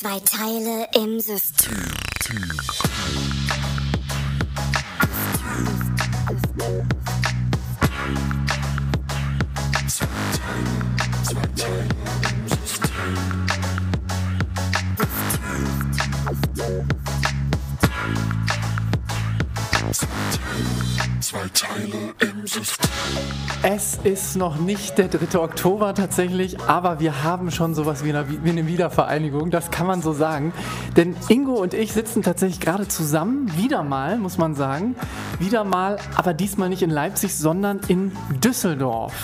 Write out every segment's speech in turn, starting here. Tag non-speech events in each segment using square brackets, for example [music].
Zwei Teile im System. Zwei Teile im System. Es ist noch nicht der 3. Oktober tatsächlich, aber wir haben schon sowas wie eine, wie eine Wiedervereinigung, das kann man so sagen. Denn Ingo und ich sitzen tatsächlich gerade zusammen, wieder mal, muss man sagen. Wieder mal, aber diesmal nicht in Leipzig, sondern in Düsseldorf.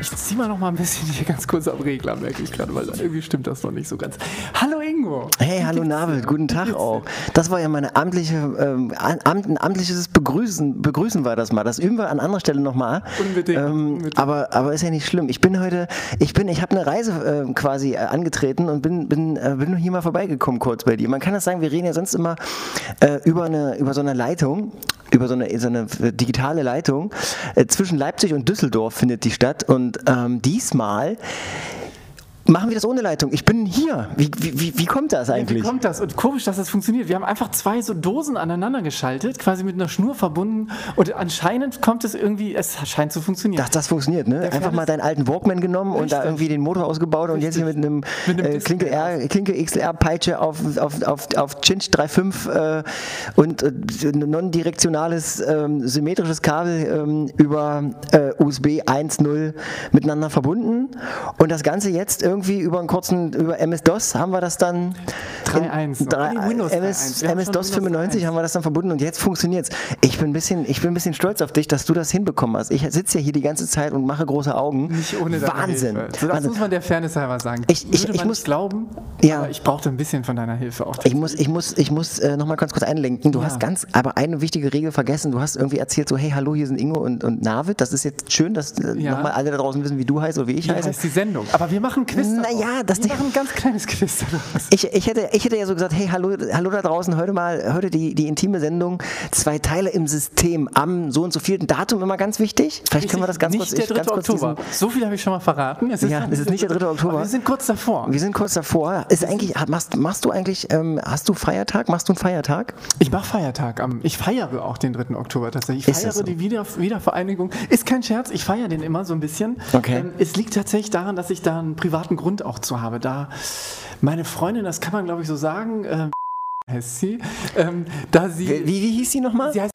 Ich ziehe mal noch mal ein bisschen hier ganz kurz am Regler, merke ich gerade, weil irgendwie stimmt das noch nicht so ganz. Hallo Ingo. Hey, hallo Navid, guten Tag auch. Das war ja meine amtliche, ähm, Amt, ein amtliches Begrüßen, Begrüßen war das mal. Das üben wir an anderer Stelle nochmal. Unbedingt, Ähm, unbedingt. aber, aber ist ja nicht schlimm. Ich bin heute, ich bin, ich habe eine Reise äh, quasi äh, angetreten und bin, bin, äh, bin hier mal vorbeigekommen kurz bei dir. Man kann das sagen, wir reden ja sonst immer äh, über, eine, über so eine Leitung, über so eine, so eine digitale Leitung. Äh, zwischen Leipzig und Düsseldorf findet die statt und ähm, diesmal machen wir das ohne Leitung. Ich bin hier. Wie, wie, wie, wie kommt das Wie eigentlich? kommt das? Und komisch, dass das funktioniert. Wir haben einfach zwei so Dosen aneinander geschaltet, quasi mit einer Schnur verbunden. Und anscheinend kommt es irgendwie, es scheint zu funktionieren. Dass das funktioniert, ne? Einfach Fern mal deinen alten Walkman genommen und da Richtig. irgendwie den Motor ausgebaut und jetzt hier mit einem, Mit einem äh, Klinke, R, Klinke XLR-Peitsche auf, auf, auf, auf Cinch 3.5 äh, und äh, non-direktionales ähm, symmetrisches Kabel ähm, über äh, USB 1.0 miteinander verbunden und das Ganze jetzt irgendwie über einen kurzen, über MS-DOS haben wir das dann 3.1 noch. drei- Nee, Windows 3.1. MS, Wir haben schon MS-DOS Windows 95 3.1. haben wir das dann verbunden und jetzt funktioniert's. Ich bin ein bisschen, ich bin ein bisschen stolz auf dich, dass du das hinbekommen hast. Ich sitze ja hier die ganze Zeit und mache große Augen. Nicht ohne Wahnsinn. So, das Wahnsinn. muss man der Fairness halber sagen. Ich- ich- ich muss- glauben, Ja. aber ich brauchte ein bisschen von deiner Hilfe auch. Ich muss, ich muss, ich muss äh, noch mal ganz kurz einlenken. Du Ja. hast ganz, aber eine wichtige Regel vergessen. Du hast irgendwie erzählt so, hey, hallo, hier sind Ingo und, und Navid. Das ist jetzt schön, dass äh, Ja. nochmal alle da draußen wissen, wie du heißt oder wie ich Wie heiße. heißt die Sendung? Aber wir machen Quiz. Naja, das nicht- machen ein ganz kleines Quiz. Ich, ich, hätte, ich hätte ja so gesagt, hey, hallo, hallo da draußen, heute mal, heute die, die intime Sendung, zwei Teile im System am so und so vielten Datum immer ganz wichtig. Vielleicht können wir das ganz nicht kurz, der ich- 3. ganz kurz Oktober. So viel habe ich schon mal verraten. Es Ja, noch es ist nicht der 3. [laughs] Oktober. Aber wir sind kurz davor. Wir sind kurz davor. Ist eigentlich, machst, machst du eigentlich, ähm, hast du Feiertag? Machst du einen Feiertag? Ich mache Feiertag. Am, ich feiere auch den 3. Oktober tatsächlich. Ich Ist feiere so? die Wieder, Wiedervereinigung. Ist kein Scherz, ich feiere den immer so ein bisschen. Okay. Ähm, es liegt tatsächlich daran, dass ich da einen privaten Grund auch zu habe. Da meine Freundin, das kann man glaube ich so sagen, ähm, [laughs] heißt sie, ähm, da sie, Wie, wie hieß die nochmal? sie heißt,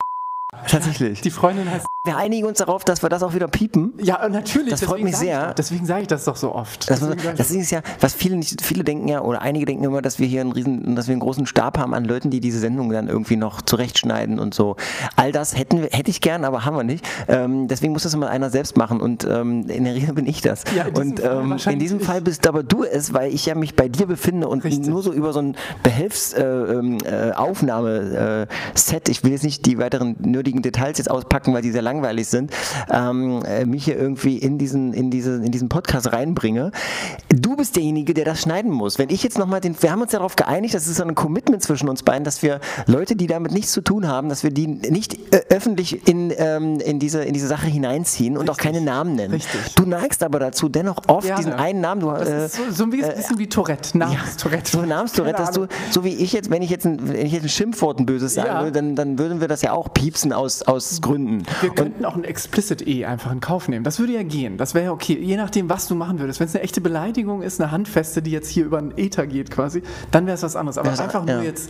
Tatsächlich. die Freundin heißt, Wir einigen uns darauf, dass wir das auch wieder piepen. ja natürlich. Das freut mich ich sehr. doch- Deswegen sage ich das doch so oft. Das, muss, ich das ist ja, was viele nicht, viele denken ja, oder einige denken immer, dass wir hier einen riesen, dass wir einen großen Stab haben an Leuten, die diese Sendung dann irgendwie noch zurechtschneiden und so. All das hätten wir, hätte ich gern, aber haben wir nicht. Ähm, deswegen muss das immer einer selbst machen und ähm, in der Regel bin ich das. Ja, in diesem und Fall ähm, in diesem ich. Fall bist aber du es, weil ich ja mich bei dir befinde und Richtig. nur so über so ein Behelfsaufnahme äh, ähm, äh, äh, ich will jetzt nicht die weiteren nötigen Details jetzt auspacken, weil die sehr langweilig sind, ähm, äh, mich hier irgendwie in diesen, in, diese, in diesen Podcast reinbringe. Du bist derjenige, der das schneiden muss. Wenn ich jetzt nochmal den, wir haben uns ja darauf geeinigt, das ist so ein Commitment zwischen uns beiden, dass wir Leute, die damit nichts zu tun haben, dass wir die nicht äh, öffentlich in, ähm, in, diese, in diese Sache hineinziehen und auch Richtig. keine Namen nennen. Richtig. Du neigst aber dazu, dennoch oft Gerne. diesen einen Namen, du, das äh, ist so, so ein bisschen, bisschen wie Tourette, Namenstourette. so Namenstourette, dass du, so wie ich jetzt, wenn ich jetzt ein, wenn ich jetzt ein Schimpfwort ein böses sagen Ja. würde, dann, dann würden wir das ja auch piepsen aus, aus Gründen. Wir könnten auch ein Explicit E einfach in Kauf nehmen. Das würde ja gehen. Das wäre ja okay. Je nachdem, was du machen würdest. Wenn es eine echte Beleidigung ist, eine Handfeste, die jetzt hier über einen Ether geht quasi, dann wäre es was anderes. Aber Das- einfach ja. nur jetzt,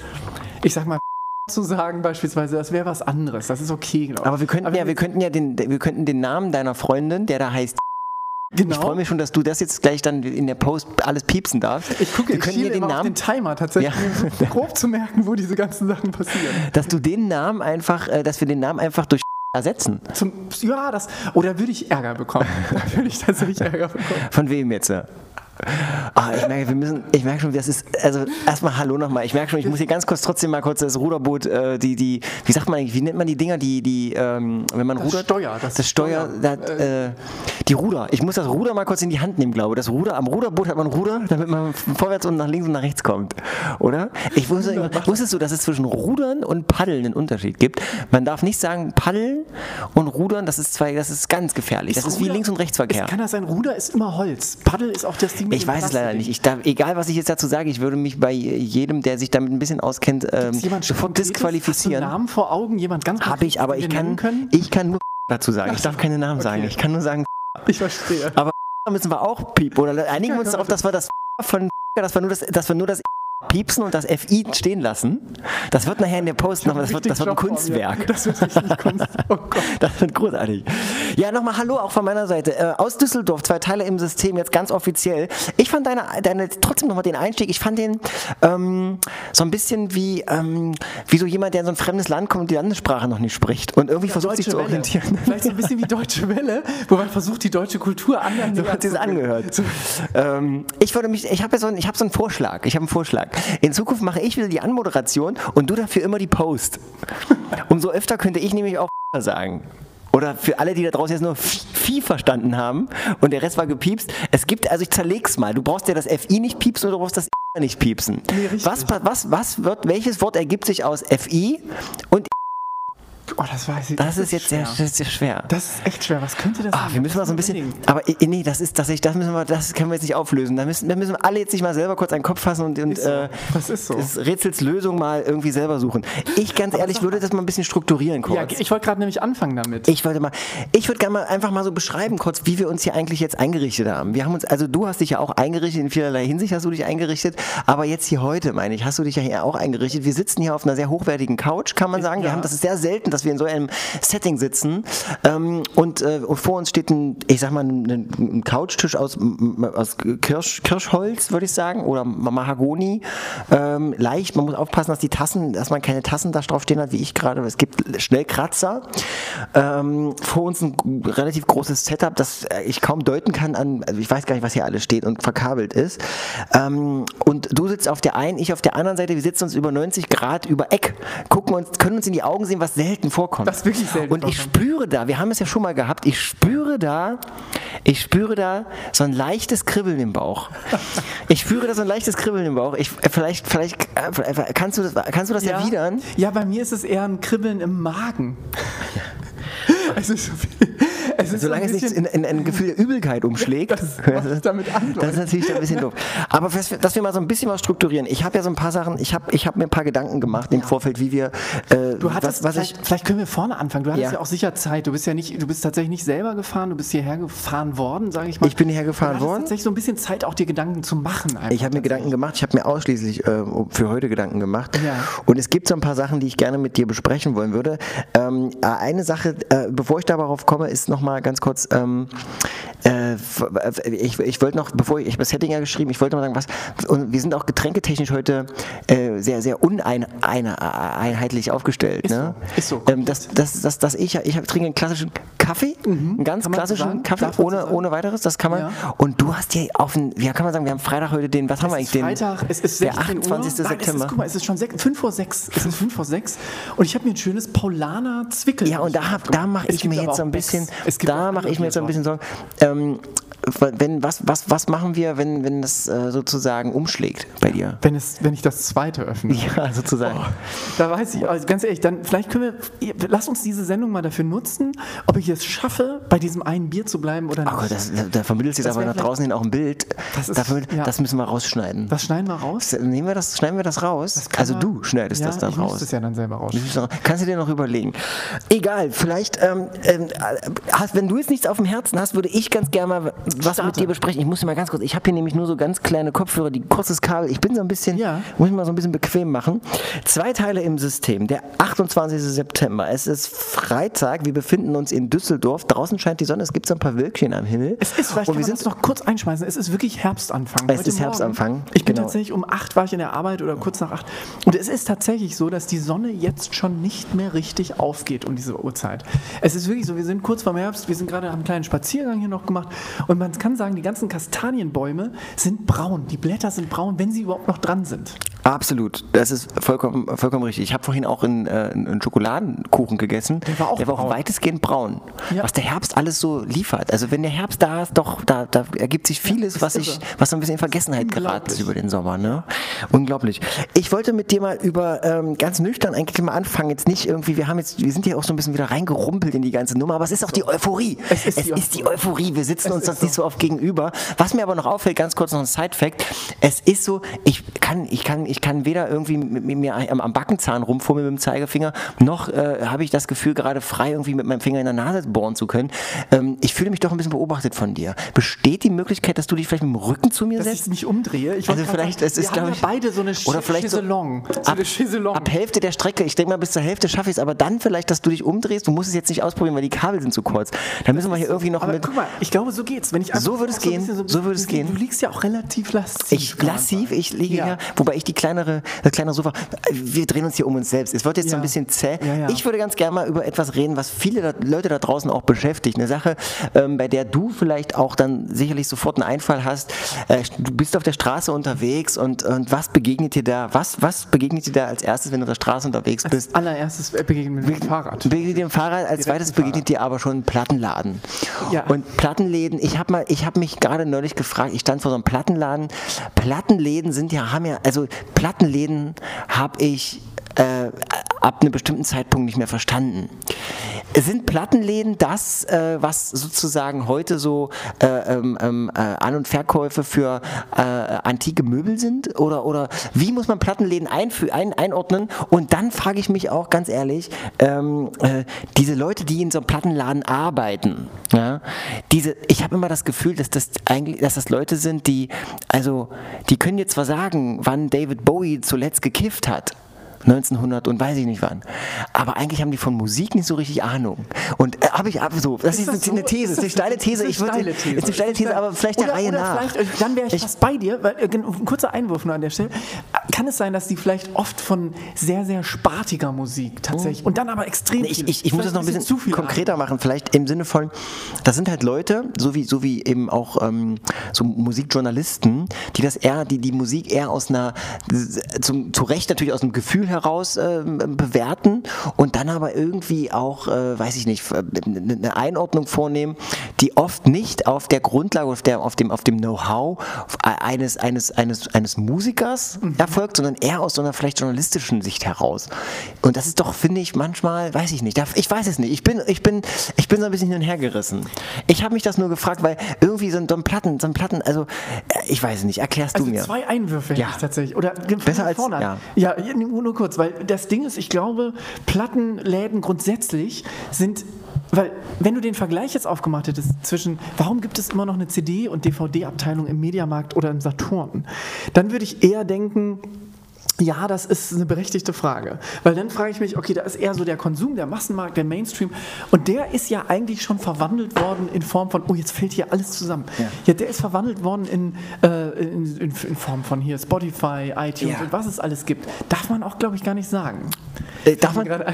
ich sag mal, [laughs] zu sagen beispielsweise, das wäre was anderes. Das ist okay, glaube ich. Aber wir könnten ja, wir könnten ja den, wir könnten den Namen deiner Freundin, der da heißt, genau. ich freue mich schon, dass du das jetzt gleich dann in der Post alles piepsen darfst. Ich gucke, wir ich schiele ja den immer auf Namen, den Timer tatsächlich, Ja. um [laughs] grob zu merken, wo diese ganzen Sachen passieren. dass du den Namen einfach, äh, dass wir den Namen einfach durch [laughs] ersetzen. Zum, ja, das, oder würde ich Ärger bekommen? Da [laughs] würde ich tatsächlich Ärger bekommen. Von wem jetzt? Ah, ich merke, wir müssen, ich merke schon, das ist, also erstmal Hallo nochmal. Ich merke schon, ich muss hier ganz kurz trotzdem mal kurz das Ruderboot, äh, die, die, wie sagt man eigentlich, wie nennt man die Dinger, die, die, ähm, wenn man Das rudert? Steuer, das Das Steuer, Steuer, das, äh, Die Ruder. Ich muss das Ruder mal kurz in die Hand nehmen, glaube ich. Das Ruder, am Ruderboot hat man Ruder, damit man vorwärts und nach links und nach rechts kommt. Oder? Ich wusste, wusstest du, dass es zwischen Rudern und Paddeln einen Unterschied gibt? Man darf nicht sagen Paddeln und Rudern, das ist zwei, das ist ganz gefährlich. Das ist wie Ruder- Links- und Rechtsverkehr. Ist, kann das sein? Ruder ist immer Holz. Paddel ist auch das Ding mit Ich dem weiß es leider nicht. Ich darf, egal, was ich jetzt dazu sage, ich würde mich bei jedem, der sich damit ein bisschen auskennt, ähm, Konkretes? Hast du disqualifizieren. Namen vor Augen? Jemand ganz Habe ich, aber ich wir kann, können? ich kann nur [laughs] dazu sagen. Ich darf keine Namen sagen. Okay. Ich kann nur sagen, [laughs] Ich verstehe. [laughs] da müssen wir auch piepen. Oder einigen wir uns darauf, dass wir das von dass wir nur das, dass wir nur das piepsen und das FI stehen lassen. Das wird nachher in der Post noch, das wird, das wird ein. Kunstwerk. Das wird richtig Kunst. [laughs] Oh Gott. Das wird großartig. Ja, nochmal Hallo auch von meiner Seite. Äh, aus Düsseldorf, zwei Teile im System, jetzt ganz offiziell. Ich fand deine, deine trotzdem nochmal den Einstieg, ich fand den ähm, so ein bisschen wie, ähm, wie so jemand, der in so ein fremdes Land kommt und die Landessprache noch nicht spricht und irgendwie versucht sich zu Welle. orientieren. [laughs] Vielleicht so ein bisschen wie Deutsche Welle, wo man versucht, die deutsche Kultur anderen So hat sie es angehört. Ähm, ich würde mich, ich habe ja so, ich habe so einen Vorschlag. Ich habe einen Vorschlag. In Zukunft mache ich wieder die Anmoderation und du dafür immer die Post. Umso öfter könnte ich nämlich auch sagen. Oder für alle, die da draußen jetzt nur Vieh verstanden haben und der Rest war gepiepst. Es gibt, also ich zerleg's mal. Du brauchst ja das FI nicht piepsen oder du brauchst das nicht piepsen. Nee, was, was, was wird, welches Wort ergibt sich aus FI und Oh, das weiß ich. das ist jetzt sehr, schwer. das ist sehr schwer. Das ist echt schwer. Was könnte das Ah, sein? wir müssen mal so ein bisschen. Aber nee, das ist tatsächlich, das müssen wir, das können wir jetzt nicht auflösen. Da müssen, da müssen wir alle jetzt sich mal selber kurz einen Kopf fassen und, und Ist so. äh, Das ist so. das Rätsels Lösung mal irgendwie selber suchen. Ich ganz ehrlich würde das mal ein bisschen strukturieren kurz. Ja, ich wollte gerade nämlich anfangen damit. Ich wollte mal, ich würde gerne mal einfach mal so beschreiben, kurz, wie wir uns hier eigentlich jetzt eingerichtet haben. Wir haben uns, also du hast dich ja auch eingerichtet, in vielerlei Hinsicht hast du dich eingerichtet, aber jetzt hier heute, meine ich, hast du dich ja hier auch eingerichtet. Wir sitzen hier auf einer sehr hochwertigen Couch, kann man sagen. Wir Ja. haben, das ist sehr selten, dass wir in so einem Setting sitzen. Ähm, und, äh, vor uns steht ein, ich sag mal, ein, ein Couchtisch aus, aus Kirsch, Kirschholz, würde ich sagen, oder Mahagoni. Ähm, leicht, man muss aufpassen, dass die Tassen, dass man keine Tassen da drauf stehen hat, wie ich gerade. Es gibt schnell Kratzer. Ähm, vor uns ein relativ großes Setup, das ich kaum deuten kann an, also ich weiß gar nicht, was hier alles steht und verkabelt ist. Ähm, und du sitzt auf der einen, ich auf der anderen Seite, wir sitzen uns über 90 Grad über Eck, gucken uns, können uns in die Augen sehen, was selten vorkommt. Das ist wirklich selten Und ich spüre da, wir haben es ja schon mal gehabt, ich spüre da, ich spüre da so ein leichtes Kribbeln im Bauch. Ich spüre da so ein leichtes Kribbeln im Bauch. Ich, äh, vielleicht, vielleicht, äh, kannst du das, kannst du das erwidern? ja, bei mir ist es eher ein Kribbeln im Magen. [laughs] [laughs] es ist, so viel- es ist Solange so es nicht in, in ein Gefühl der Übelkeit umschlägt. [laughs] Das Das ist natürlich ein bisschen doof. Aber dass wir, mal so ein bisschen was strukturieren. Ich habe ja so ein paar Sachen, ich habe ich hab mir ein paar Gedanken gemacht im Vorfeld, wie wir. Äh, Du hattest, was, was ich, vielleicht, vielleicht können wir vorne anfangen. Du hattest Ja. ja. auch sicher Zeit. Du bist ja nicht, du bist tatsächlich nicht selber gefahren, du bist hierher gefahren worden, sage ich mal. Ich bin hierher gefahren du worden. tatsächlich so ein bisschen Zeit, auch dir Gedanken zu machen. Ich habe mir Gedanken gemacht, ich habe mir ausschließlich äh, für heute Gedanken gemacht. Ja. Und es gibt so ein paar Sachen, die ich gerne mit dir besprechen wollen würde. Ähm, äh, eine Sache, äh, bevor ich darauf komme, ist nochmal ganz kurz, ähm, äh, ich, ich wollte noch, bevor ich, ich habe das Setting ja geschrieben, ich wollte noch sagen, was, und wir sind auch getränketechnisch heute äh, sehr, sehr uneinheitlich aufgestellt. Ist ne? so, ist so. Ähm, das, das, das, das ich, ich trinke einen klassischen Kaffee, einen ganz Mhm. Man so klassischen? Kaffee, Darf ohne, ohne weiteres, das kann man. Ja. Und du hast ja auf den, ja kann man sagen, wir haben Freitag heute den, was haben wir eigentlich den? Freitag, es ist der 16 28. Uhr. Nein, September. Es ist, guck mal, es ist schon 5 vor 6. Es ist 5 vor 6. Und ich habe mir ein schönes Paulaner Zwickel. Ja, und da, hab- da mache ich mir jetzt so ein bisschen, da mache ich mir jetzt so ein bisschen Sorgen. Ähm, wenn, was, was, was machen wir, wenn, wenn das äh, sozusagen umschlägt bei dir? Wenn, es, wenn ich das zweite öffne. [laughs] Ja, sozusagen. Da weiß ich, also ganz ehrlich, dann vielleicht können wir, lass uns diese Sendung mal dafür nutzen, ob ich es schaffe, bei diesem einen Bier zu bleiben oder nicht. Oh das, da, da vermittelt sich Das aber nach draußen hin auch ein Bild. Das ist- da vermittelt, ja. das müssen wir rausschneiden. das schneiden wir raus. Nehmen wir das, schneiden wir das raus? Kann also du schneidest ja, das dann ich raus. müsste es ja dann selber raus. Kannst du dir noch überlegen. Egal, vielleicht, ähm, ähm, hast, wenn du jetzt nichts auf dem Herzen hast, würde ich ganz gerne mal was mit dir besprechen. Ich muss dir mal ganz kurz, ich habe hier nämlich nur so ganz kleine Kopfhörer, die kurzes Kabel. Ich bin so ein bisschen, Ja. muss ich mal so ein bisschen bequem machen. Zwei Teile im System. Der 28. September. Es ist Freitag. Wir befinden uns in Düsseldorf. Draußen scheint die Sonne. Es gibt so ein paar Wölkchen am Himmel. Es ist, vielleicht Und wir sind noch kurz einschmeißen. Es ist wirklich Herbstanfang. Es Heute ist Herbstanfang, Ich bin genau. tatsächlich um 8 war ich in der Arbeit oder kurz nach 8. Und es ist tatsächlich so, dass die Sonne jetzt schon nicht mehr richtig aufgeht um diese Uhrzeit. Es ist wirklich so, wir sind kurz vorm Herbst, wir sind gerade haben einen kleinen Spaziergang hier noch gemacht und man kann sagen, die ganzen Kastanienbäume sind braun. Die Blätter sind braun, wenn sie überhaupt noch dran sind. Absolut, das ist vollkommen, vollkommen richtig. Ich habe vorhin auch einen, äh, einen Schokoladenkuchen gegessen. Der war auch braun. weitestgehend braun. Ja. Was der Herbst alles so liefert. Also wenn der Herbst da ist, doch, da, da ergibt sich vieles, ist was ich, was so ein bisschen in Vergessenheit geraten ist über den Sommer. Ne? Unglaublich. Ich wollte mit dir mal über ähm, ganz nüchtern eigentlich mal anfangen. Jetzt nicht irgendwie, wir haben jetzt, wir sind hier auch so ein bisschen wieder reingerumpelt in die ganze Nummer, aber es ist auch die Euphorie. Es ist die die Euphorie. Wir sitzen uns ist das nicht so. so oft gegenüber. Was mir aber noch auffällt, ganz kurz noch ein Side-Fact: Es ist so, ich kann, ich kann, ich kann weder irgendwie mit, mir am, Backenzahn rumfummeln mit dem Zeigefinger, noch äh, habe ich das Gefühl, gerade frei irgendwie mit meinem Finger in der Nase bohren zu können. Ähm, ich fühle mich doch ein bisschen beobachtet von dir. Besteht die Möglichkeit, dass du dich vielleicht mit dem Rücken zu mir Dass setzt? ich mich umdrehe. Ich Also vielleicht, sagen, es ist, glaube ich, ja beide so eine oder vielleicht so. So ab, ab Hälfte der Strecke. Ich denke mal, bis zur Hälfte schaffe ich es, aber dann vielleicht, dass du dich umdrehst. Du musst es jetzt nicht ausprobieren, weil die Kabel sind zu kurz. Da müssen wir hier irgendwie noch Aber mit. guck mal, ich glaube, so geht's. Wenn ich So würde es gehen, bisschen so würde es du- gehen. Du liegst ja auch relativ lasziv. Ich sagen. ich liege Ja. hier, wobei ich die kleinere, das kleinere Sofa, wir drehen uns hier um uns selbst. Es wird jetzt so ein Ja. bisschen zäh. Ja, ja. Ich würde ganz gerne mal über etwas reden, was viele da, Leute da draußen auch beschäftigt. Eine Sache, ähm, bei der du vielleicht auch dann sicherlich sofort einen Einfall hast. Äh, du bist auf der Straße unterwegs und, und was begegnet dir da? Was, was begegnet dir da als erstes, wenn du auf der Straße unterwegs bist? Als allererstes begegnen mit dem Fahrrad. Begegnet dir ein Fahrrad, als zweites begegnet dir aber schon ein Plattenladen. Ja. Und Plattenläden, ich habe mal, ich habe mich gerade neulich gefragt, ich stand vor so einem Plattenladen. Plattenläden sind ja, haben ja, also Plattenläden habe ich äh, ab einem bestimmten Zeitpunkt nicht mehr verstanden. Sind Plattenläden das, äh, was sozusagen heute so äh, ähm, ähm, äh, An- und Verkäufe für äh, antike Möbel sind? Oder, oder wie muss man Plattenläden ein, einordnen? Und dann frage ich mich auch ganz ehrlich, ähm, äh, diese Leute, die in so einem Plattenladen arbeiten, ja, diese, ich habe immer das Gefühl, dass das eigentlich, dass das Leute sind, die, also, die können dir zwar sagen, wann David Bowie zuletzt gekifft hat. 1900 und weiß ich nicht wann. Aber eigentlich haben die von Musik nicht so richtig Ahnung. Und äh, habe ich ab so, das ist, das so? eine These, Ist [laughs] ist eine das- steile These. ist Ich würde, ist eine steile These, aber vielleicht der oder, Reihe oder nach. Äh, dann wäre ich, Ich- fast bei dir, weil äh, gen- ein kurzer Einwurf nur an der Stelle. Kann es sein, dass die vielleicht oft von sehr, sehr spartiger Musik tatsächlich und dann aber extrem Ich, viel- ich, ich muss das noch ein bisschen zu viel konkreter machen, vielleicht im Sinne von, das sind halt Leute, so wie, so wie eben auch ähm, so Musikjournalisten, die das eher, die die Musik eher aus einer, zum, zu Recht natürlich aus einem Gefühl heraus ähm, bewerten und dann aber irgendwie auch, äh, weiß ich nicht, eine Einordnung vornehmen, die oft nicht auf der Grundlage, auf, der, auf dem, auf dem Know-how eines, eines, eines, eines Musikers erfolgt, sondern eher aus so einer vielleicht journalistischen Sicht heraus. Und das ist doch, finde ich, manchmal, weiß ich nicht, ich weiß es nicht. Ich bin, ich bin, ich bin so ein bisschen hin und her gerissen. Ich habe mich das nur gefragt, weil irgendwie so ein, so ein Platten, so ein Platten, also äh, ich weiß es nicht, erklärst Also du mir. zwei Einwürfe Ja. tatsächlich. Oder Besser als- vorne. Ja, ja, nur, nur kurz, weil das Ding ist, ich glaube, Plattenläden grundsätzlich sind. Weil, wenn du den Vergleich jetzt aufgemacht hättest zwischen, warum gibt es immer noch eine CD- und DVD-Abteilung im Mediamarkt oder im Saturn, dann würde ich eher denken, ja, das ist eine berechtigte Frage. Weil dann frage ich mich, okay, da ist eher so der Konsum, der Massenmarkt, der Mainstream. Und der ist ja eigentlich schon verwandelt worden in Form von, oh, jetzt fällt hier alles zusammen. Ja, der ist verwandelt worden in, äh, in, in, in Form von hier Spotify, iTunes Ja. und was es alles gibt. Darf man auch, glaube ich, gar nicht sagen. Äh, darf man, gerade.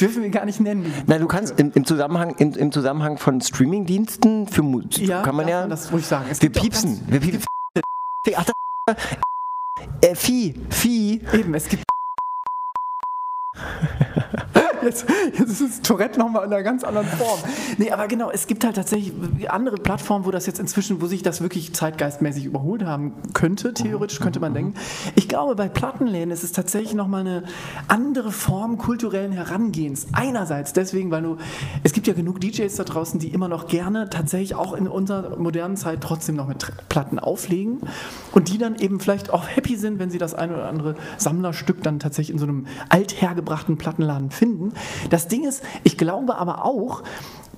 Dürfen wir gar nicht nennen. na, du kannst im, im, Zusammenhang, im, im Zusammenhang von Streamingdiensten für Musik, Ja, kann man ja, man das ruhig sagen. Es wir piepsen, wir piepsen. [laughs] Ach, da, äh, Vieh, Vieh. Eben, es gibt. [laughs] Jetzt, jetzt ist Tourette nochmal in einer ganz anderen Form. Nee, aber genau, es gibt halt tatsächlich andere Plattformen, wo das jetzt inzwischen, wo sich das wirklich zeitgeistmäßig überholt haben könnte, theoretisch könnte man denken. Ich glaube, bei Plattenläden ist es tatsächlich nochmal eine andere Form kulturellen Herangehens. Einerseits deswegen, weil du, es gibt ja genug DJs da draußen, die immer noch gerne tatsächlich auch in unserer modernen Zeit trotzdem noch mit Platten auflegen und die dann eben vielleicht auch happy sind, wenn sie das ein oder andere Sammlerstück dann tatsächlich in so einem althergebrachten Plattenladen finden. Das Ding ist, ich glaube aber auch,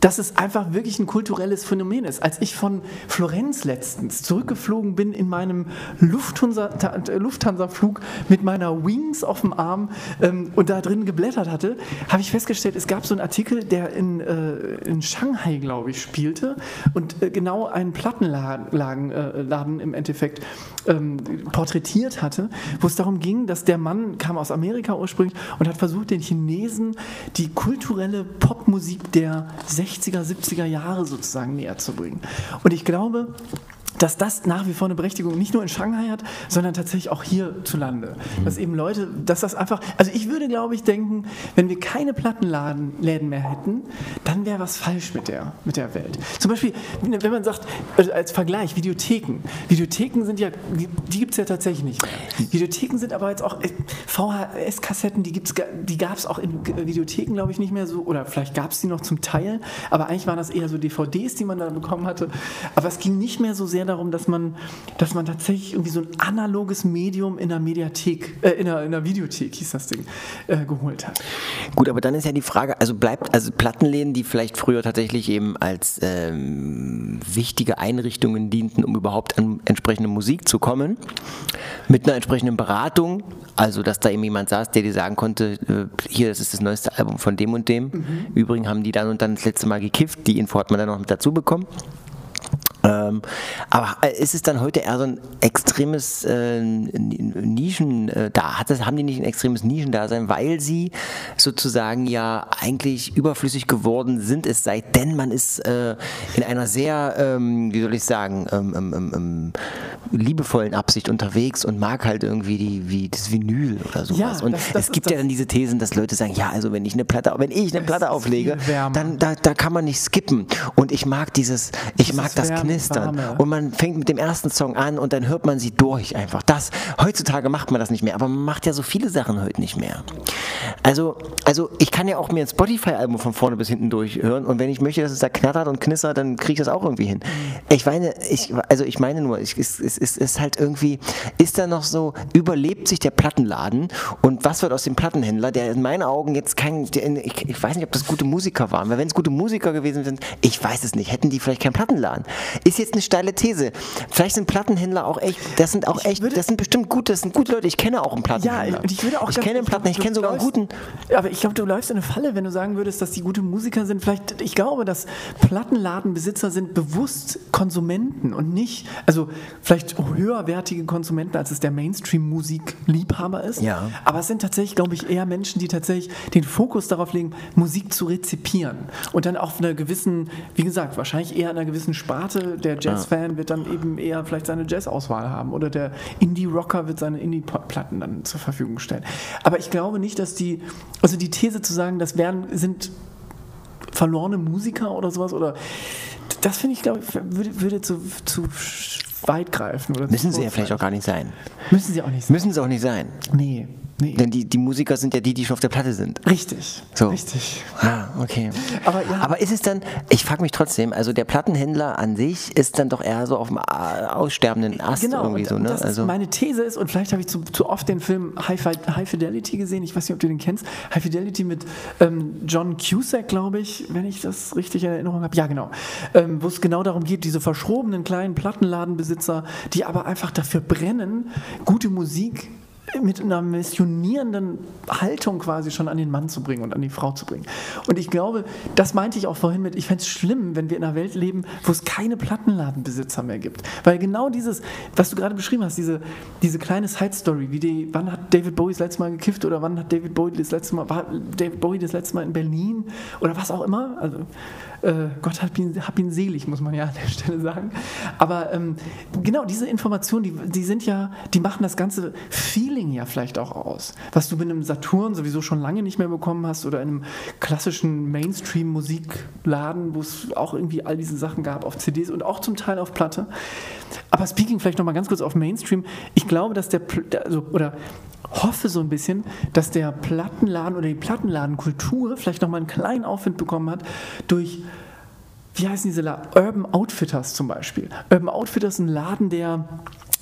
dass es einfach wirklich ein kulturelles Phänomen ist. Als ich von Florenz letztens zurückgeflogen bin in meinem Ta- Lufthansa-Flug mit meiner Wings auf dem Arm ähm, und da drin geblättert hatte, habe ich festgestellt, es gab so einen Artikel, der in, äh, in Shanghai, glaube ich, spielte und äh, genau einen Plattenladen äh, Laden im Endeffekt ähm, porträtiert hatte, wo es darum ging, dass der Mann kam aus Amerika ursprünglich und hat versucht, den Chinesen die kulturelle Popmusik der 60 60er, 70er Jahre sozusagen näher zu bringen. Und ich glaube, dass das nach wie vor eine Berechtigung nicht nur in Shanghai hat, sondern tatsächlich auch hierzulande. Mhm. Dass eben Leute, dass das einfach, also ich würde glaube ich denken, wenn wir keine Plattenläden mehr hätten, dann wäre was falsch mit der, mit der Welt. Zum Beispiel, wenn man sagt, also als Vergleich, Videotheken. Videotheken sind ja, die, gibt es ja tatsächlich nicht mehr. Videotheken sind aber jetzt auch äh, VHS-Kassetten, die, die gab es auch in Videotheken, glaube ich, nicht mehr so, oder vielleicht gab es die noch zum Teil, aber eigentlich waren das eher so DVDs, die man da bekommen hatte. Aber es ging nicht mehr so sehr darum, dass man, dass man tatsächlich irgendwie so ein analoges Medium in der Mediathek, äh, in, der, in der Videothek hieß das Ding, äh, geholt hat. Gut, aber dann ist ja die Frage, also bleibt, also Plattenläden, die vielleicht früher tatsächlich eben als ähm, wichtige Einrichtungen dienten, um überhaupt an entsprechende Musik zu kommen, mit einer entsprechenden Beratung, also dass da eben jemand saß, der dir sagen konnte, äh, hier, das ist das neueste Album von dem und dem. Mhm. Übrigens haben die dann und dann das letzte Mal gekifft, die Info hat man dann noch mit dazu bekommen. Ähm, aber ist es dann heute eher so ein extremes äh, Nischen, äh, da hat das, haben die nicht ein extremes Nischendasein, weil sie sozusagen ja eigentlich überflüssig geworden sind, es sei denn, man ist äh, in einer sehr, ähm, wie soll ich sagen, ähm, ähm, ähm, ähm liebevollen Absicht unterwegs und mag halt irgendwie die, wie das Vinyl oder sowas. Ja, und das, das es gibt ja dann diese Thesen, dass Leute sagen, ja, also wenn ich eine Platte, wenn ich eine Platte auflege, dann da, da kann man nicht skippen. Und ich mag dieses, ich mag das Knistern knistern. Warme. Und man fängt mit dem ersten Song an und dann hört man sie durch einfach. Das, heutzutage macht man das nicht mehr, aber man macht ja so viele Sachen heute nicht mehr. Also, also ich kann ja auch mir ein Spotify-Album von vorne bis hinten durchhören und wenn ich möchte, dass es da knattert und knistert, dann kriege ich das auch irgendwie hin. Ich meine, ich, also ich meine nur, es, es, es ist halt irgendwie, ist da noch so, überlebt sich der Plattenladen und was wird aus dem Plattenhändler, der in meinen Augen jetzt kein, ich, ich weiß nicht, ob das gute Musiker waren, weil wenn es gute Musiker gewesen sind, ich weiß es nicht, hätten die vielleicht keinen Plattenladen. Ist jetzt eine steile These. Vielleicht sind Plattenhändler auch echt, das sind auch echt, das sind bestimmt gute, das sind gute Leute. Ich kenne auch einen Plattenhändler. Ja, ich würde auch. Ich kenne einen Plattenhändler, ich kenne sogar einen guten. Aber ich glaube, du läufst in eine Falle, wenn du sagen würdest, dass die gute Musiker sind. Vielleicht, ich glaube, dass Plattenladenbesitzer sind bewusst Konsumenten und nicht, also vielleicht höherwertige Konsumenten, als es der Mainstream-Musikliebhaber ist. Ja. Aber es sind tatsächlich, glaube ich, eher Menschen, die tatsächlich den Fokus darauf legen, Musik zu rezipieren und dann auf einer gewissen, wie gesagt, wahrscheinlich eher einer gewissen Sparte der der Jazz-Fan wird dann eben eher vielleicht seine Jazz-Auswahl haben oder der Indie-Rocker wird seine Indie-Platten dann zur Verfügung stellen. Aber ich glaube nicht, dass die, also die These zu sagen, das wären, sind verlorene Musiker oder sowas oder das finde ich, glaube ich, würde, würde zu, zu weit greifen. Oder Müssen sie ja vielleicht auch gar nicht sein. Müssen sie auch nicht sein. Müssen sie auch nicht sein. Nee. Nee. Denn die, die Musiker sind ja die, die schon auf der Platte sind. Richtig. So. Richtig. Ah, okay. Aber, ja. Aber ist es dann, ich frage mich trotzdem, also der Plattenhändler an sich ist dann doch eher so auf dem äh, aussterbenden Ast genau, irgendwie und, so, ne? Das also meine These ist, und vielleicht habe ich zu, zu oft den Film High, High, Fidelity gesehen, ich weiß nicht, ob du den kennst. High Fidelity mit ähm, John Cusack, glaube ich, wenn ich das richtig in Erinnerung habe. Ja, genau. Ähm, Wo es genau darum geht, diese verschrobenen kleinen Plattenladenbesitzer, die aber einfach dafür brennen, gute Musik mit einer missionierenden Haltung quasi schon an den Mann zu bringen und an die Frau zu bringen. Und ich glaube, das meinte ich auch vorhin mit, ich fände es schlimm, wenn wir in einer Welt leben, wo es keine Plattenladenbesitzer mehr gibt. Weil genau dieses, was du gerade beschrieben hast, diese, diese kleine Side-Story, wie die, wann hat David Bowie das letzte Mal gekifft oder wann hat David Bowie das letzte Mal, war David Bowie das letzte Mal in Berlin oder was auch immer. Also, Gott hab ihn, hab ihn selig, muss man ja an der Stelle sagen. Aber ähm, genau, diese Informationen, die, die sind ja, die machen das ganze Feeling ja vielleicht auch aus. Was du mit einem Saturn sowieso schon lange nicht mehr bekommen hast oder in einem klassischen Mainstream-Musikladen, wo es auch irgendwie all diese Sachen gab auf CDs und auch zum Teil auf Platte. Aber speaking vielleicht nochmal ganz kurz auf Mainstream, ich glaube, dass der, also, oder hoffe so ein bisschen, dass der Plattenladen oder die Plattenladenkultur vielleicht nochmal einen kleinen Aufwind bekommen hat durch, wie heißen diese Laden? Urban Outfitters zum Beispiel. Urban Outfitters ist ein Laden, der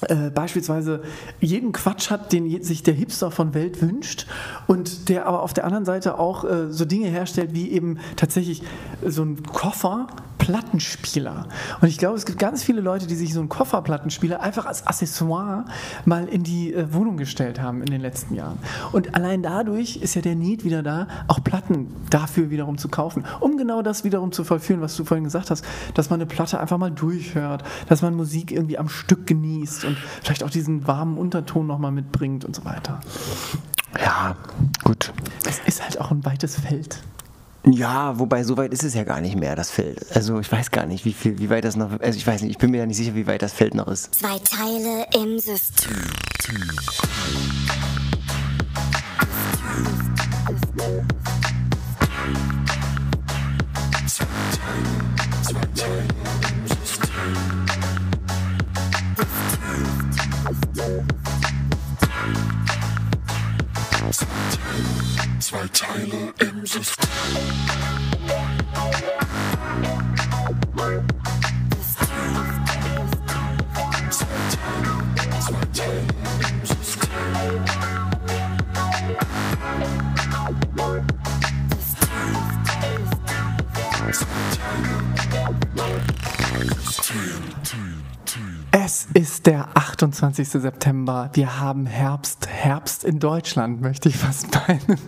äh, beispielsweise jeden Quatsch hat, den sich der Hipster von Welt wünscht und der aber auf der anderen Seite auch äh, so Dinge herstellt wie eben tatsächlich so ein Koffer, Plattenspieler. Und ich glaube, es gibt ganz viele Leute, die sich so einen Kofferplattenspieler einfach als Accessoire mal in die äh, Wohnung gestellt haben in den letzten Jahren. Und allein dadurch ist ja der Need wieder da, auch Platten dafür wiederum zu kaufen, um genau das wiederum zu vollführen, was du vorhin gesagt hast, dass man eine Platte einfach mal durchhört, dass man Musik irgendwie am Stück genießt und vielleicht auch diesen warmen Unterton nochmal mitbringt und so weiter. Ja, gut. Es ist halt auch ein weites Feld. Ja, wobei so weit ist es ja gar nicht mehr, das Feld. Also ich weiß gar nicht, wie viel, wie weit das noch. Also ich weiß nicht, ich bin mir ja nicht sicher, wie weit das Feld noch ist. Zwei Teile im System. Zwei Teile Zwei Teile im System. Es ist der 28. September. Wir haben Herbst. Herbst in Deutschland, möchte ich fast meinen.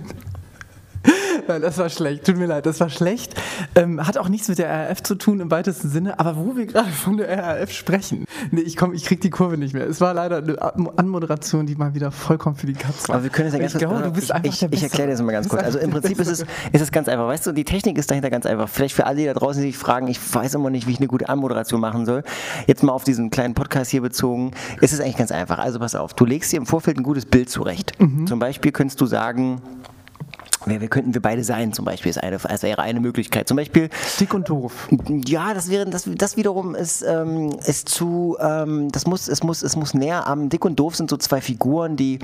Nein, das war schlecht. Tut mir leid, das war schlecht. Ähm, hat auch nichts mit der RAF zu tun im weitesten Sinne. Aber wo wir gerade von der RAF sprechen, nee, ich komm, ich krieg die Kurve nicht mehr. Es war leider eine Anmoderation, die mal wieder vollkommen für die Katze war. Aber wir können es ja ganz ich glaube, du bist ich, einfach ich, der ich erkläre Bessere. das mal ganz kurz. Also im Prinzip ist es, ist es ganz einfach. Weißt du, die Technik ist dahinter ganz einfach. Vielleicht für alle, die da draußen sich fragen, ich weiß immer nicht, wie ich eine gute Anmoderation machen soll. Jetzt mal auf diesen kleinen Podcast hier bezogen, ist es eigentlich ganz einfach. Also pass auf, du legst dir im Vorfeld ein gutes Bild zurecht. Mhm. Zum Beispiel könntest du sagen, Wer, wer könnten wir beide sein? Zum Beispiel ist eine, das wäre eine Möglichkeit. Zum Beispiel, Dick und doof. ja, das wäre, das, das wiederum ist, ähm, ist zu, ähm, das muss, es muss, es muss näher am Dick und Doof sind so zwei Figuren, die,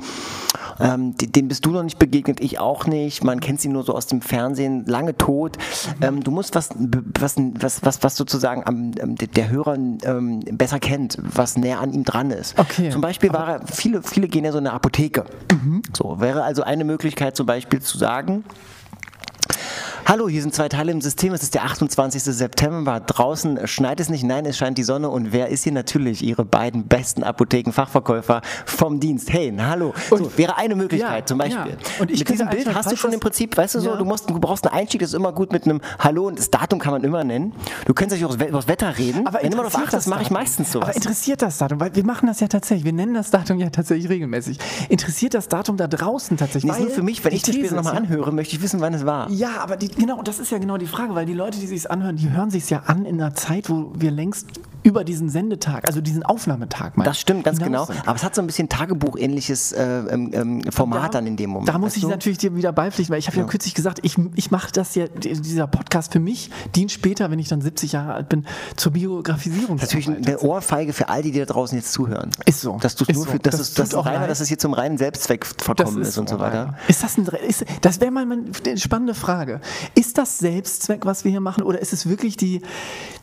ähm, die, denen bist du noch nicht begegnet, ich auch nicht. Man kennt sie nur so aus dem Fernsehen, lange tot. Ähm, du musst was, was, was, was, was sozusagen am, ähm, der- Hörer ähm, besser kennt, was näher an ihm dran ist. Okay. Zum Beispiel war er, viele, viele gehen ja so in eine Apotheke. So wäre also eine Möglichkeit zum Beispiel zu sagen, Entendeu? Hallo, hier sind zwei Teile im System. Es ist der 28. September. Draußen schneit es nicht, nein, es scheint die Sonne. Und wer ist hier natürlich? Ihre beiden besten Apothekenfachverkäufer vom Dienst. Hey, na, hallo. So, wäre eine Möglichkeit Ja, zum Beispiel. ja. Und ich mit diesem Bild hast du schon im Prinzip, weißt du so, Ja. du, musst, du brauchst einen Einstieg, das ist immer gut mit einem Hallo und das Datum kann man immer nennen. Du kannst natürlich auch über das Wetter reden. Aber Wenn du mal interessiert achtest, das mache ich meistens sowas. Aber interessiert das Datum? Weil wir machen das ja tatsächlich. Wir nennen das Datum ja tatsächlich regelmäßig. Interessiert das Datum da draußen tatsächlich? Nee, ist nur für mich, wenn ich das später nochmal anhöre, möchte ich wissen, wann es war. Ja, aber die, genau, das ist ja genau die Frage, weil die Leute, die sich anhören, die hören sich ja an in einer Zeit, wo wir längst über diesen Sendetag, also diesen Aufnahmetag, meinen, Das stimmt, ganz genau. sind. Aber es hat so ein bisschen Tagebuchähnliches äh, ähm, ähm, Format dann in dem Moment. Da muss ich du? natürlich dir wieder beipflichten, weil ich habe ja. kürzlich gesagt, ich, ich mache das ja, dieser Podcast für mich dient später, wenn ich dann 70 Jahre alt bin, zur Biografisierung. Natürlich eine Ohrfeige für all die, die da draußen jetzt zuhören. Ist so. Dass du Ist nur so. für, dass, Das tut auch reiner, dass es hier zum reinen Selbstzweck verkommen ist, und so weiter. Ist das ein, ist, das wäre mal eine spannende Frage. Ist das Selbstzweck, was wir hier machen, oder ist es wirklich die,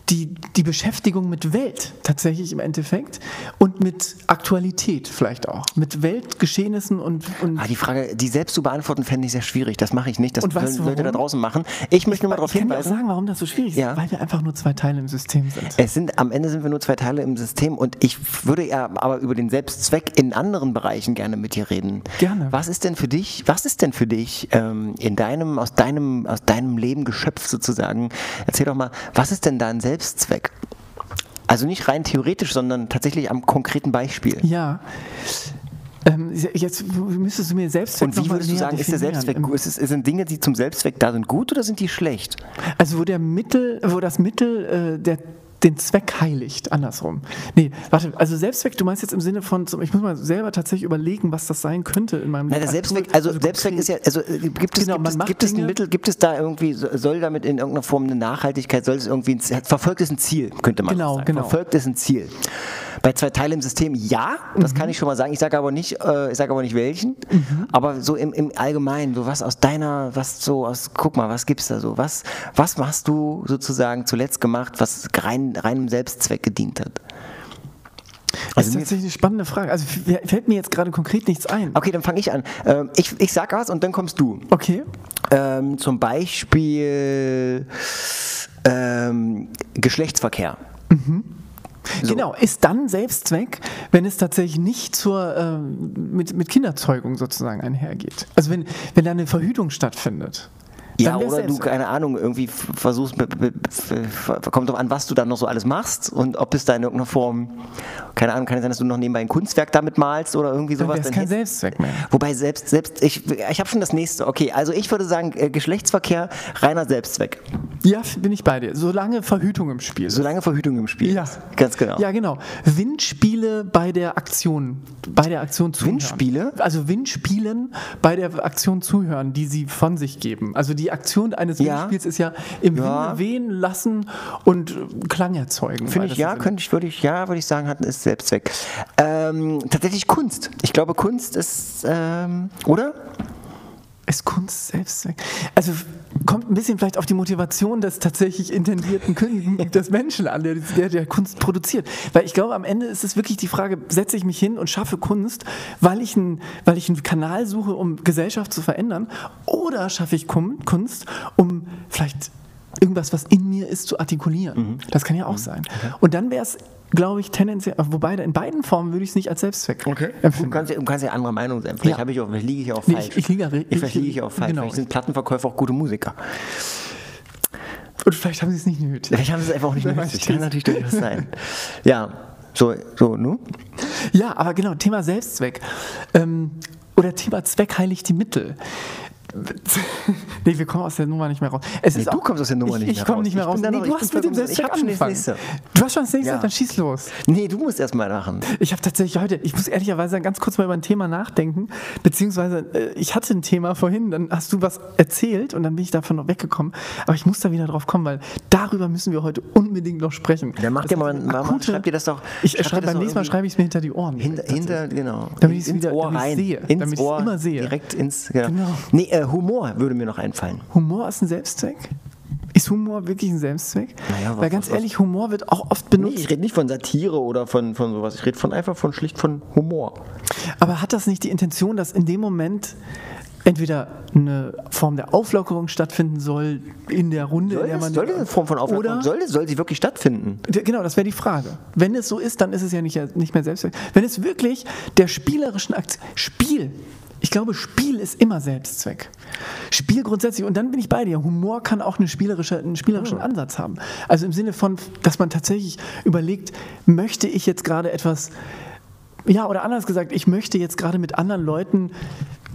die, die Beschäftigung mit Welt tatsächlich im Endeffekt und mit Aktualität vielleicht auch, mit Weltgeschehnissen und, und Ah, die Frage, die selbst zu beantworten, fände ich sehr schwierig. Das mache ich nicht. Das sollen Leute da draußen machen. Ich möchte nur mal darauf ich kann hinweisen. sagen, warum das so schwierig ist, Ja. weil wir einfach nur zwei Teile im System sind. Es sind, am Ende sind wir nur zwei Teile im System und ich würde ja aber über den Selbstzweck in anderen Bereichen gerne mit dir reden. Gerne. Was ist denn für dich, was ist denn für dich ähm, in deinem, aus deinem, aus deinem Leben geschöpft sozusagen? Erzähl doch mal, was ist denn dein Selbstzweck? Also nicht rein theoretisch, sondern tatsächlich am konkreten Beispiel. Ja. Ähm, jetzt müsstest du mir Selbstzweck Und wie würdest du sagen, ist der. Selbstzweck gut? Ist es, sind Dinge, die zum Selbstzweck da sind, gut oder sind die schlecht? Also wo der Mittel, wo das Mittel äh, der den Zweck heiligt, andersrum. Nee, warte, also Selbstzweck, du meinst jetzt im Sinne von, zum- ich muss mal selber tatsächlich überlegen, was das sein könnte in meinem Na, der Selbstzweck, also, Selbstzweck ist ja, also äh, gibt es, Genau, gibt, es, gibt es ein Mittel, gibt es da irgendwie, so- soll damit in irgendeiner Form eine Nachhaltigkeit, soll es irgendwie, ein, verfolgt es ein Ziel, könnte man Genau, sagen. genau. Verfolgt es ein Ziel. Bei zwei Teilen im System ja, das Mhm. kann ich schon mal sagen. Ich sage aber nicht, äh, ich sage aber nicht welchen, aber so im, im Allgemeinen, so was aus deiner, was so aus, guck mal, was gibt's da so? Was, was hast du sozusagen zuletzt gemacht, was rein, reinem Selbstzweck gedient hat? Das Also ist mir- tatsächlich eine spannende Frage. Also fällt mir jetzt gerade konkret nichts ein. Okay, dann fange ich an. Ähm, ich, ich sag was und dann kommst du. Okay. Ähm, zum Beispiel ähm, Geschlechtsverkehr. So. Genau, ist dann Selbstzweck, wenn es tatsächlich nicht zur, ähm, mit, mit Kinderzeugung sozusagen einhergeht. Also wenn, wenn da eine Verhütung stattfindet. Ja, oder du, keine Ahnung, irgendwie versuchst, kommt drauf an, was du dann noch so alles machst und ob es da in irgendeiner Form, keine Ahnung, kann es sein, dass du noch nebenbei ein Kunstwerk damit malst oder irgendwie sowas. es dann kein Selbstzweck mehr. Wobei selbst, selbst ich, ich habe schon das nächste. Okay, also ich würde sagen, äh, Geschlechtsverkehr, reiner Selbstzweck. Ja, bin ich bei dir. Solange Verhütung im Spiel ist. Solange Verhütung im Spiel Ja. ist. Ganz genau. Ja, genau. Windspiele bei der Aktion. Bei der Aktion zuhören. Windspiele? Also Windspielen bei der Aktion zuhören, die sie von sich geben. Also die Aktion eines Ja. Windspiels ist ja im Ja. Wehen lassen und äh, Klang erzeugen. Finde ich, ja, könnte ich, würde ich, ja, würde ich sagen, hat, ist Selbstzweck. Ähm, tatsächlich Kunst. Ich glaube, Kunst ist, ähm, oder? Ist Kunst Selbstzweck? Also kommt ein bisschen vielleicht auf die Motivation des tatsächlich intendierten Kün- [laughs] des Menschen an, der, der, der Kunst produziert. Weil ich glaube, am Ende ist es wirklich die Frage, setze ich mich hin und schaffe Kunst, weil ich, ein, weil ich einen Kanal suche, um Gesellschaft zu verändern, oder schaffe ich Kun- Kunst, um vielleicht irgendwas, was in mir ist, zu artikulieren. Das kann ja auch sein. Und dann wäre es, glaube ich, tendenziell, wobei in beiden Formen würde ich es nicht als Selbstzweck Du empfinden. kannst, ja, du kannst ja anderer Meinung sein. Vielleicht, Ja. habe ich auch, vielleicht liege ich auch Nee, falsch. ich- ich liege- ich- vielleicht liege ich auch falsch. genau. Vielleicht sind Plattenverkäufer auch gute Musiker. Und vielleicht haben sie es nicht nötig. Vielleicht haben sie es einfach auch nicht nötig. weiß Kann das? natürlich durchaus sein. Ja, so, so, nu? Ja, aber genau, Thema Selbstzweck. Ähm, oder Thema Zweck heiligt die Mittel. [laughs] nee, wir kommen aus der Nummer nicht mehr raus. Es Nee, ist du auch, kommst aus der Nummer ich, nicht ich mehr komme raus. nicht mehr Ich raus. bin da Nee, noch- du ich hast mit dem. Ich das angefangen. nächste. Du hast schon das nächste, Ja. dann schieß los. Nee, du musst erst mal machen. Ich habe tatsächlich heute, ich muss ehrlicherweise ganz kurz mal über ein Thema nachdenken, beziehungsweise äh, ich hatte ein Thema vorhin, dann hast du was erzählt und dann bin ich davon noch weggekommen. Aber ich muss da wieder drauf kommen, weil darüber müssen wir heute unbedingt noch sprechen. Dann mach Das dir ist mal, mal, schreib dir das doch. Ich schreib beim nächsten Mal schreibe ich es mir hinter die Ohren. Hinter, hinter, genau. Damit ich's ins wieder- Ohr rein. sehe, ins damit Ohr, immer sehe. Direkt ins, genau. Genau. Nee, äh, Humor würde mir noch einfallen. Humor ist ein Selbstzweck? Ist Humor wirklich ein Selbstzweck? Naja, Weil was- ganz was- ehrlich, Humor wird auch oft Nee, benutzt. ich rede nicht von Satire oder von, von sowas. Ich rede von einfach von schlicht von Humor. Aber hat das nicht die Intention, dass in dem Moment entweder eine Form der Auflockerung stattfinden soll in der Runde, Soll, in der das, man soll diese Form von oder soll, das- soll sie wirklich stattfinden? Genau, das wäre die Frage. Wenn es so ist, dann ist es ja nicht, nicht mehr Selbstzweck. Wenn es wirklich der spielerischen Aktion. Spiel. Ich glaube, Spiel ist immer Selbstzweck. Spiel grundsätzlich. Und dann bin ich bei dir. Humor kann auch eine spielerische, einen spielerischen Ansatz haben. Also im Sinne von, dass man tatsächlich überlegt, möchte ich jetzt gerade etwas. Ja, oder anders gesagt, ich möchte jetzt gerade mit anderen Leuten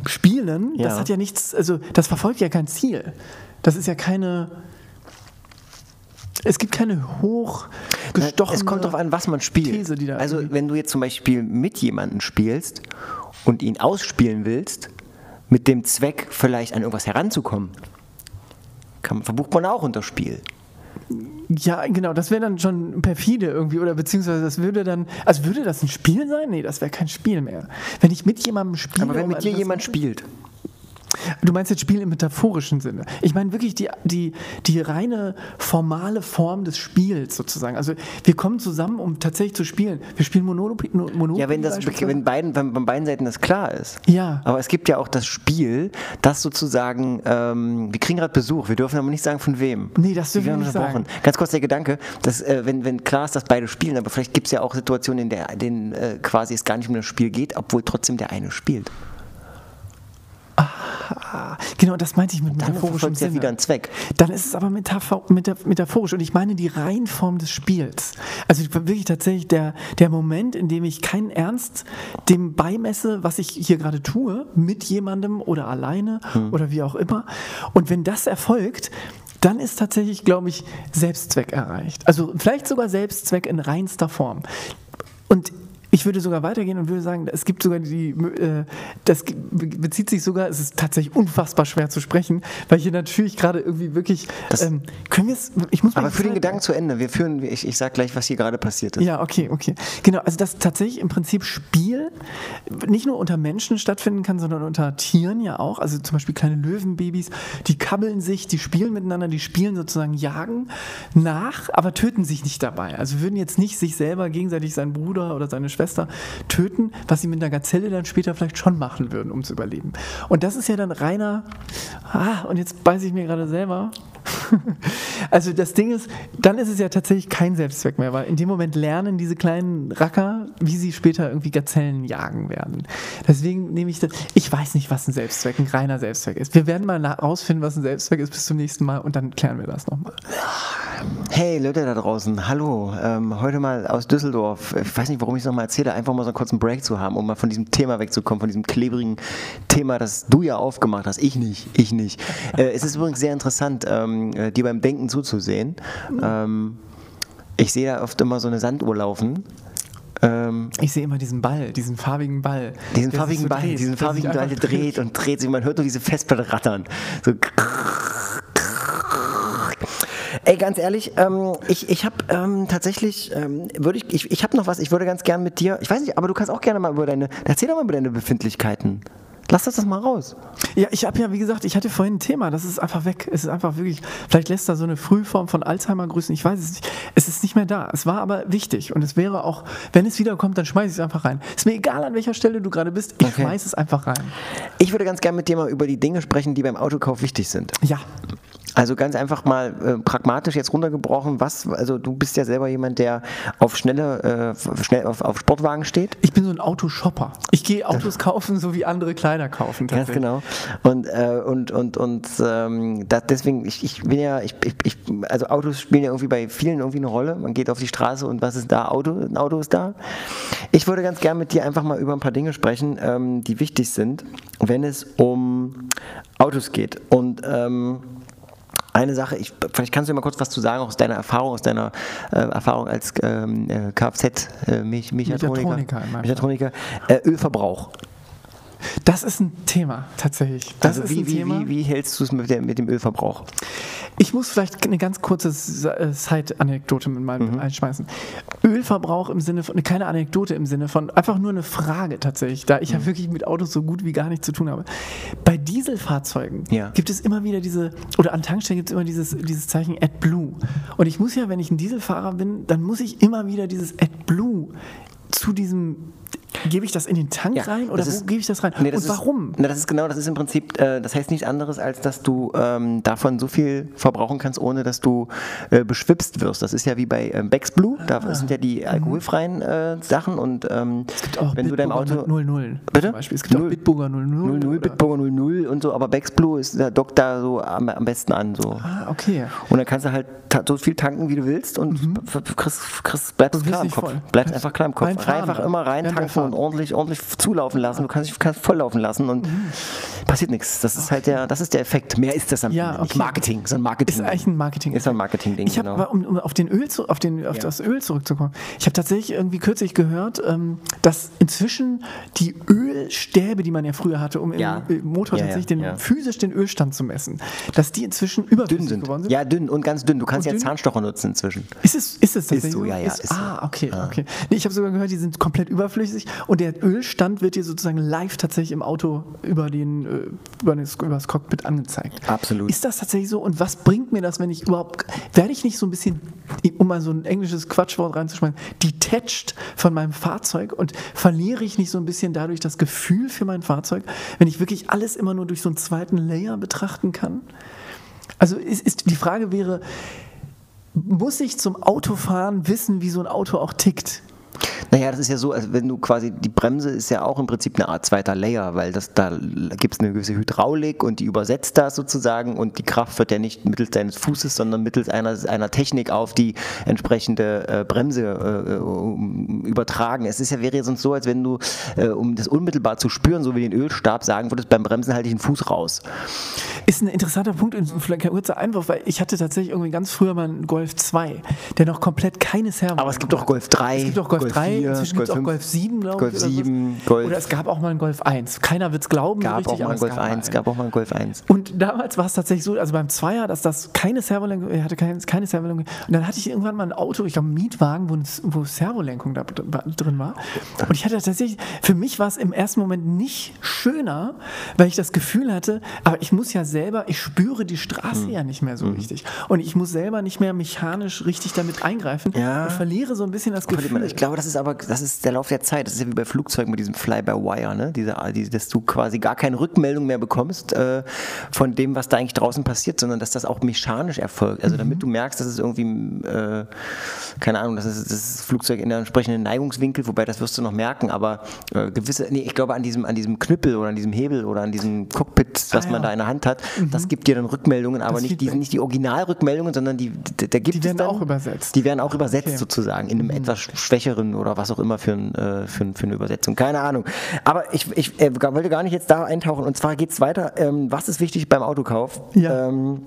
spielen. Das Ja. hat ja nichts, also das verfolgt ja kein Ziel. Das ist ja keine. Es gibt keine hochgestochene. Es kommt darauf an, was man spielt. These, die da also wenn du jetzt zum Beispiel mit jemandem spielst und ihn ausspielen willst, mit dem Zweck vielleicht an irgendwas heranzukommen, kann, verbucht man auch unter Spiel. Ja, genau, das wäre dann schon perfide irgendwie, oder beziehungsweise das würde dann, also würde das ein Spiel sein? Nee, das wäre kein Spiel mehr. Wenn ich mit jemandem spiele. Aber wenn mit dir jemand spielt, Du meinst jetzt Spiel im metaphorischen Sinne. Ich meine wirklich die, die, die reine formale Form des Spiels sozusagen. Also wir kommen zusammen, um tatsächlich zu spielen. Wir spielen Monopoly. Monopoly ja, wenn das wenn beiden, wenn von beiden Seiten das klar ist. Ja. Aber es gibt ja auch das Spiel, das sozusagen, ähm, wir kriegen gerade Besuch, wir dürfen aber nicht sagen von wem. Nee, das dürfen wir nicht unterbrochen. Ganz kurz der Gedanke, dass, äh, wenn, wenn klar ist, dass beide spielen, aber vielleicht gibt es ja auch Situationen, in denen, äh, quasi es gar nicht um das Spiel geht, obwohl trotzdem der eine spielt. Genau, das meinte ich mit Dann metaphorischem ja wieder einen Zweck. Dann ist es aber metapho meta metaphorisch und ich meine die Reihenform des Spiels. Also wirklich tatsächlich der, der Moment, in dem ich keinen Ernst dem beimesse, was ich hier gerade tue, mit jemandem oder alleine oder wie auch immer. Und wenn das erfolgt, dann ist tatsächlich, glaube ich, Selbstzweck erreicht. Also vielleicht sogar Selbstzweck in reinster Form. Und ich würde sogar weitergehen und würde sagen, es gibt sogar die, äh, das bezieht sich sogar, es ist tatsächlich unfassbar schwer zu sprechen, weil hier natürlich gerade irgendwie wirklich, ähm, können wir es, ich muss mal Aber für den Gedanken zu Ende, wir führen, ich, ich sag gleich, was hier gerade passiert ist. Ja, okay, okay. Genau, also dass tatsächlich im Prinzip Spiel nicht nur unter Menschen stattfinden kann, sondern unter Tieren ja auch. Also zum Beispiel kleine Löwenbabys, die kabbeln sich, die spielen miteinander, die spielen sozusagen Jagen nach, aber töten sich nicht dabei. Also würden jetzt nicht sich selber gegenseitig seinen Bruder oder seine Schwester töten, was sie mit einer Gazelle dann später vielleicht schon machen würden, um zu überleben. Und das ist ja dann reiner, ah, und jetzt beiße ich mir gerade selber. [laughs] Also das Ding ist, dann ist es ja tatsächlich kein Selbstzweck mehr, weil in dem Moment lernen diese kleinen Racker, wie sie später irgendwie Gazellen jagen werden. Deswegen nehme ich das, ich weiß nicht, was ein Selbstzweck, ein reiner Selbstzweck ist. Wir werden mal herausfinden, was ein Selbstzweck ist bis zum nächsten Mal und dann klären wir das nochmal. Hey Leute da draußen, hallo. Ähm, heute mal aus Düsseldorf. Ich weiß nicht, warum ich es nochmal erzähle, einfach mal so einen kurzen Break zu haben, um mal von diesem Thema wegzukommen, von diesem klebrigen Thema, das du ja aufgemacht hast. Ich nicht, ich nicht. Äh, es ist übrigens sehr interessant, ähm, äh, dir beim Denken zuzusehen. Ähm, ich sehe da oft immer so eine Sanduhr laufen. Ähm, Ich sehe immer diesen Ball, diesen farbigen Ball. diesen farbigen so Ball, dreht, diesen farbigen Ball, der dreht und dreht sich. Man hört nur diese Festplatte rattern. So. Ey, ganz ehrlich, ähm, ich, ich habe ähm, tatsächlich, ähm, würde ich, ich, ich habe noch was, ich würde ganz gern mit dir, ich weiß nicht, aber du kannst auch gerne mal über deine, erzähl doch mal über deine Befindlichkeiten. Lass das, das mal raus. Ja, ich habe ja, wie gesagt, ich hatte vorhin ein Thema, das ist einfach weg. Es ist einfach wirklich, vielleicht lässt da so eine Frühform von Alzheimer grüßen, ich weiß es nicht. Es ist nicht mehr da. Es war aber wichtig und es wäre auch, wenn es wiederkommt, dann schmeiße ich es einfach rein. Ist mir egal, an welcher Stelle du gerade bist, ich Okay. schmeiß es einfach rein. Ich würde ganz gern mit dir mal über die Dinge sprechen, die beim Autokauf wichtig sind. Ja, Also ganz einfach mal äh, pragmatisch jetzt runtergebrochen, was, also du bist ja selber jemand, der auf schnelle, äh, schnell auf, auf Sportwagen steht. ich bin so ein Autoshopper. Ich gehe Autos kaufen, so wie andere Kleider kaufen. Ganz genau. Und, äh, und, und, und ähm, das, deswegen, ich, ich bin ja, ich, ich, ich, also Autos spielen ja irgendwie bei vielen irgendwie eine Rolle. Man geht auf die Straße und was ist da? Auto, ein Auto ist da. Ich würde ganz gern mit dir einfach mal über ein paar Dinge sprechen, ähm, die wichtig sind, wenn es um Autos geht. Und ähm, eine Sache, ich, vielleicht kannst du mal kurz was zu sagen aus deiner Erfahrung, aus deiner äh, Erfahrung als ähm, äh, Kfz-Mechatroniker. Mechatroniker in meinem Mechatroniker. Äh, Ölverbrauch. Das ist ein Thema, tatsächlich. Das Also wie, wie, wie, wie hältst du es mit, der, mit dem Ölverbrauch? Ich muss vielleicht eine ganz kurze äh, Side-Anekdote mit meinem Mhm. einschmeißen. Ölverbrauch im Sinne von, keine Anekdote im Sinne von, einfach nur eine Frage tatsächlich, da Mhm. ich ja wirklich mit Autos so gut wie gar nichts zu tun habe. Bei Dieselfahrzeugen Ja. gibt es immer wieder diese, oder an Tankstellen gibt es immer dieses, dieses Zeichen AdBlue. Und ich muss ja, wenn ich ein Dieselfahrer bin, dann muss ich immer wieder dieses AdBlue zu diesem, gebe ich das in den Tank rein oder das wo ist- gebe ich das rein? Nee, das Und ist- warum? Na, das ist genau, das ist im Prinzip, äh, das heißt nichts anderes, als dass du ähm, davon so viel verbrauchen kannst, ohne dass du äh, beschwipst wirst. Das ist ja wie bei ähm, Bex Blue, da sind ja die alkoholfreien äh, Sachen und ähm, Ah. Es gibt auch wenn du deinem Auto 00 Bitte? zum Beispiel. Es gibt auch Null. Bitburger 00. 00, oder- Bitburger 00 und so, aber Bex Blue ist, der dockt da so am, am besten an. So. Ah, okay. Und dann kannst du halt so viel tanken, wie du willst und f- kriegst, kriegst, bleibst klar im Kopf. voll. Bleibst einfach klar im Kopf. Einfach immer rein Während tanken und ordentlich, ordentlich zulaufen lassen. Du kannst dich kannst volllaufen lassen und passiert nichts. Das ist halt der, das ist der Effekt. Mehr ist das am Ja, Ende okay. Marketing, so ein Marketing. Ist eigentlich ein Marketing. Ist ein Marketing-Ding, Ich habe, genau. um, um auf den Öl zu, auf den, auf Ja. das Öl zurückzukommen. Ich habe tatsächlich irgendwie kürzlich gehört, ähm, dass inzwischen die Ölstäbe, die man ja früher hatte, um Ja. im Motor tatsächlich den, physisch den Ölstand zu messen, dass die inzwischen überflüssig dünn sind. geworden sind. Ja, dünn und ganz dünn. Du kannst Und ja dünn? Zahnstocher nutzen inzwischen. Ist es, ist es tatsächlich so, ja, ja, Ist, ist so. ah, okay, okay. Nee, ich habe sogar gehört, die sind komplett überflüssig und der Ölstand wird dir sozusagen live tatsächlich im Auto über, den, äh, über, das, über das Cockpit angezeigt. Absolut. Ist das tatsächlich so? Und was bringt mir das, wenn ich überhaupt, werde ich nicht so ein bisschen, um mal so ein englisches Quatschwort reinzuschmeißen, detached von meinem Fahrzeug und verliere ich nicht so ein bisschen dadurch das Gefühl für mein Fahrzeug, wenn ich wirklich alles immer nur durch so einen zweiten Layer betrachten kann? Also ist, ist, die Frage wäre, muss ich zum Autofahren wissen, wie so ein Auto auch tickt? Naja, das ist ja so, als wenn du quasi, die Bremse ist ja auch im Prinzip eine Art zweiter Layer, weil das, da gibt es eine gewisse Hydraulik und die übersetzt das sozusagen und die Kraft wird ja nicht mittels deines Fußes, sondern mittels einer, einer Technik auf die entsprechende äh, Bremse äh, übertragen. Es ist ja, wäre ja sonst so, als wenn du, äh, um das unmittelbar zu spüren, so wie den Ölstab, sagen würdest, beim Bremsen halte ich den Fuß raus. Ist ein interessanter Punkt und vielleicht ein kurzer Einwurf, weil ich hatte tatsächlich irgendwie ganz früher mal einen Golf 2, der noch komplett keine Servo Aber es gibt doch Golf 3, Es gibt auch Golf, Golf 3, 4, inzwischen gibt es auch 5, Golf 7, glaube Golf ich. oder 7, was. Golf- Oder es gab auch mal einen Golf 1. Keiner wird es glauben, so Gab richtig, auch mal einen es Golf gab mal 1, einen. gab auch mal einen Golf 1. Und damals war es tatsächlich so, also beim Zweier, dass das keine Servolenkung, er hatte keine, keine Servolenkung. Und dann hatte ich irgendwann mal ein Auto, ich glaube einen Mietwagen, wo, wo Servolenkung da drin war. Und ich hatte tatsächlich, für mich war es im ersten Moment nicht schöner, weil ich das Gefühl hatte, aber ich muss ja selber, ich spüre die Straße Hm. ja nicht mehr so richtig. Und ich muss selber nicht mehr mechanisch richtig damit eingreifen Ja. und verliere so ein bisschen das Verliert Gefühl. Ich glaube, das ist aber aber, das ist der Lauf der Zeit. Das ist ja wie bei Flugzeugen mit diesem Fly-by-Wire, ne? Diese, die, dass du quasi gar keine Rückmeldung mehr bekommst äh, von dem, was da eigentlich draußen passiert, sondern dass das auch mechanisch erfolgt. Also damit du merkst, dass es irgendwie, äh, keine Ahnung, das ist das Flugzeug in der entsprechenden Neigungswinkel, wobei das wirst du noch merken, aber äh, gewisse, nee, ich glaube an diesem, an diesem Knüppel oder an diesem Hebel oder an diesem Cockpit, was Ah, man ja. da in der Hand hat, das gibt dir dann Rückmeldungen, aber Das nicht die, nicht die Originalrückmeldungen, sondern die, da gibt Die es werden dann, auch übersetzt. Die werden auch übersetzt Okay. Mhm. sozusagen in einem etwas schwächeren oder was auch immer für, ein, äh, für, ein, für eine Übersetzung. Keine Ahnung. Aber ich, ich äh, wollte gar nicht jetzt da eintauchen. Und zwar geht es weiter. Ähm, was ist wichtig beim Autokauf? Ja. Ähm,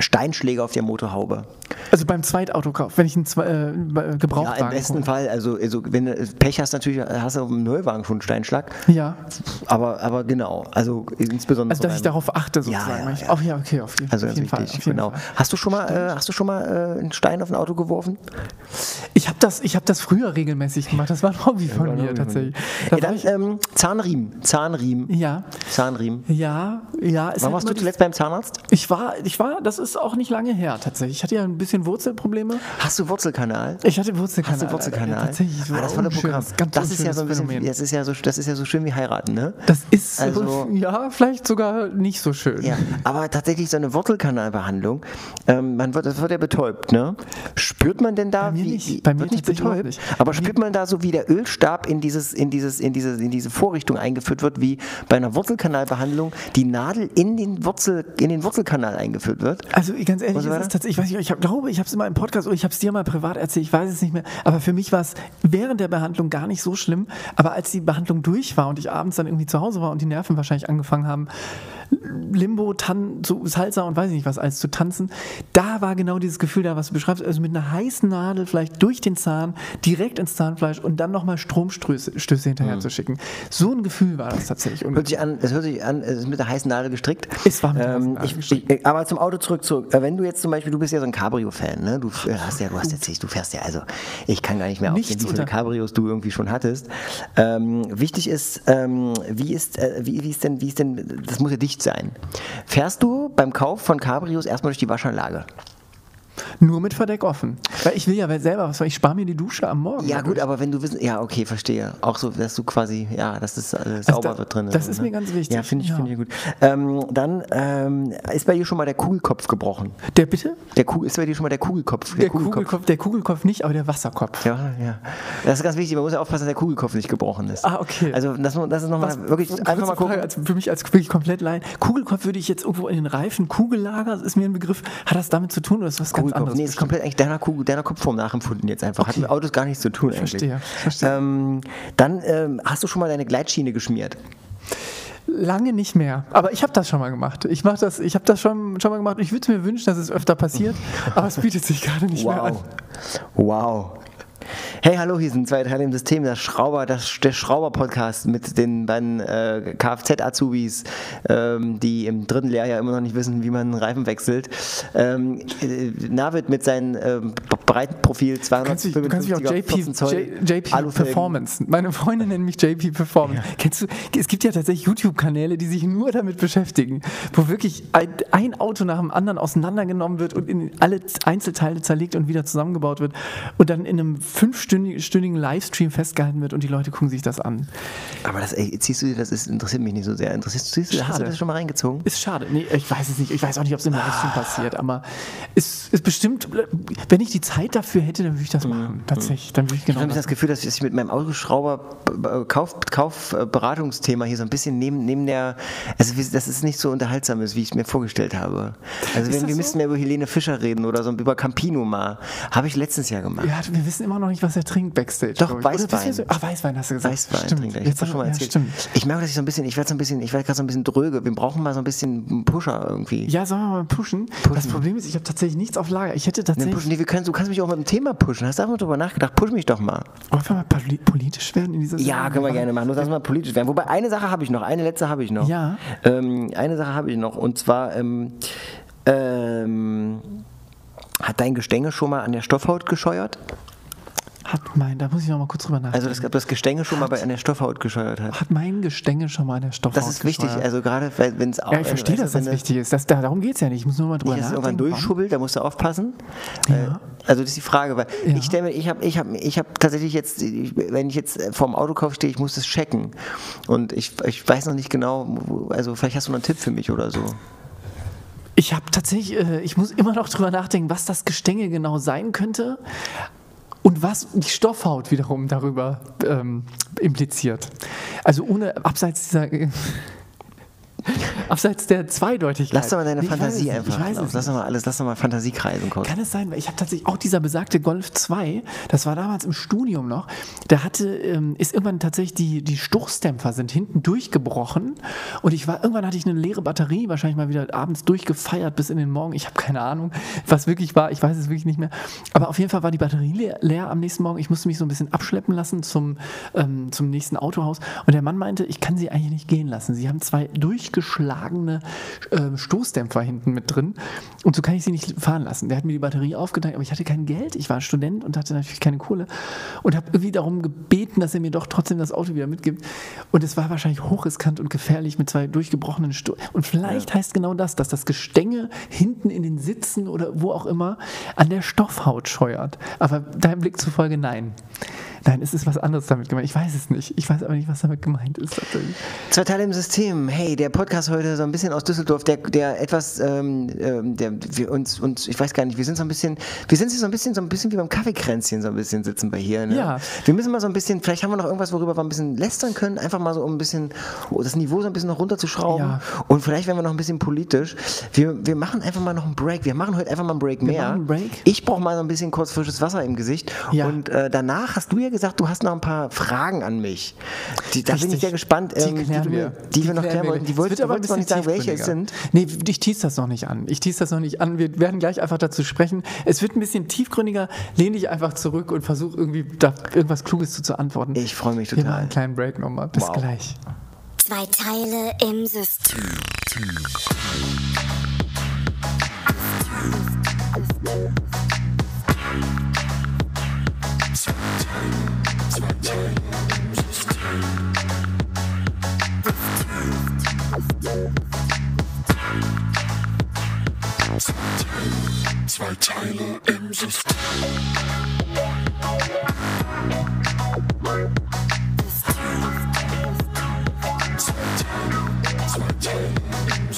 Steinschläge auf der Motorhaube. Also beim Zweitautokauf, wenn ich einen Zwe äh, Ja, Gebrauchtwagen im besten hole. Fall. Also, also wenn du Pech hast, natürlich hast du auf dem Neuwagen schon einen Steinschlag. Ja, Aber, aber genau. Also insbesondere. also dass ich darauf achte sozusagen. Ja, ja, ja. Oh ja, okay, auf jeden, Also auf ganz jeden Fall. wichtig, Auf jeden genau. Fall. Hast du schon mal, äh, hast du schon mal äh, einen Stein auf ein Auto geworfen? Ich habe das, ich hab das früher regelmäßig gemacht. Das war ein Hobby von mir tatsächlich. Da Ja, dann ähm, Zahnriemen. Zahnriemen. ja, Zahnriemen. ja, ja. Wann warst du zuletzt beim Zahnarzt? Ich war, ich war, das ist auch nicht lange her tatsächlich. Ich hatte ja ein bisschen Wurzelprobleme. Hast du Wurzelkanal? Ich hatte Wurzelkanal. Hast du Wurzelkanal? Ja, tatsächlich. ah, das unschönes, Programm. Ganz das ist ja so ein bisschen, Phänomen. das ist ja so, das ist ja so schön wie heiraten, ne? Das ist, Also- ja, vielleicht sogar nicht so schön. Ja, aber tatsächlich so eine Wurzelkanalbehandlung, ähm, man wird, das wird ja betäubt, ne? Spürt man denn da, Bei mir wie, nicht. Bei mir wird nicht betäubt, nicht. aber spürt man da so, wie der Ölstab in dieses, in dieses, in diese, in diese Vorrichtung eingeführt wird, wie bei einer Wurzelkanalbehandlung die Nadel in den Wurzel, in den Wurzelkanal eingeführt wird? Also ganz ehrlich, so es ist tatsächlich, ich weiß nicht, ich hab, glaube, ich habe es in meinem Podcast oder ich habe es dir mal privat erzählt, ich weiß es nicht mehr, aber für mich war es während der Behandlung gar nicht so schlimm, aber als die Behandlung durch war und ich abends dann irgendwie zu Hause war und die Nerven wahrscheinlich angefangen haben, Limbo, Tan, so Salsa und weiß ich nicht was alles zu tanzen, da war genau dieses Gefühl da, was du beschreibst, also mit einer heißen Nadel vielleicht durch den Zahn, direkt ins Zahnfleisch und dann nochmal Stromstöße Stöße hinterher zu schicken. So ein Gefühl war das tatsächlich. Hört sich an, es hört sich an, es ist mit der heißen Nadel gestrickt. Es war mit der heißen ähm, Nadel ich, gestrickt. ich, aber zum Auto zurück, zurück. Äh, Wenn du jetzt zum Beispiel, du bist ja so ein Cabrio-Fan, ne? Du äh, hast ja, du hast erzählt, du fährst ja, also ich kann gar nicht mehr aufsehen, wie viele Cabrios du irgendwie schon hattest. Ähm, wichtig ist, ähm, wie ist, äh, wie, wie ist denn, wie ist denn, das muss ja dicht sein. Fährst du beim Kauf von Cabrios erstmal durch die Waschanlage? Nur mit Verdeck offen. Weil ich will ja selber was, weil ich spare mir die Dusche am Morgen. Ja gut, aber wenn du wissen, ja okay, verstehe. Auch so, dass du quasi, ja, dass das äh, sauber da- wird drin. das so, ist ne? mir ganz wichtig, Ja, finde ich, ja. finde ich gut. Ähm, dann ähm, ist bei dir schon mal der Kugelkopf gebrochen. Der bitte? Der Kugel, ist bei dir schon mal der Kugelkopf? Der Kugelkopf, der Kugelkopf nicht, aber der Wasserkopf. Ja, ja. Das ist ganz wichtig, man muss ja aufpassen, dass der Kugelkopf nicht gebrochen ist. Ah, okay. Also das, das ist nochmal wirklich einfach mal gucken. Frage, als, für mich als wirklich komplett Laien. Kugelkopf würde ich jetzt irgendwo in den Reifen, Kugellager, ist mir ein Begriff. Hat das damit zu tun oder ist was ganz Kugelkopf. anderes? Nee, ist komplett eigentlich deiner, deiner Kopfform nachempfunden jetzt einfach. Hat Okay. mit Autos gar nichts zu tun eigentlich. Verstehe, verstehe. Ähm, dann ähm, hast du schon mal deine Gleitschiene geschmiert. Lange nicht mehr. Aber ich habe das schon mal gemacht. Ich mache das, ich habe das schon, schon mal gemacht. Ich würde mir wünschen, dass es öfter passiert, aber es bietet sich gerade nicht mehr an. Wow. Hey, hallo, hier sind zwei Teile im System, das Schrauber, das, der Schrauber-Podcast mit den beiden äh, Kfz-Azubis, ähm, die im dritten Lehrjahr immer noch nicht wissen, wie man einen Reifen wechselt. Ähm, äh, Navid mit seinem ähm, breiten Profil, Du kannst mich, du kannst mich auch 255 JP, 14 Zoll J, JP Alufelgen. Performance. Meine Freundin nennt mich JP Performance. Kennst du, es gibt ja tatsächlich YouTube-Kanäle, die sich nur damit beschäftigen, wo wirklich ein, ein Auto nach dem anderen auseinandergenommen wird und in alle Einzelteile zerlegt und wieder zusammengebaut wird und dann in einem fünfstündigen stündigen Livestream festgehalten wird und die Leute gucken sich das an. Aber das, ey, ziehst du dir, das ist, interessiert mich nicht so sehr. Interessierst du, hast du Schade. das schon mal reingezogen? Ist schade. Nee, ich weiß es nicht. Ich weiß auch nicht, ob es im Livestream passiert, aber es ist bestimmt, wenn ich die Zeit dafür hätte, dann würde ich das machen. Tatsächlich. Dann würde ich Ich genau habe das das Gefühl, dass ich mit meinem Autoschrauber-Kaufberatungsthema Kauf, äh, Beratungsthema hier so ein bisschen neben, neben der, also dass es nicht so unterhaltsam ist, wie ich es mir vorgestellt habe. Also wenn, wir so? müssten mehr über Helene Fischer reden oder so über Campino mal. Habe ich letztes Jahr gemacht. Ja, wir wissen immer noch nicht, was er trinkt backstage. Doch, Weißwein. so- Ach, Weißwein hast du gesagt. Weißwein stimmt. trinkt er. Ich Jetzt schon mal ja, erzählt. stimmt. Ich merke, dass ich so ein bisschen, ich werde so ein bisschen, ich werde gerade so ein bisschen dröge. Wir brauchen mal so ein bisschen einen Pusher irgendwie. Ja, sollen wir mal pushen? Das Problem ist, ich habe tatsächlich nichts auf Lager. Ich hätte tatsächlich. pushen. Nee, wir können, du kannst mich auch mit dem Thema pushen. Hast du einfach mal drüber nachgedacht? Push mich doch mal. Wollen wir mal poli- politisch werden in dieser Ja, Sendung? können wir gerne machen. Nur dass wir mal politisch werden. Wobei eine Sache habe ich noch, eine letzte habe ich noch. Ja. Ähm, eine Sache habe ich noch und zwar ähm, ähm, hat dein Gestänge schon mal an der Stoffhaut gescheuert? Hat mein, da muss ich noch mal kurz drüber nachdenken. Also das, ob das Gestänge schon mal bei einer Stoffhaut gescheuert hat. hat mein Gestänge schon mal an der Stoffhaut Das ist wichtig, gescheuert? also gerade wenn es auch. Ja, ich verstehe, dass das wichtig ist. Das, da, darum geht es ja nicht. Ich muss nur mal drüber Nicht, dass es irgendwann nachdenken. durchschubbelt, da musst du aufpassen. Ja. Äh, Also das ist die Frage, weil Ja. ich stelle mir, ich habe ich hab, ich hab tatsächlich jetzt, wenn ich jetzt äh, vorm Autokauf stehe, ich muss das checken. Und ich, ich weiß noch nicht genau, also vielleicht hast du noch einen Tipp für mich oder so. Ich habe tatsächlich, äh, ich muss immer noch drüber nachdenken, was das Gestänge genau sein könnte und was die Stoffhaut wiederum darüber ähm, impliziert. Also ohne abseits dieser. [laughs] abseits der Zweideutigkeit. Lass doch mal deine ich Fantasie einfach. Ich weiß es lass doch mal alles, lass doch mal Fantasie kreisen kurz. Kann es sein, weil ich habe tatsächlich auch dieser besagte Golf 2, das war damals im Studium noch, da hatte, ähm, ist irgendwann tatsächlich die, die Stoßdämpfer sind hinten durchgebrochen und ich war, irgendwann hatte ich eine leere Batterie, wahrscheinlich mal wieder abends durchgefeiert bis in den Morgen. Ich habe keine Ahnung, was wirklich war, ich weiß es wirklich nicht mehr. Aber auf jeden Fall war die Batterie leer, leer am nächsten Morgen. Ich musste mich so ein bisschen abschleppen lassen zum, ähm, zum nächsten Autohaus und der Mann meinte, ich kann sie eigentlich nicht gehen lassen. Sie haben zwei durchgeschlagene ähm, Stoßdämpfer hinten mit drin und so kann ich sie nicht fahren lassen. Der hat mir die Batterie aufgetankt, aber ich hatte kein Geld. Ich war Student und hatte natürlich keine Kohle und habe irgendwie darum gebeten, dass er mir doch trotzdem das Auto wieder mitgibt. Und es war wahrscheinlich hochriskant und gefährlich mit zwei durchgebrochenen Sto Und vielleicht heißt genau das, dass das Gestänge hinten in den Sitzen oder wo auch immer an der Stoffhaut scheuert. Aber deinem Blick zufolge nein. Nein, es ist was anderes damit gemeint. Ich weiß es nicht. Ich weiß aber nicht, was damit gemeint ist. Zwei Teile im System. Hey, der Podcast heute so ein bisschen aus Düsseldorf, der, der etwas, ähm, ähm, der wir uns, uns, ich weiß gar nicht, wir sind so ein bisschen, wir sind so ein bisschen, so ein bisschen wie beim Kaffeekränzchen so ein bisschen sitzen bei hier. Ne? Ja. Wir müssen mal so ein bisschen, vielleicht haben wir noch irgendwas, worüber wir ein bisschen lästern können, einfach mal so um ein bisschen das Niveau so ein bisschen noch runterzuschrauben. Ja. Und vielleicht werden wir noch ein bisschen politisch. Wir, wir machen einfach mal noch einen Break. Wir machen heute einfach mal einen Break mehr. machen einen Break. Ich brauche mal so ein bisschen kurz frisches Wasser im Gesicht. Ja. Und äh, danach hast du ja gesagt, du hast noch ein paar Fragen an mich. Die, da bin ich Richtig. sehr gespannt, Die ähm, die, wir. mir, die, wir noch klären wollten. Die Es wolltest du nicht bisschen sagen, welche es sind. Nee, ich tease das noch nicht an. Ich tease das noch nicht an. Wir werden gleich einfach dazu sprechen. Es wird ein bisschen tiefgründiger. Lehn dich einfach zurück und versuch irgendwie da irgendwas Kluges zu, zu antworten. Ich freue mich Wir machen total. einen kleinen Break nochmal. Bis Wow. gleich. Zwei Teile im System. Zwei Teile, zwei Teile im System. Zwei Teile, zwei Teile im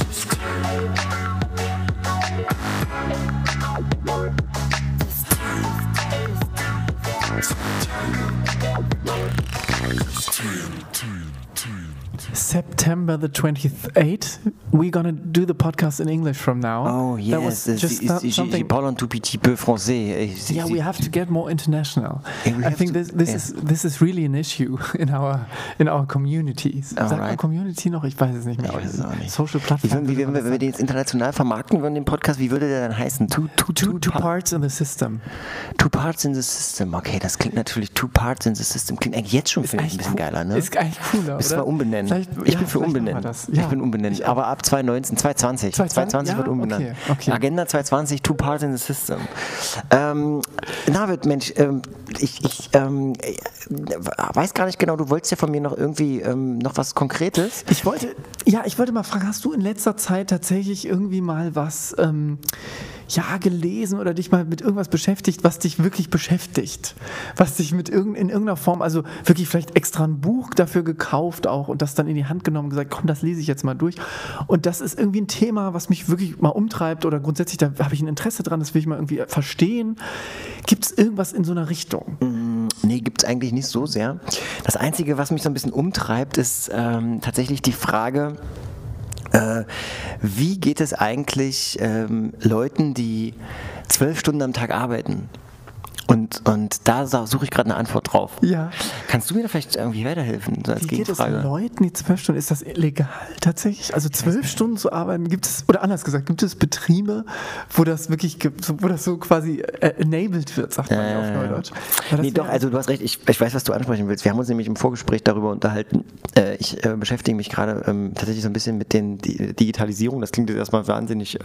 System. September the 28th, we're gonna do the podcast in English from now. Oh yes, something. parle un tout petit peu français. C'est- Yeah, we have to get more international. I think to- this this yeah. is this is really an issue [laughs] in our in our communities. Sagt man Alright. Community noch? Ich weiß es nicht mehr. Nicht. Social Plattform. wie, wenn, wir- den jetzt international vermarkten würden, den Podcast, wie würde der dann heißen? Two, two, Two, two pa- parts in the system. two Parts in the System. Okay, das klingt natürlich Two Parts in the System. Klingt eigentlich jetzt schon finde ich ein bisschen cool. geiler, ne? Ist eigentlich cooler, Müssen wir umbenennen. Vielleicht- ich ja, bin für vielleicht umbenennen. das. Ich Ja, bin umbenennen. Aber ab 2019, 2020. 2020? 2020 wird Ja, umbenannt. okay, okay. Agenda 2020, Two Parts in the System. Ähm, David, Mensch, ähm, ich, ich ähm, äh, weiß gar nicht genau, du wolltest ja von mir noch irgendwie ähm, noch was Konkretes. Ich wollte, ja, ich wollte mal fragen, hast du in letzter Zeit tatsächlich irgendwie mal was, ähm, ja, gelesen oder dich mal mit irgendwas beschäftigt, was dich wirklich beschäftigt? Was dich mit irgend, in irgendeiner Form, also wirklich vielleicht extra ein Buch dafür gekauft auch und das dann in die Hand genommen und gesagt, komm, das lese ich jetzt mal durch. Und das ist irgendwie ein Thema, was mich wirklich mal umtreibt oder grundsätzlich, da habe ich ein Interesse dran, das will ich mal irgendwie verstehen. Gibt es irgendwas in so einer Richtung? Nee, gibt es eigentlich nicht so sehr. Das Einzige, was mich so ein bisschen umtreibt, ist ähm, tatsächlich die Frage, äh, wie geht es eigentlich ähm, Leuten, die zwölf Stunden am Tag arbeiten? Und, und da suche ich gerade eine Antwort drauf. Ja. Kannst du mir da vielleicht irgendwie weiterhelfen, so als Wie geht es Gegenfrage? Leuten, die zwölf Stunden, ist das illegal tatsächlich? Also zwölf Stunden zu arbeiten, gibt es, oder anders gesagt, gibt es Betriebe, wo das wirklich, wo das so quasi äh, enabled wird, sagt man ja auf Neudeutsch. Nee, doch, also du hast recht, ich, ich weiß, was du ansprechen willst. Wir haben uns nämlich im Vorgespräch darüber unterhalten. Äh, ich äh, beschäftige mich gerade ähm, tatsächlich so ein bisschen mit den Di Digitalisierung. Das klingt jetzt erstmal wahnsinnig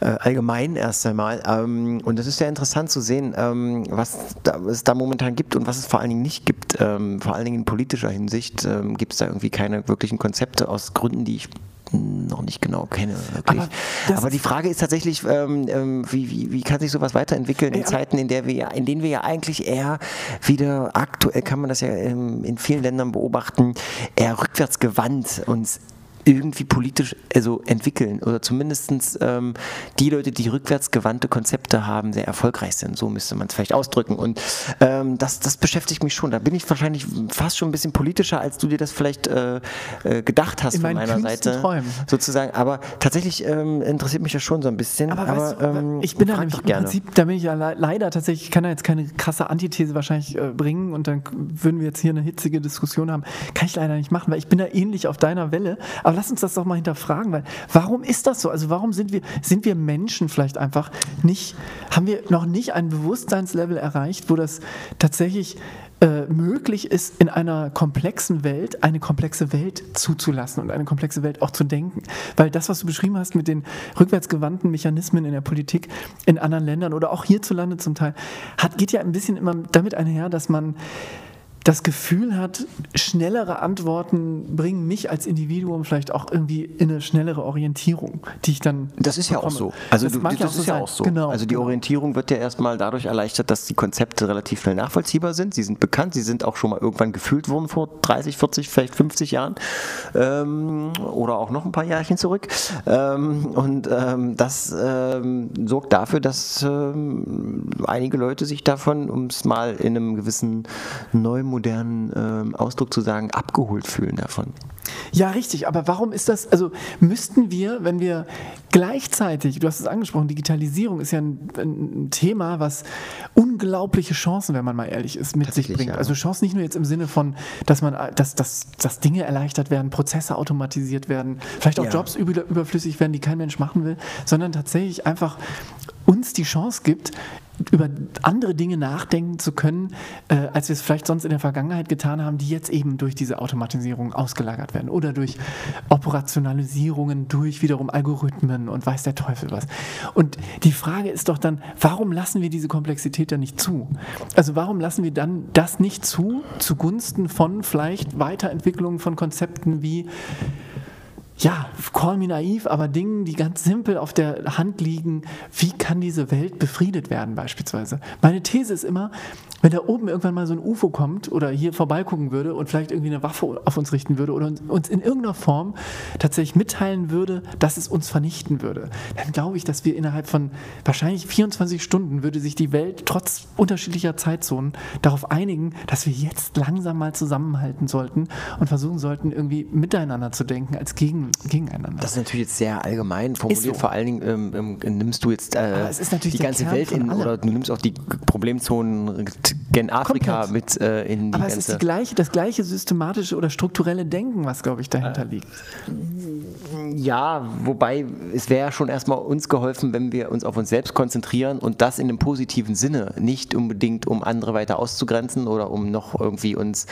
äh, allgemein erst einmal. Ähm, und es ist sehr interessant zu sehen, ähm, was da, es da momentan gibt und was es vor allen Dingen nicht gibt. Ähm, vor allen Dingen in politischer Hinsicht ähm, gibt es da irgendwie keine wirklichen Konzepte aus Gründen, die ich noch nicht genau kenne. Wirklich. Aber Aber die Frage ist tatsächlich, ähm, ähm, wie, wie, wie kann sich sowas weiterentwickeln in Ja. Zeiten, in, der wir, in denen wir ja eigentlich eher wieder aktuell, kann man das ja ähm, in vielen Ländern beobachten, eher rückwärts gewandt uns irgendwie politisch also entwickeln oder zumindest ähm, die Leute, die rückwärtsgewandte Konzepte haben, sehr erfolgreich sind. So müsste man es vielleicht ausdrücken. Und ähm, das, das beschäftigt mich schon. Da bin ich wahrscheinlich fast schon ein bisschen politischer, als du dir das vielleicht äh, äh, gedacht hast In von meiner Seite. Träumen. Sozusagen. Aber tatsächlich ähm, interessiert mich das schon so ein bisschen. Aber, Aber, weißt du, ähm, ich bin da nämlich im gerne. Prinzip, da bin ich ja le leider tatsächlich, ich kann da jetzt keine krasse Antithese wahrscheinlich äh, bringen und dann würden wir jetzt hier eine hitzige Diskussion haben. Kann ich leider nicht machen, weil ich bin da ähnlich auf deiner Welle. Aber lass uns das doch mal hinterfragen, weil warum ist das so? Also warum sind wir, sind wir Menschen vielleicht einfach nicht, haben wir noch nicht ein Bewusstseinslevel erreicht, wo das tatsächlich äh, möglich ist, in einer komplexen Welt eine komplexe Welt zuzulassen und eine komplexe Welt auch zu denken. Weil das, was du beschrieben hast mit den rückwärtsgewandten Mechanismen in der Politik in anderen Ländern oder auch hierzulande zum Teil, hat, geht ja ein bisschen immer damit einher, dass man das Gefühl hat, schnellere Antworten bringen mich als Individuum vielleicht auch irgendwie in eine schnellere Orientierung, die ich dann. Das ist ja auch bekomme. so. Also das du, das ist ja sein. auch so. Genau. also die genau. Orientierung wird ja erstmal dadurch erleichtert, dass die Konzepte relativ schnell nachvollziehbar sind. Sie sind bekannt, sie sind auch schon mal irgendwann gefühlt worden vor 30, 40, vielleicht 50 Jahren ähm, oder auch noch ein paar Jahrchen zurück. Ähm, und ähm, das ähm, sorgt dafür, dass ähm, einige Leute sich davon, um es mal in einem gewissen neu modernen ähm, Ausdruck zu sagen, abgeholt fühlen davon. Ja, richtig. Aber warum ist das? Also müssten wir, wenn wir gleichzeitig, du hast es angesprochen, Digitalisierung ist ja ein, ein Thema, was unglaubliche Chancen, wenn man mal ehrlich ist, mit sich bringt. ja. Also Chancen nicht nur jetzt im Sinne von, dass man, dass, dass, dass Dinge erleichtert werden, Prozesse automatisiert werden, vielleicht auch Ja. Jobs über, überflüssig werden, die kein Mensch machen will, sondern tatsächlich einfach uns die Chance gibt, über andere Dinge nachdenken zu können, äh, als wir es vielleicht sonst in der Vergangenheit getan haben, die jetzt eben durch diese Automatisierung ausgelagert werden oder durch Operationalisierungen, durch wiederum Algorithmen und weiß der Teufel was. Und die Frage ist doch dann, warum lassen wir diese Komplexität dann nicht zu? Also warum lassen wir dann das nicht zu, zugunsten von vielleicht Weiterentwicklungen von Konzepten wie ja, call me naiv, aber Dingen, die ganz simpel auf der Hand liegen, wie kann diese Welt befriedet werden beispielsweise? Meine These ist immer, wenn da oben irgendwann mal so ein UFO kommt oder hier vorbeigucken würde und vielleicht irgendwie eine Waffe auf uns richten würde oder uns- in irgendeiner Form tatsächlich mitteilen würde, dass es uns vernichten würde, dann glaube ich, dass wir innerhalb von wahrscheinlich 24 Stunden würde sich die Welt trotz unterschiedlicher Zeitzonen darauf einigen, dass wir jetzt langsam mal zusammenhalten sollten und versuchen sollten, irgendwie miteinander zu denken als gegen, gegeneinander. Das ist natürlich jetzt sehr allgemein formuliert. so. Vor allen Dingen ähm, ähm, nimmst du jetzt äh, die ganze Welt in, oder du nimmst auch die Problemzonen gen Afrika Komplett. mit äh, in die Aber es ist ganze. die gleiche, das gleiche systematische oder strukturelle Denken, was, glaube ich, dahinter liegt. Ja, wobei es wäre schon erstmal uns geholfen, wenn wir uns auf uns selbst konzentrieren und das in einem positiven Sinne, nicht unbedingt um andere weiter auszugrenzen oder um noch irgendwie uns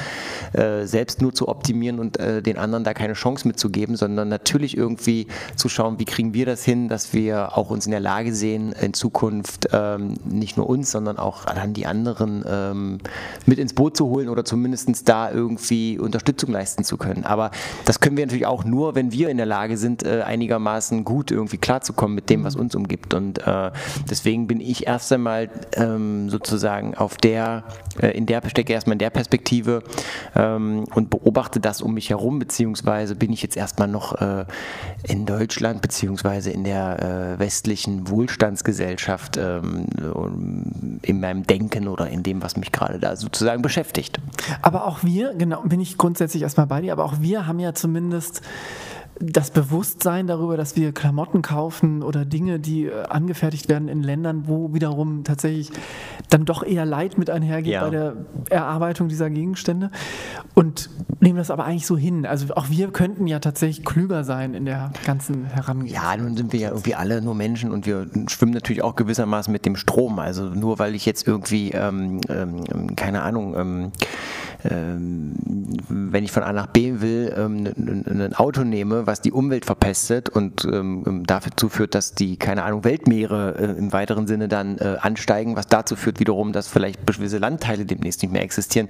äh, selbst nur zu optimieren und äh, den anderen da keine Chance mitzugeben, sondern natürlich irgendwie zu schauen, wie kriegen wir das hin, dass wir auch uns in der Lage sehen, in Zukunft ähm, nicht nur uns, sondern auch dann die anderen ähm, mit ins Boot zu holen oder zumindest da irgendwie Unterstützung leisten zu können. Aber das können wir natürlich auch nur, wenn wir in der Lage sind, äh, einigermaßen gut irgendwie klarzukommen mit dem, was uns umgibt. Und äh, deswegen bin ich erst einmal ähm, sozusagen auf der, äh, in der stecke erstmal in der Perspektive ähm, und beobachte das um mich herum, beziehungsweise bin ich jetzt erstmal noch äh, in Deutschland, beziehungsweise in der äh, westlichen Wohlstandsgesellschaft ähm, in meinem Denken oder in dem, was mich gerade da sozusagen beschäftigt. Aber auch wir, genau, bin ich grundsätzlich erstmal bei dir, aber auch wir haben ja zumindest das Bewusstsein darüber, dass wir Klamotten kaufen oder Dinge, die äh, angefertigt werden in Ländern, wo wiederum tatsächlich dann doch eher Leid mit einhergeht Ja. bei der Erarbeitung dieser Gegenstände und nehmen das aber eigentlich so hin. Also auch wir könnten ja tatsächlich klüger sein in der ganzen Herangehensweise. Ja, nun sind wir ja irgendwie alle nur Menschen und wir schwimmen natürlich auch gewissermaßen mit dem Strom. Also nur weil ich jetzt irgendwie, ähm, ähm, keine Ahnung, ähm, ähm, wenn ich von A nach B will, ähm, ein- Auto nehme, was die Umwelt verpestet und ähm, dazu führt, dass die, keine Ahnung, Weltmeere äh, im weiteren Sinne dann äh, ansteigen, was dazu führt wiederum, dass vielleicht gewisse Landteile demnächst nicht mehr existieren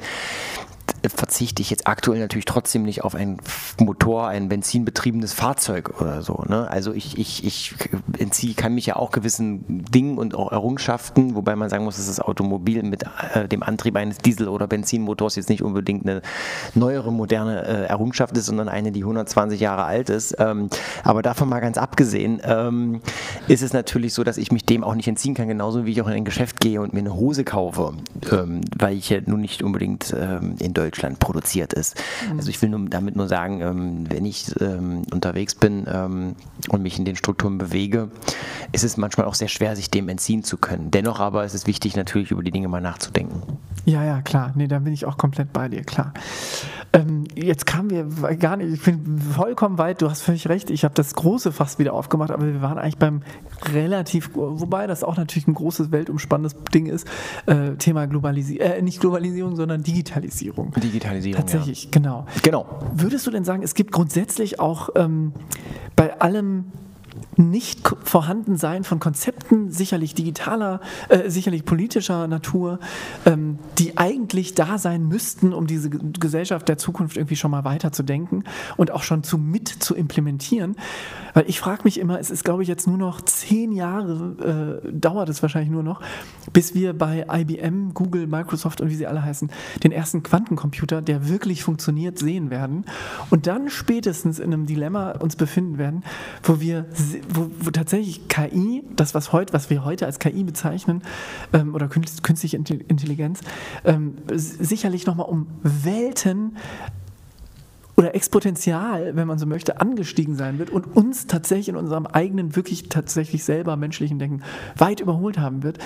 verzichte ich jetzt aktuell natürlich trotzdem nicht auf einen Motor, ein benzinbetriebenes Fahrzeug oder so. Ne? Also ich, ich, ich entziehe, kann mich ja auch gewissen Dingen und auch Errungenschaften, wobei man sagen muss, dass das Automobil mit äh, dem Antrieb eines Diesel- oder Benzinmotors jetzt nicht unbedingt eine neuere, moderne äh, Errungenschaft ist, sondern eine, die 120 Jahre alt ist. Ähm, aber davon mal ganz abgesehen, ähm, ist es natürlich so, dass ich mich dem auch nicht entziehen kann, genauso wie ich auch in ein Geschäft gehe und mir eine Hose kaufe, ähm, weil ich ja nun nicht unbedingt ähm, in Deutschland produziert ist. Mhm. Also ich will nur, damit nur sagen, ähm, wenn ich ähm, unterwegs bin ähm, und mich in den Strukturen bewege, ist es manchmal auch sehr schwer, sich dem entziehen zu können. Dennoch aber ist es wichtig, natürlich über die Dinge mal nachzudenken. Ja, ja, klar. Nee, da bin ich auch komplett bei dir, klar. Ähm, jetzt kamen wir gar nicht, ich bin vollkommen weit, du hast völlig recht, ich habe das große Fass wieder aufgemacht, aber wir waren eigentlich beim relativ, wobei das auch natürlich ein großes, weltumspannendes Ding ist, äh, Thema Globalisierung, äh, nicht Globalisierung, sondern Digitalisierung. Digitalisierung. Tatsächlich, ja. genau. Genau. Würdest du denn sagen, es gibt grundsätzlich auch ähm, bei allem nicht vorhanden sein von Konzepten, sicherlich digitaler, äh, sicherlich politischer Natur, ähm, die eigentlich da sein müssten, um diese Gesellschaft der Zukunft irgendwie schon mal weiterzudenken und auch schon zu mit zu implementieren. Weil ich frage mich immer, es ist, glaube ich, jetzt nur noch zehn Jahre, äh, dauert es wahrscheinlich nur noch, bis wir bei IBM, Google, Microsoft und wie sie alle heißen, den ersten Quantencomputer, der wirklich funktioniert, sehen werden und dann spätestens in einem Dilemma uns befinden werden, wo wir wo, wo, tatsächlich KI, das was heute, was wir heute als KI bezeichnen, ähm, oder künstliche Intelligenz, ähm, sicherlich nochmal um Welten oder exponentiell, wenn man so möchte, angestiegen sein wird und uns tatsächlich in unserem eigenen, wirklich tatsächlich selber menschlichen Denken weit überholt haben wird.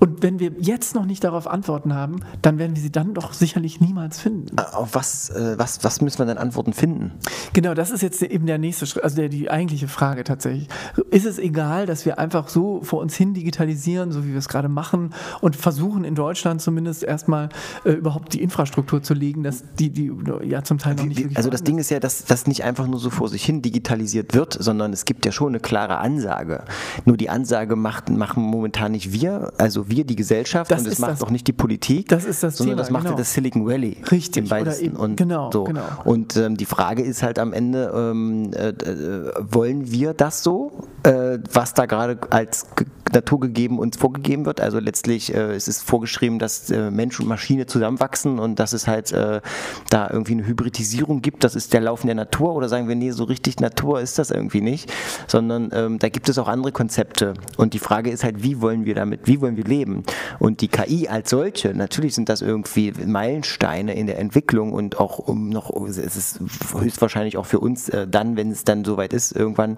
Und wenn wir jetzt noch nicht darauf Antworten haben, dann werden wir sie dann doch sicherlich niemals finden. Äh, auf was, äh, was, was müssen wir denn Antworten finden? Genau, das ist jetzt eben der nächste Schritt, also der, die eigentliche Frage tatsächlich. Ist es egal, dass wir einfach so vor uns hin digitalisieren, so wie wir es gerade machen und versuchen in Deutschland zumindest erstmal äh, überhaupt die Infrastruktur zu legen, dass die, die ja zum Teil noch nicht wirklich Also das Ding ist ja, dass das nicht einfach nur so vor sich hin digitalisiert wird, sondern es gibt ja schon eine klare Ansage. Nur die Ansage macht, machen momentan nicht wir, also wir, die Gesellschaft, das und das macht auch nicht die Politik, das ist das sondern Thema, das macht genau. das Silicon Valley. Richtig, im weitesten. eben, und genau, so. genau. Und ähm, die Frage ist halt am Ende, ähm, äh, äh, wollen wir das so, äh, was da gerade als naturgegeben uns vorgegeben wird? Also letztlich äh, es ist vorgeschrieben, dass äh, Mensch und Maschine zusammenwachsen und dass es halt äh, da irgendwie eine Hybridisierung gibt. Das ist der Laufen der Natur oder sagen wir, nee, so richtig Natur ist das irgendwie nicht, sondern ähm, da gibt es auch andere Konzepte. Und die Frage ist halt, wie wollen wir damit, wie wollen wir leben? Und die KI als solche, natürlich sind das irgendwie Meilensteine in der Entwicklung und auch um noch, es ist höchstwahrscheinlich auch für uns äh, dann, wenn es dann soweit ist, irgendwann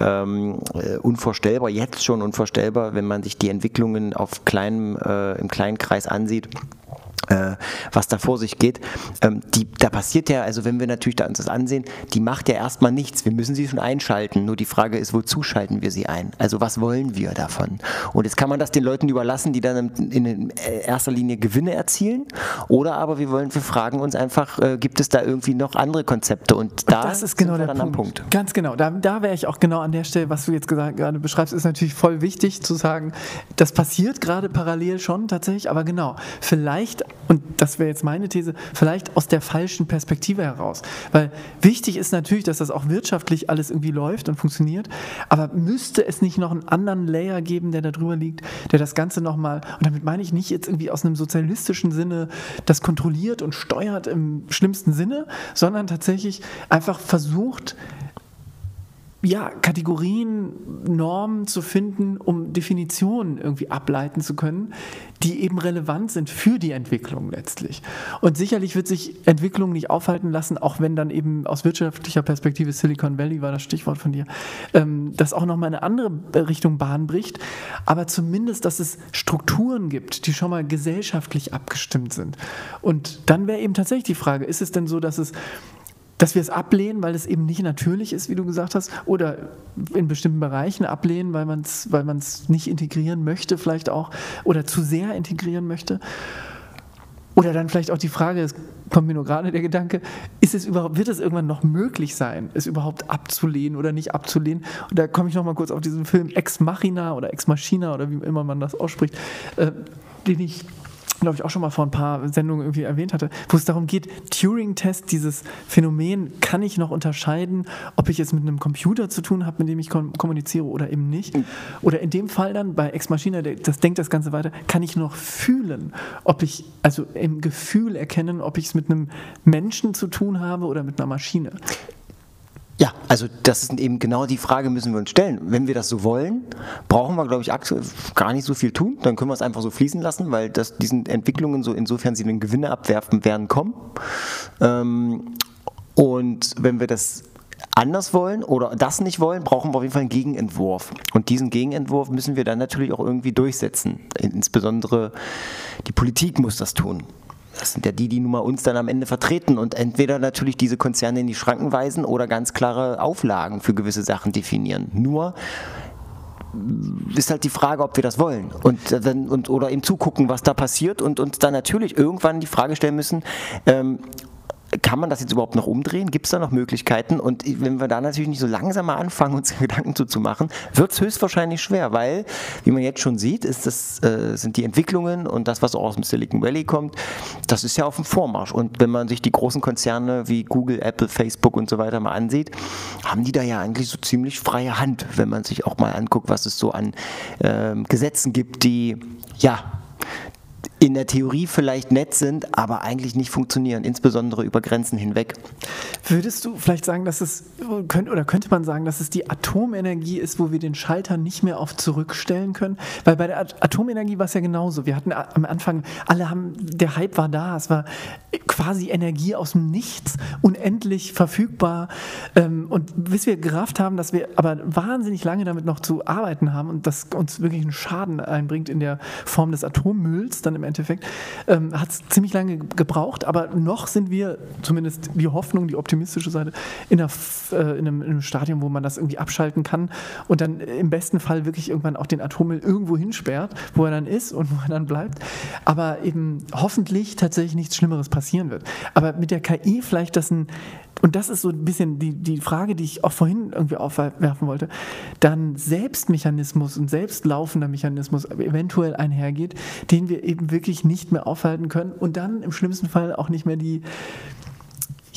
ähm, äh, unvorstellbar, jetzt schon unvorstellbar, wenn man sich die Entwicklungen auf kleinem, äh, im kleinen Kreis ansieht äh, was da vor sich geht. Ähm, die, da passiert ja, also wenn wir natürlich da uns das ansehen, die macht ja erstmal nichts. Wir müssen sie schon einschalten. Nur die Frage ist, wozu schalten wir sie ein? Also was wollen wir davon? Und jetzt kann man das den Leuten überlassen, die dann in, in erster Linie Gewinne erzielen. Oder aber wir wollen, wir fragen uns einfach, äh, gibt es da irgendwie noch andere Konzepte? Und da das ist genau der Punkt. Punkt. Ganz genau. Da, da wäre ich auch genau an der Stelle, was du jetzt gesagt, gerade beschreibst, ist natürlich voll wichtig zu sagen, das passiert gerade parallel schon tatsächlich, aber genau, vielleicht und das wäre jetzt meine These, vielleicht aus der falschen Perspektive heraus. Weil wichtig ist natürlich, dass das auch wirtschaftlich alles irgendwie läuft und funktioniert, aber müsste es nicht noch einen anderen Layer geben, der da drüber liegt, der das Ganze nochmal, und damit meine ich nicht jetzt irgendwie aus einem sozialistischen Sinne, das kontrolliert und steuert im schlimmsten Sinne, sondern tatsächlich einfach versucht, ja, Kategorien, Normen zu finden, um Definitionen irgendwie ableiten zu können, die eben relevant sind für die Entwicklung letztlich. Und sicherlich wird sich Entwicklung nicht aufhalten lassen, auch wenn dann eben aus wirtschaftlicher Perspektive Silicon Valley war das Stichwort von dir, ähm, das auch nochmal eine andere Richtung Bahn bricht, aber zumindest, dass es Strukturen gibt, die schon mal gesellschaftlich abgestimmt sind. Und dann wäre eben tatsächlich die Frage, ist es denn so, dass es dass wir es ablehnen, weil es eben nicht natürlich ist, wie du gesagt hast, oder in bestimmten Bereichen ablehnen, weil man es weil nicht integrieren möchte, vielleicht auch, oder zu sehr integrieren möchte. Oder dann vielleicht auch die Frage, es kommt mir nur gerade der Gedanke, ist es überhaupt, wird es irgendwann noch möglich sein, es überhaupt abzulehnen oder nicht abzulehnen? Und da komme ich nochmal kurz auf diesen Film Ex Machina oder Ex Machina oder wie immer man das ausspricht, äh, den ich glaube ich, auch schon mal vor ein paar Sendungen irgendwie erwähnt hatte, wo es darum geht, Turing-Test, dieses Phänomen, kann ich noch unterscheiden, ob ich es mit einem Computer zu tun habe, mit dem ich kom kommuniziere oder eben nicht. Oder in dem Fall dann bei Ex Machina, das denkt das Ganze weiter, kann ich noch fühlen, ob ich, also im Gefühl erkennen, ob ich es mit einem Menschen zu tun habe oder mit einer Maschine. Ja, also das ist eben genau die Frage, müssen wir uns stellen. Wenn wir das so wollen, brauchen wir, glaube ich, aktuell gar nicht so viel tun. Dann können wir es einfach so fließen lassen, weil das diesen Entwicklungen, so insofern sie den Gewinne abwerfen werden, kommen. Ähm, und wenn wir das anders wollen oder das nicht wollen, brauchen wir auf jeden Fall einen Gegenentwurf. Und diesen Gegenentwurf müssen wir dann natürlich auch irgendwie durchsetzen. Insbesondere die Politik muss das tun. Das sind ja die, die nun mal uns dann am Ende vertreten und entweder natürlich diese Konzerne in die Schranken weisen oder ganz klare Auflagen für gewisse Sachen definieren. Nur ist halt die Frage, ob wir das wollen und, und oder eben zugucken, was da passiert und uns dann natürlich irgendwann die Frage stellen müssen, ähm, kann man das jetzt überhaupt noch umdrehen? Gibt es da noch Möglichkeiten? Und wenn wir da natürlich nicht so langsam mal anfangen, uns [laughs] Gedanken zuzumachen, wird es höchstwahrscheinlich schwer, weil, wie man jetzt schon sieht, ist das, äh, sind die Entwicklungen und das, was auch aus dem Silicon Valley kommt, das ist ja auf dem Vormarsch. Und wenn man sich die großen Konzerne wie Google, Apple, Facebook und so weiter mal ansieht, haben die da ja eigentlich so ziemlich freie Hand, wenn man sich auch mal anguckt, was es so an ähm, Gesetzen gibt, die ja in der Theorie vielleicht nett sind, aber eigentlich nicht funktionieren, insbesondere über Grenzen hinweg. Würdest du vielleicht sagen, dass es, oder könnte man sagen, dass es die Atomenergie ist, wo wir den Schalter nicht mehr auf zurückstellen können? Weil bei der At- Atomenergie war es ja genauso. Wir hatten am Anfang, alle haben, der Hype war da, es war quasi Energie aus dem Nichts, unendlich verfügbar. Ähm, Und bis wir gerafft haben, dass wir aber wahnsinnig lange damit noch zu arbeiten haben und das uns wirklich einen Schaden einbringt in der Form des Atommülls, dann im Endeffekt, ähm, hat es ziemlich lange gebraucht, aber noch sind wir, zumindest die Hoffnung, die optimistische Seite, in, einer, äh, in, einem, in einem Stadium, wo man das irgendwie abschalten kann und dann im besten Fall wirklich irgendwann auch den Atommüll irgendwo hinsperrt, wo er dann ist und [laughs] wo er dann bleibt. Aber eben hoffentlich tatsächlich nichts Schlimmeres passieren wird. Aber mit der KI vielleicht das ein und das ist so ein bisschen die, die Frage, die ich auch vorhin irgendwie aufwerfen wollte, dann Selbstmechanismus und selbstlaufender Mechanismus eventuell einhergeht, den wir eben wirklich nicht mehr aufhalten können und dann im schlimmsten Fall auch nicht mehr die,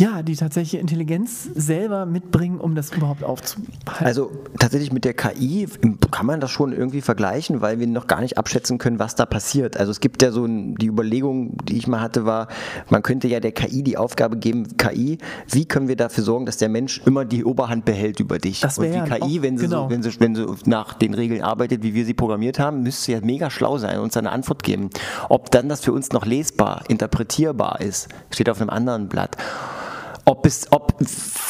ja, die tatsächliche Intelligenz selber mitbringen, um das überhaupt aufzuhalten. Also tatsächlich mit der KI kann man das schon irgendwie vergleichen, weil wir noch gar nicht abschätzen können, was da passiert. Also es gibt ja so die Überlegung, die ich mal hatte, war, man könnte ja der KI die Aufgabe geben, KI, wie können wir dafür sorgen, dass der Mensch immer die Oberhand behält über dich? Und die ja KI, auch- wenn sie, genau. so, wenn, sie, wenn sie nach den Regeln arbeitet, wie wir sie programmiert haben, müsste ja mega schlau sein und uns eine Antwort geben. Ob dann das für uns noch lesbar, interpretierbar ist, steht auf einem anderen Blatt ob es, ob,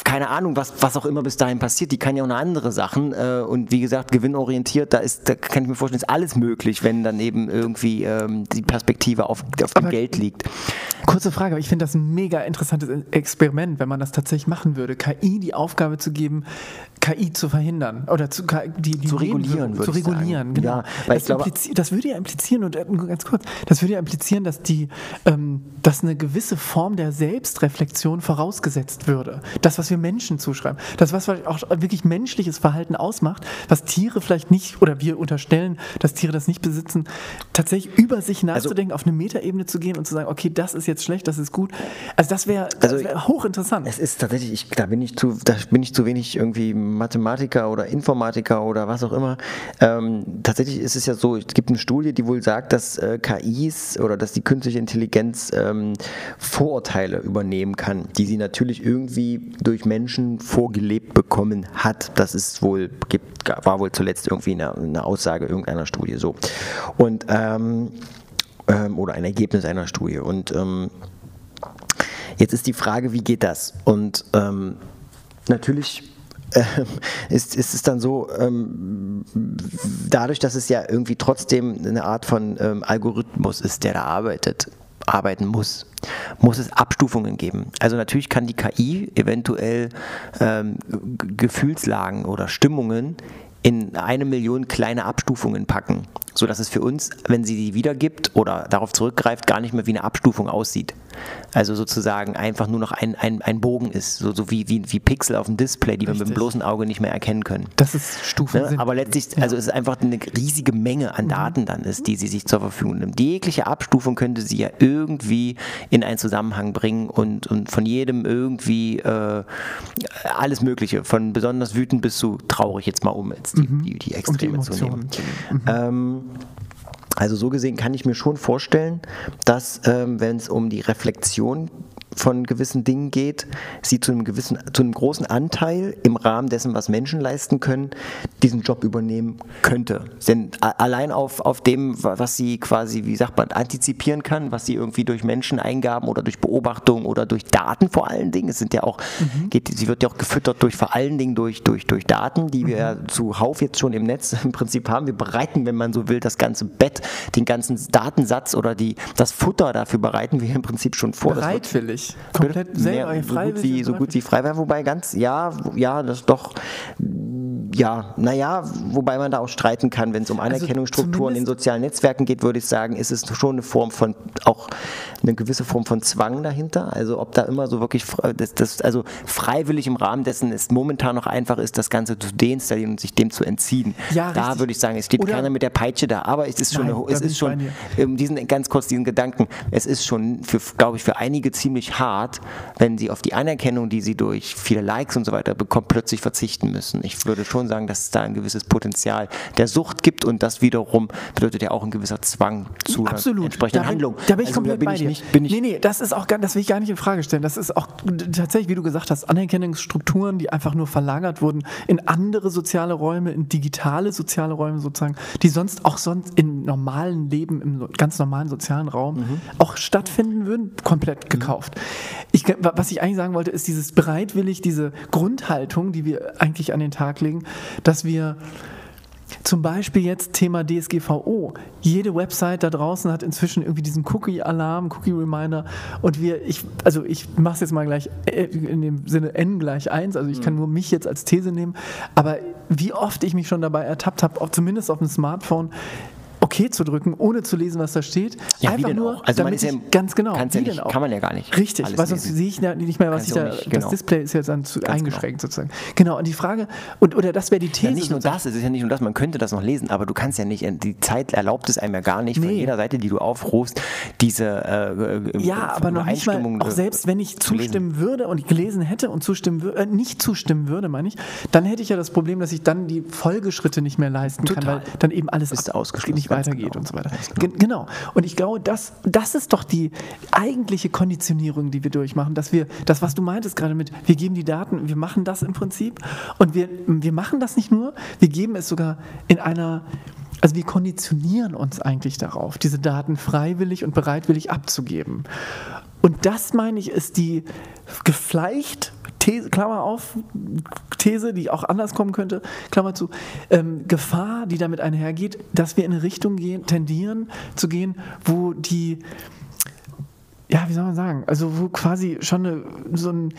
keine Ahnung, was, was auch immer bis dahin passiert, die kann ja auch eine andere Sachen. Äh, und wie gesagt, gewinnorientiert, da ist, da kann ich mir vorstellen, ist alles möglich, wenn dann eben irgendwie ähm, die Perspektive auf, auf dem Geld liegt. Kurze Frage, aber ich finde das ein mega interessantes Experiment, wenn man das tatsächlich machen würde, KI die Aufgabe zu geben, KI zu verhindern oder zu, die, die Zu regulieren, zu ich sagen. regulieren. Genau. Ja, weil das, glaube- das würde ja implizieren und äh, ganz kurz, das würde ja implizieren, dass die, ähm, dass eine gewisse Form der Selbstreflexion vorausgesetzt würde. Das, was wir Menschen zuschreiben, das, was auch wirklich menschliches Verhalten ausmacht, was Tiere vielleicht nicht oder wir unterstellen, dass Tiere das nicht besitzen, tatsächlich über sich Also nachzudenken, auf eine Metaebene zu gehen und zu sagen, okay, das ist jetzt schlecht, das ist gut. Also das wäre Also- wär hochinteressant. Es ist tatsächlich, ich, da, bin ich zu, da bin ich zu wenig irgendwie Mathematiker oder Informatiker oder was auch immer. Ähm, tatsächlich ist es ja so, es gibt eine Studie, die wohl sagt, dass äh, KIs oder dass die künstliche Intelligenz ähm, Vorurteile übernehmen kann, die sie natürlich irgendwie durch Menschen vorgelebt bekommen hat. Das ist wohl, gibt, war wohl zuletzt irgendwie eine, eine Aussage irgendeiner Studie so. Und ähm, ähm, oder ein Ergebnis einer Studie. Und ähm, Jetzt ist die Frage, wie geht das? Und ähm, natürlich ist, ist es dann so, ähm, dadurch, dass es ja irgendwie trotzdem eine Art von ähm, Algorithmus ist, der da arbeitet, arbeiten muss, muss es Abstufungen geben. Also natürlich kann die KI eventuell ähm, Gefühlslagen oder Stimmungen in eine Million kleine Abstufungen packen. Sodass es für uns, wenn sie die wiedergibt oder darauf zurückgreift, gar nicht mehr wie eine Abstufung aussieht. Also sozusagen einfach nur noch ein, ein, ein Bogen ist, so, so wie, wie, wie Pixel auf dem Display, die wir mit dem Richtig. bloßen Auge nicht mehr erkennen können. Das ist Stufen. Ne? Aber letztlich, also es ist einfach eine riesige Menge an Daten dann ist, die sie sich zur Verfügung nimmt. Jegliche Abstufung könnte sie ja irgendwie in einen Zusammenhang bringen und, und von jedem irgendwie äh, alles Mögliche, von besonders wütend bis zu traurig jetzt mal um jetzt die, die, die um die Extreme zu nehmen. Zu nehmen. Also so gesehen kann ich mir schon vorstellen, dass ähm, wenn es um die Reflexion von gewissen Dingen geht, sie zu einem gewissen, zu einem großen Anteil im Rahmen dessen, was Menschen leisten können, diesen Job übernehmen könnte. Denn allein auf, auf dem, wa- was sie quasi, wie sagt man, antizipieren kann, was sie irgendwie durch Menscheneingaben oder durch Beobachtung oder durch Daten vor allen Dingen, es sind ja auch, geht, sie wird ja auch gefüttert durch vor allen Dingen durch, durch, durch Daten, die wir ja zuhauf jetzt schon im Netz im Prinzip haben. Wir bereiten, wenn man so will, das ganze Bett, den ganzen Datensatz oder die, das Futter dafür bereiten wir im Prinzip schon vor. Das Bereitwillig. Komplett selber, Mehr, so, gut wie, so gut wie freiwillig, wobei ganz, ja, ja, das doch, ja, naja, wobei man da auch streiten kann, wenn es um Anerkennungsstrukturen in zumindest- sozialen Netzwerken geht, würde ich sagen, ist es schon eine Form von, auch eine gewisse Form von Zwang dahinter. Also ob da immer so wirklich, das, das, also freiwillig im Rahmen dessen es momentan noch einfach ist, das Ganze zu deinstallieren und sich dem zu entziehen. Ja, da richtig. würde ich sagen, es steht Oder- keiner mit der Peitsche da, aber es ist schon, Nein, eine, es ist schon, ähm, diesen, ganz kurz diesen Gedanken, es ist schon, für, glaube ich, für einige ziemlich hart, wenn sie auf die Anerkennung, die sie durch viele Likes und so weiter bekommen, plötzlich verzichten müssen. Ich würde schon sagen, dass es da ein gewisses Potenzial der Sucht gibt und das wiederum bedeutet ja auch ein gewisser Zwang zu Absolut. entsprechenden da bin, Handlung. Da bin ich Also komplett bin bei ich dir. Nicht, bin ich, nee, nee, das ist auch gar, das will ich gar nicht in Frage stellen. Das ist auch tatsächlich, wie du gesagt hast, Anerkennungsstrukturen, die einfach nur verlagert wurden in andere soziale Räume, in digitale soziale Räume sozusagen, die sonst auch sonst im normalen Leben, im ganz normalen sozialen Raum Mhm. auch stattfinden würden, komplett gekauft. Ich, was ich eigentlich sagen wollte, ist dieses bereitwillig, diese Grundhaltung, die wir eigentlich an den Tag legen, dass wir zum Beispiel jetzt Thema DSGVO. Jede Website da draußen hat inzwischen irgendwie diesen Cookie-Alarm, Cookie-Reminder. Und wir, ich, also ich mache es jetzt mal gleich äh, in dem Sinne n gleich 1. Also ich kann nur mich jetzt als These nehmen. Aber wie oft ich mich schon dabei ertappt habe, auch zumindest auf dem Smartphone, okay zu drücken, ohne zu lesen, was da steht. Ja, Einfach nur, auch? Also man damit ist ja- ich, ganz genau. ja nicht- kann man ja gar nicht Richtig, weil sonst lesen. sehe ich ja nicht mehr, was Kannst ich da, nicht, das genau. Display ist jetzt dann zu Ganz eingeschränkt sozusagen. Genau, und die Frage, und, oder das wäre die These. Ja, nicht nur das, es ist ja nicht nur das, man könnte das noch lesen, aber du kannst ja nicht, die Zeit erlaubt es einem ja gar nicht, von Nee. jeder Seite, die du aufrufst, diese äh, äh, Ja, aber noch nicht mal, auch äh, selbst wenn ich zu lesen. zustimmen würde und gelesen hätte und zustimmen äh, nicht zustimmen würde, meine ich, dann hätte ich ja das Problem, dass ich dann die Folgeschritte nicht mehr leisten kann, Total. weil dann eben alles ab- ausgeschlossen, weitergeht genau. und so weiter. Ganz Gen- Genau. Und ich glaube, das, das ist doch die eigentliche Konditionierung, die wir durchmachen, dass wir, das, was du meintest gerade mit, wir geben die Daten, wir machen das im Prinzip und wir, wir machen das nicht nur, wir geben es sogar in einer also wir konditionieren uns eigentlich darauf, diese Daten freiwillig und bereitwillig abzugeben. Und das, meine ich, ist die gefleicht, These, Klammer auf, These, die auch anders kommen könnte, Klammer zu, ähm, Gefahr, die damit einhergeht, dass wir in eine Richtung gehen, tendieren zu gehen, wo die, ja, wie soll man sagen, also wo quasi schon eine, so ein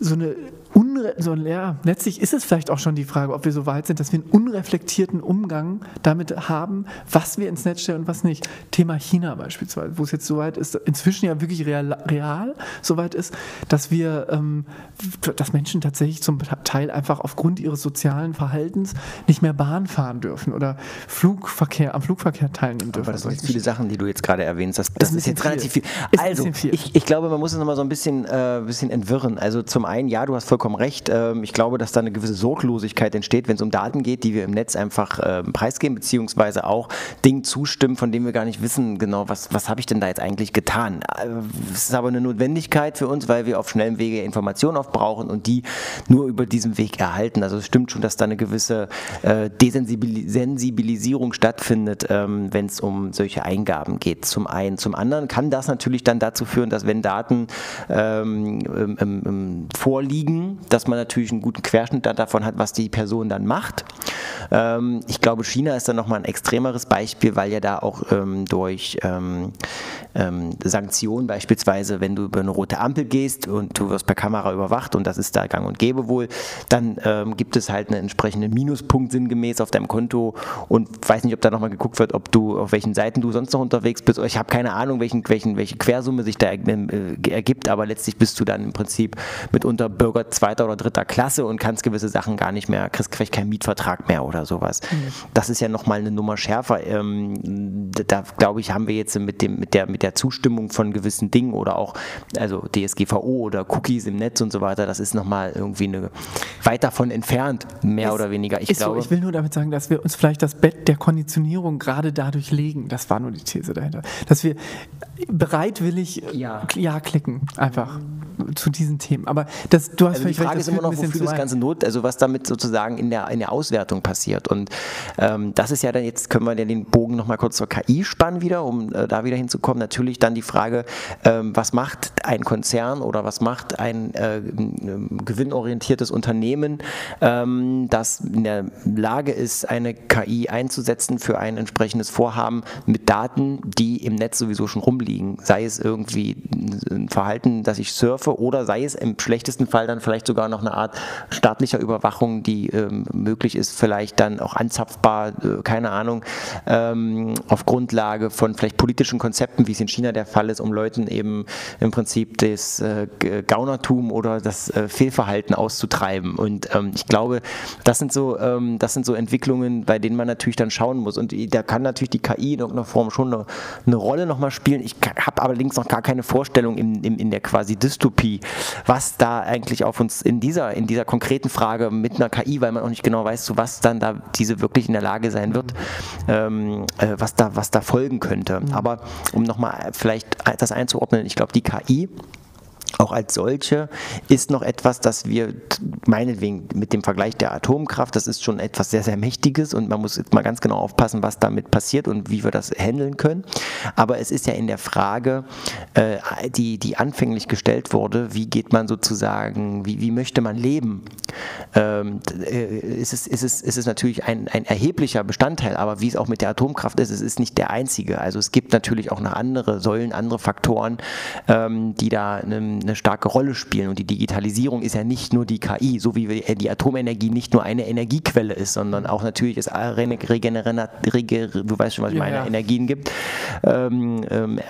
so eine unre so, ja, letztlich ist es vielleicht auch schon die Frage, ob wir so weit sind, dass wir einen unreflektierten Umgang damit haben, was wir ins Netz stellen und was nicht. Thema China beispielsweise, wo es jetzt so weit ist, inzwischen ja wirklich real, real so weit ist, dass wir, ähm, dass Menschen tatsächlich zum Teil einfach aufgrund ihres sozialen Verhaltens nicht mehr Bahn fahren dürfen oder Flugverkehr, am Flugverkehr teilnehmen dürfen. Aber das sind jetzt viele Sachen, die du jetzt gerade erwähnst. Das, das ein ist, jetzt bisschen relativ viel. viel. Ist Also, viel. Ich, ich glaube, man muss es nochmal so ein bisschen, äh, bisschen entwirren. Also zum einen, ja, du hast vollkommen recht. Ähm, ich glaube, dass da eine gewisse Sorglosigkeit entsteht, wenn es um Daten geht, die wir im Netz einfach ähm, preisgeben, beziehungsweise auch Dingen zustimmen, von denen wir gar nicht wissen, genau, was, was habe ich denn da jetzt eigentlich getan. Äh, Es ist aber eine Notwendigkeit für uns, weil wir auf schnellem Wege Informationen aufbrauchen und die nur über diesen Weg erhalten. Also es stimmt schon, dass da eine gewisse äh, Desensibilisierung stattfindet, ähm, wenn es um solche Eingaben geht. Zum einen. Zum anderen kann das natürlich dann dazu führen, dass wenn Daten ähm, ähm, ähm, vorliegen, dass man natürlich einen guten Querschnitt davon hat, was die Person dann macht. Ähm, ich glaube, China ist dann nochmal ein extremeres Beispiel, weil ja da auch ähm, durch ähm, ähm, Sanktionen beispielsweise, wenn du über eine rote Ampel gehst und du wirst per Kamera überwacht und das ist da gang und gäbe wohl, dann ähm, gibt es halt einen entsprechenden Minuspunkt sinngemäß auf deinem Konto und weiß nicht, ob da nochmal geguckt wird, ob du auf welchen Seiten du sonst noch unterwegs bist. Ich habe keine Ahnung, welchen, welchen, welche Quersumme sich da äh, ergibt, aber letztlich bist du dann im Prinzip mitunter Bürger zweiter oder dritter Klasse und kannst gewisse Sachen gar nicht mehr, kriegst vielleicht keinen Mietvertrag mehr oder sowas. Mhm. Das ist ja nochmal eine Nummer schärfer. Ähm, da glaube ich, haben wir jetzt mit, dem, mit, der, mit der Zustimmung von gewissen Dingen oder auch also DSGVO oder Cookies im Netz und so weiter, das ist nochmal irgendwie eine, weit davon entfernt, mehr es oder weniger. Ich, glaube, so, ich will nur damit sagen, dass wir uns vielleicht das Bett der Konditionierung gerade dadurch legen. Das war nur die These dahinter. Dass wir bereitwillig ja, ja klicken, einfach zu diesen Themen. Aber das, du hast also die Frage ist immer noch, wofür das ganze Not, also was damit sozusagen in der, in der Auswertung passiert. Und ähm, das ist ja dann, jetzt können wir ja den Bogen nochmal kurz zur KI spannen wieder, um äh, da wieder hinzukommen. Natürlich dann die Frage, ähm, was macht ein Konzern oder was macht ein äh, gewinnorientiertes Unternehmen, ähm, das in der Lage ist, eine KI einzusetzen für ein entsprechendes Vorhaben mit Daten, die im Netz sowieso schon rumliegen. Sei es irgendwie ein Verhalten, das ich surfe oder sei es im schlechtesten Fall dann vielleicht sogar noch eine Art staatlicher Überwachung, die ähm, möglich ist, vielleicht dann auch anzapfbar, äh, keine Ahnung, ähm, auf Grundlage von vielleicht politischen Konzepten, wie es in China der Fall ist, um Leuten eben im Prinzip das äh, Gaunertum oder das äh, Fehlverhalten auszutreiben. Und ähm, ich glaube, das sind so, ähm, das sind so Entwicklungen, bei denen man natürlich dann schauen muss. Und da kann natürlich die KI in irgendeiner Form schon eine, eine Rolle nochmal spielen. Ich habe allerdings noch gar keine Vorstellung in, in, in der quasi Dystopie, was da eigentlich auf uns in dieser, in dieser konkreten Frage mit einer KI, weil man auch nicht genau weiß, zu was dann da diese wirklich in der Lage sein wird, ähm, äh, was, da, was da folgen könnte. Mhm. Aber um nochmal vielleicht das einzuordnen, ich glaube, die KI auch als solche ist noch etwas, das wir meinetwegen mit dem Vergleich der Atomkraft, das ist schon etwas sehr, sehr Mächtiges und man muss jetzt mal ganz genau aufpassen, was damit passiert und wie wir das handeln können. Aber es ist ja in der Frage, äh, die, die anfänglich gestellt wurde, wie geht man sozusagen, wie, wie möchte man leben? Ähm, äh, ist, es, ist, es, ist es natürlich ein, ein erheblicher Bestandteil, aber wie es auch mit der Atomkraft ist, es ist nicht der einzige. Also es gibt natürlich auch noch andere Säulen, andere Faktoren, ähm, die da eine eine starke Rolle spielen. Und die Digitalisierung ist ja nicht nur die KI, so wie die Atomenergie nicht nur eine Energiequelle ist, sondern auch natürlich es regenerierende, du weißt schon, was ich meine, ja. Energien gibt. Ähm, ähm,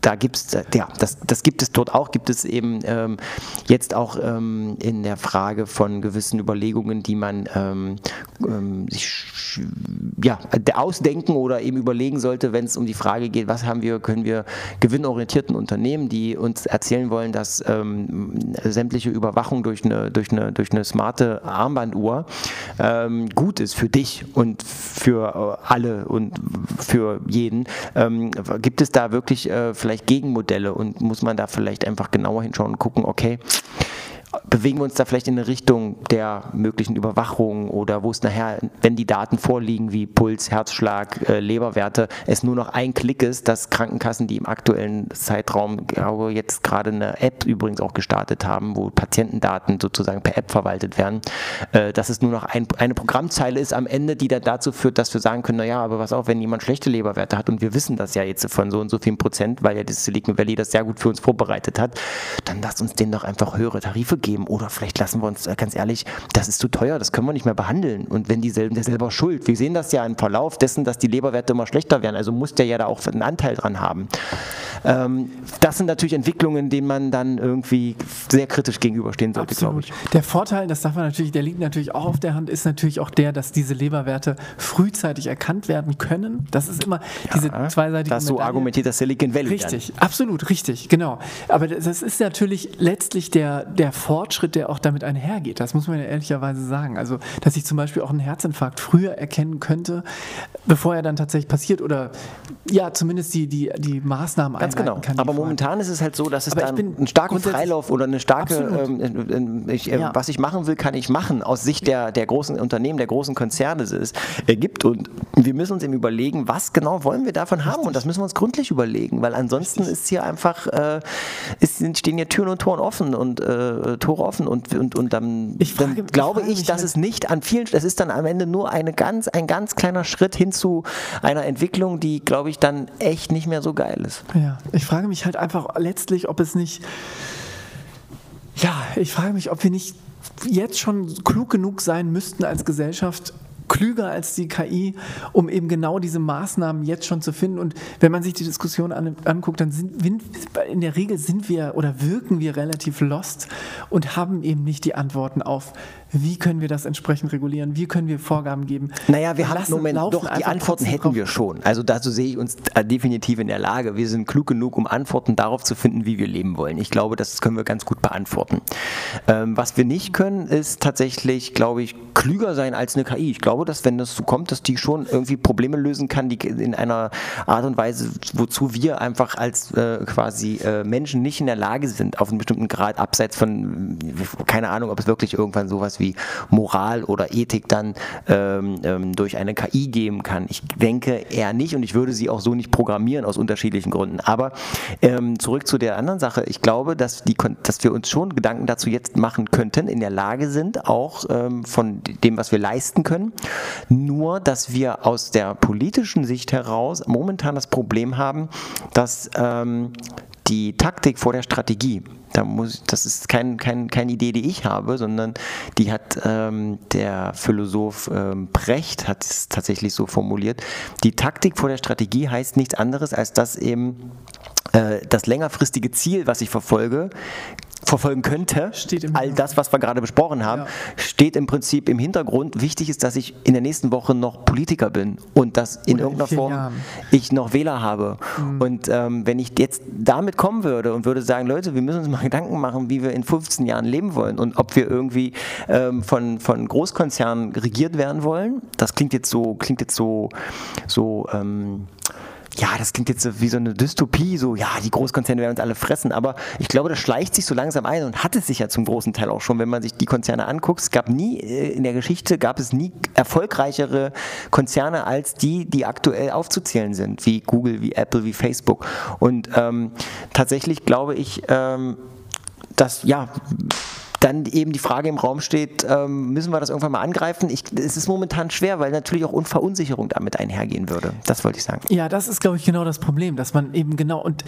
da gibt es, ja, das, das gibt es dort auch, gibt es eben ähm, jetzt auch ähm, in der Frage von gewissen Überlegungen, die man ähm, ähm, sich ja, ausdenken oder eben überlegen sollte, wenn es um die Frage geht, was haben wir, können wir gewinnorientierten Unternehmen, die uns erzählen wollen, dass dass ähm, sämtliche Überwachung durch eine, durch eine, durch eine smarte Armbanduhr ähm, gut ist für dich und für äh, alle und für jeden. Ähm, gibt es da wirklich äh, vielleicht Gegenmodelle und muss man da vielleicht einfach genauer hinschauen und gucken, okay, bewegen wir uns da vielleicht in eine Richtung der möglichen Überwachung oder wo es nachher, wenn die Daten vorliegen wie Puls, Herzschlag, äh, Leberwerte, es nur noch ein Klick ist, dass Krankenkassen, die im aktuellen Zeitraum, glaube jetzt gerade eine App übrigens auch gestartet haben, wo Patientendaten sozusagen per App verwaltet werden, äh, dass es nur noch ein, eine Programmzeile ist am Ende, die dann dazu führt, dass wir sagen können, naja, aber was auch, wenn jemand schlechte Leberwerte hat und wir wissen das ja jetzt von so und so vielen Prozent, weil ja das Silicon Valley das sehr gut für uns vorbereitet hat, dann lasst uns denen doch einfach höhere Tarife geben oder vielleicht lassen wir uns, äh, ganz ehrlich, das ist zu teuer, das können wir nicht mehr behandeln. Und wenn die selben, der selber schuld. Wir sehen das ja im Verlauf dessen, dass die Leberwerte immer schlechter werden. Also muss der ja da auch einen Anteil dran haben. Ähm, das sind natürlich Entwicklungen, denen man dann irgendwie sehr kritisch gegenüberstehen sollte, glaube ich. Der Vorteil, das darf man natürlich, der liegt natürlich auch auf der Hand, ist natürlich auch der, dass diese Leberwerte frühzeitig erkannt werden können. Das ist immer ja, diese zweiseitige Das so argumentiert das Silicon Valley. Richtig, dann. absolut, richtig, genau. Aber das ist natürlich letztlich der, der Fortschritt, der auch damit einhergeht. Das muss man ja ehrlicherweise sagen. Also, dass ich zum Beispiel auch einen Herzinfarkt früher erkennen könnte, bevor er dann tatsächlich passiert oder ja, zumindest die, die, die Maßnahmen Ganz genau. Kann, Aber momentan ist es halt so, dass es dann einen starken Freilauf oder eine starke, ähm, ich, äh, ja. was ich machen will, kann ich machen, aus Sicht der, der großen Unternehmen, der großen Konzerne es gibt. Und wir müssen uns eben überlegen, was genau wollen wir davon haben. Und das müssen wir uns gründlich überlegen, weil ansonsten Richtig. ist hier einfach, äh, ist, stehen hier Türen und Toren offen und äh, alle Tore offen und, und, und dann, Ich frage- dann ich glaube ich, mich dass halt- es nicht an vielen, es ist dann am Ende nur eine ganz, ein ganz kleiner Schritt hin zu einer Entwicklung, die, glaube ich, dann echt nicht mehr so geil ist. Ja, ich frage mich halt einfach letztlich, ob es nicht. Ja, ich frage mich, ob wir nicht jetzt schon klug genug sein müssten als Gesellschaft, klüger als die KI, um eben genau diese Maßnahmen jetzt schon zu finden. Und wenn man sich die Diskussion an, anguckt, dann sind wir- in der Regel sind wir oder wirken wir relativ lost und haben eben nicht die Antworten auf, wie können wir das entsprechend regulieren, wie können wir Vorgaben geben. Naja, wir haben Moment, laufen doch, die Antworten hätten drauf. wir schon. Also dazu sehe ich uns äh, definitiv in der Lage. Wir sind klug genug, um Antworten darauf zu finden, wie wir leben wollen. Ich glaube, das können wir ganz gut beantworten. Ähm, was wir nicht können, ist tatsächlich, glaube ich, klüger sein als eine KI. Ich glaube, dass wenn das so kommt, dass die schon irgendwie Probleme lösen kann, die in einer Art und Weise, wozu wir einfach als äh, quasi äh, Menschen nicht in der Lage sind, auf einen bestimmten Grad, abseits von, keine Ahnung, ob es wirklich irgendwann sowas wie Moral oder Ethik dann ähm, ähm, durch eine KI geben kann. Ich denke eher nicht und ich würde sie auch so nicht programmieren aus unterschiedlichen Gründen. Aber ähm, zurück zu der anderen Sache. Ich glaube, dass, die, dass wir uns schon Gedanken dazu jetzt machen könnten, in der Lage sind, auch ähm, von dem, was wir leisten können. Nur, dass wir aus der politischen Sicht heraus momentan das Problem haben, dass ähm, die Taktik vor der Strategie, da muss, das ist kein, kein, keine Idee, die ich habe, sondern die hat ähm, der Philosoph ähm, Brecht hat es tatsächlich so formuliert. Die Taktik vor der Strategie heißt nichts anderes, als dass eben äh, das längerfristige Ziel, was ich verfolge, verfolgen könnte, Steht im all das, was wir gerade besprochen haben, Ja. steht im Prinzip im Hintergrund. Wichtig ist, dass ich in der nächsten Woche noch Politiker bin und dass in Oder in irgendeiner vier Form Jahren. ich noch Wähler habe. Mhm. Und ähm, wenn ich jetzt damit kommen würde und würde sagen, Leute, wir müssen uns mal [laughs] Gedanken machen, wie wir in 15 Jahren leben wollen und ob wir irgendwie ähm, von, von Großkonzernen regiert werden wollen, das klingt jetzt so, klingt jetzt so, so ähm, ja, das klingt jetzt wie so eine Dystopie, so, ja, die Großkonzerne werden uns alle fressen, aber ich glaube, das schleicht sich so langsam ein und hat es sich ja zum großen Teil auch schon, wenn man sich die Konzerne anguckt. Es gab nie, äh, in der Geschichte gab es nie erfolgreichere Konzerne als die, die aktuell aufzuzählen sind, wie Google, wie Apple, wie Facebook. Und ähm, tatsächlich glaube ich, ähm, dass, ja, dann eben die Frage im Raum steht, ähm, müssen wir das irgendwann mal angreifen? Ich, es ist momentan schwer, weil natürlich auch Verunsicherung damit einhergehen würde. Das wollte ich sagen. Ja, das ist, glaube ich, genau das Problem, dass man eben genau und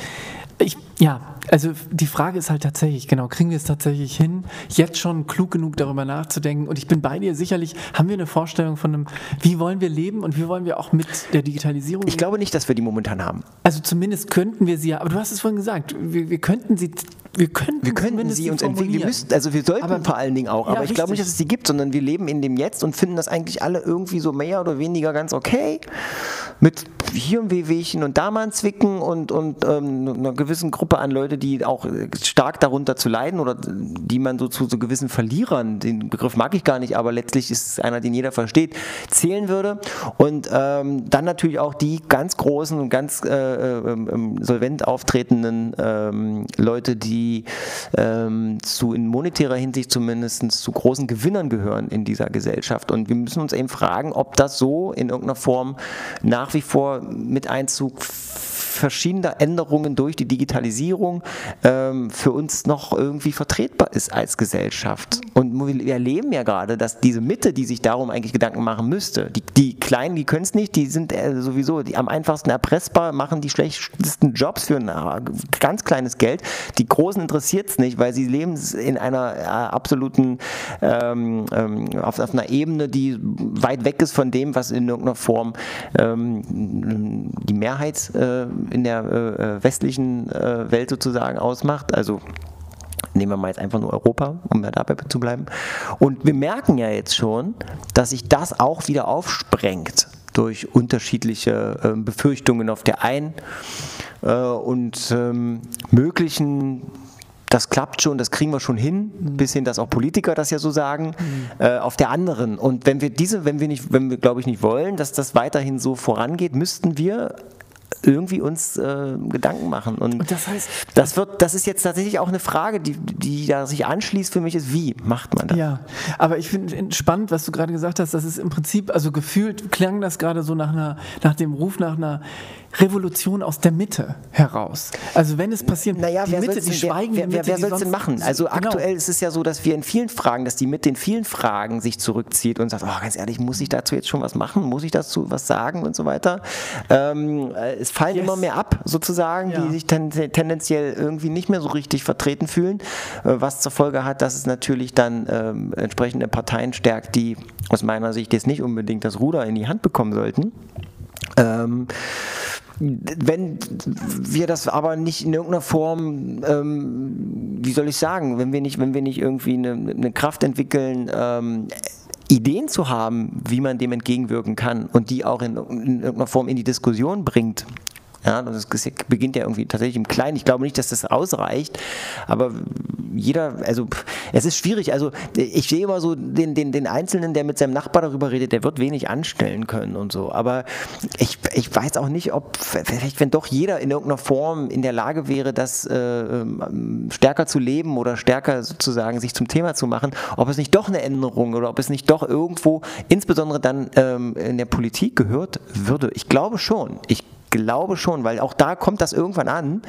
ich, ja, also die Frage ist halt tatsächlich, genau, kriegen wir es tatsächlich hin, jetzt schon klug genug darüber nachzudenken und ich bin bei dir, sicherlich haben wir eine Vorstellung von einem, wie wollen wir leben und wie wollen wir auch mit der Digitalisierung Ich glaube nicht, dass wir die momentan haben. Also zumindest könnten wir sie ja, aber du hast es vorhin gesagt, wir, wir könnten sie, wir könnten, Wir könnten sie uns entwickeln. Wir müssten, also wir sollten Aber- vor allen Dingen auch, Ja, aber ich glaube nicht, dass es sie gibt, sondern wir leben in dem Jetzt und finden das eigentlich alle irgendwie so mehr oder weniger ganz okay. Mit hier ein Wehwehchen und da mal ein Zwicken und, und ähm, einer gewissen Gruppe an Leute, die auch äh, stark darunter zu leiden oder die man so zu so gewissen Verlierern, den Begriff mag ich gar nicht, aber letztlich ist es einer, den jeder versteht, zählen würde. Und ähm, dann natürlich auch die ganz großen und ganz äh, ähm, ähm, solvent auftretenden ähm, Leute, die ähm, zu in monetärer Hinsicht zumindest zu großen Gewinnern gehören in dieser Gesellschaft. Und wir müssen uns eben fragen, ob das so in irgendeiner Form nach wie vor mit Einzug verschiedener Änderungen durch die Digitalisierung ähm, für uns noch irgendwie vertretbar ist als Gesellschaft. Und wir erleben ja gerade, dass diese Mitte, die sich darum eigentlich Gedanken machen müsste, die, die Kleinen, die können es nicht, die sind äh, sowieso die am einfachsten erpressbar, machen die schlechtesten Jobs für ein äh, ganz kleines Geld. Die Großen interessiert es nicht, weil sie leben in einer äh, absoluten, ähm, ähm, auf, auf einer Ebene, die weit weg ist von dem, was in irgendeiner Form ähm, die Mehrheit äh, in der äh, äh, westlichen äh, Welt sozusagen ausmacht. Also nehmen wir mal jetzt einfach nur Europa, um ja dabei zu bleiben. Und wir merken ja jetzt schon, dass sich das auch wieder aufsprengt durch unterschiedliche äh, Befürchtungen auf der einen äh, und ähm, möglichen das klappt schon, das kriegen wir schon hin, bis hin, dass auch Politiker das ja so sagen, äh, auf der anderen. Und wenn wir diese, wenn wir nicht, wenn wir, glaube ich, nicht wollen, dass das weiterhin so vorangeht, müssten wir irgendwie uns äh, Gedanken machen. Und, Und das heißt- das wird, das ist jetzt tatsächlich auch eine Frage, die, die da sich anschließt für mich ist, wie macht man das? Ja, aber ich finde spannend, was du gerade gesagt hast, dass es im Prinzip, also gefühlt klang das gerade so nach, einer, nach dem Ruf nach einer Revolution aus der Mitte heraus. Also wenn es passiert, Naja, die wer Mitte, die schweigende wer, wer, Mitte, wer soll es denn machen? Also Genau. aktuell ist es ja so, dass wir in vielen Fragen, dass die Mitte in vielen Fragen sich zurückzieht und sagt, oh, ganz ehrlich, muss ich dazu jetzt schon was machen? Muss ich dazu was sagen und so weiter? Ähm, äh, es fallen Yes. immer mehr ab, sozusagen, Ja. die sich ten tendenziell irgendwie nicht mehr so richtig vertreten fühlen, äh, was zur Folge hat, dass es natürlich dann ähm, entsprechende Parteien stärkt, die aus meiner Sicht jetzt nicht unbedingt das Ruder in die Hand bekommen sollten. Ähm, wenn wir das aber nicht in irgendeiner Form, ähm, wie soll ich sagen, wenn wir nicht, wenn wir nicht irgendwie eine, eine Kraft entwickeln, ähm, Ideen zu haben, wie man dem entgegenwirken kann und die auch in, in irgendeiner Form in die Diskussion bringt. Ja, das beginnt ja irgendwie tatsächlich im Kleinen. Ich glaube nicht, dass das ausreicht, aber jeder, also es ist schwierig. Also ich sehe immer so den, den, den Einzelnen, der mit seinem Nachbar darüber redet, der wird wenig anstellen können und so. Aber ich, ich weiß auch nicht, ob vielleicht, wenn doch jeder in irgendeiner Form in der Lage wäre, das äh, ähm, stärker zu leben oder stärker sozusagen sich zum Thema zu machen, ob es nicht doch eine Änderung oder ob es nicht doch irgendwo, insbesondere dann ähm, in der Politik gehört würde. Ich glaube schon. Ich glaube schon, weil auch da kommt das irgendwann an,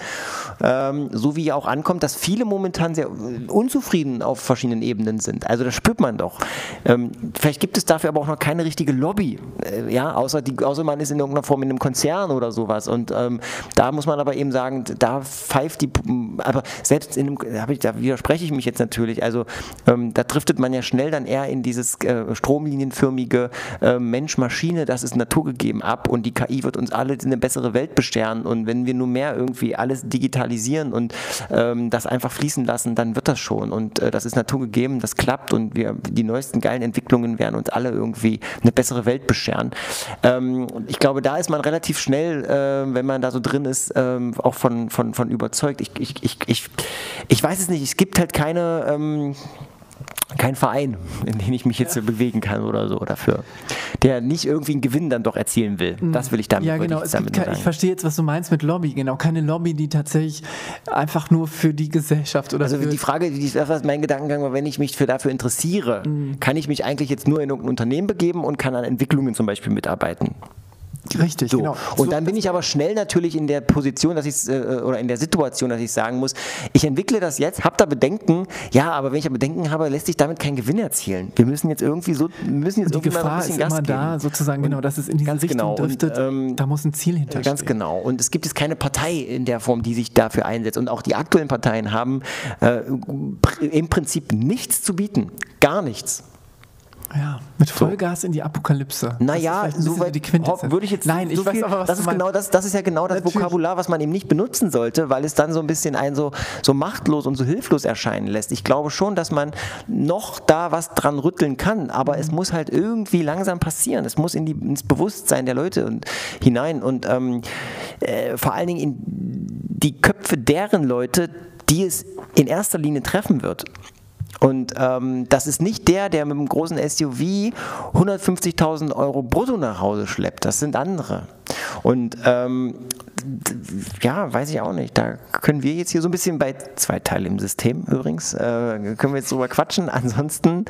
ähm, so wie auch ankommt, dass viele momentan sehr unzufrieden auf verschiedenen Ebenen sind. Also das spürt man doch. Ähm, vielleicht gibt es dafür aber auch noch keine richtige Lobby, äh, ja, außer, die, außer man ist in irgendeiner Form in einem Konzern oder sowas. Und ähm, da muss man aber eben sagen, da pfeift die, aber selbst in einem, da, widerspreche ich mich jetzt natürlich, also ähm, da driftet man ja schnell dann eher in dieses äh, stromlinienförmige äh, Mensch-Maschine, das ist naturgegeben ab und die KI wird uns alle eine bessere Welt bescheren und wenn wir nur mehr irgendwie alles digitalisieren und ähm, das einfach fließen lassen, dann wird das schon und äh, das ist naturgegeben, das klappt und wir die neuesten geilen Entwicklungen werden uns alle irgendwie eine bessere Welt bescheren. Ähm, ich glaube, da ist man relativ schnell, äh, wenn man da so drin ist, ähm, auch von, von, von überzeugt. Ich, ich, ich, ich, ich weiß es nicht, es gibt halt keine ähm, kein Verein, in den ich mich jetzt so bewegen kann oder so dafür, der nicht irgendwie einen Gewinn dann doch erzielen will. Das will ich damit, Ja, genau. ich damit kein, ich verstehe jetzt, was du meinst mit Lobby. Genau, keine Lobby, die tatsächlich einfach nur für die Gesellschaft oder Also für die Frage, die, das was mein Gedankengang war, wenn ich mich für dafür interessiere, Mhm. kann ich mich eigentlich jetzt nur in irgendein Unternehmen begeben und kann an Entwicklungen zum Beispiel mitarbeiten. Richtig, So. genau. Und So- dann bin ich aber schnell natürlich in der Position, dass ich äh, oder in der Situation, dass ich sagen muss, ich entwickle das jetzt, habe da Bedenken, ja, aber wenn ich da Bedenken habe, lässt sich damit keinen Gewinn erzielen. Wir müssen jetzt irgendwie so, müssen jetzt die irgendwie mal Gefahr ein bisschen ist Gas immer geben. da, sozusagen, genau, dass es in diese Richtung genau. Und, driftet. ähm, da muss ein Ziel hinterstehen. Ganz genau. Und es gibt jetzt keine Partei in der Form, die sich dafür einsetzt. Und auch die aktuellen Parteien haben äh, im Prinzip nichts zu bieten. Gar nichts. Ja, mit Vollgas in die Apokalypse. Naja, bisschen soweit die Quintessenz. würde ich jetzt Nein, ich so weiß viel, aber, was das ist genau das, das ist ja genau das Natürlich. Vokabular, was man eben nicht benutzen sollte, weil es dann so ein bisschen einen so, so machtlos und so hilflos erscheinen lässt. Ich glaube schon, dass man noch da was dran rütteln kann, aber es muss halt irgendwie langsam passieren. Es muss in die, ins Bewusstsein der Leute und, hinein und ähm, äh, vor allen Dingen in die Köpfe deren Leute, die es in erster Linie treffen wird. Und ähm, das ist nicht der, der mit einem großen SUV 150.000 Euro brutto nach Hause schleppt. Das sind andere. Und ähm, ja, weiß ich auch nicht. Da können wir jetzt hier so ein bisschen bei zwei Teile im System übrigens, äh, können wir jetzt drüber quatschen. Ansonsten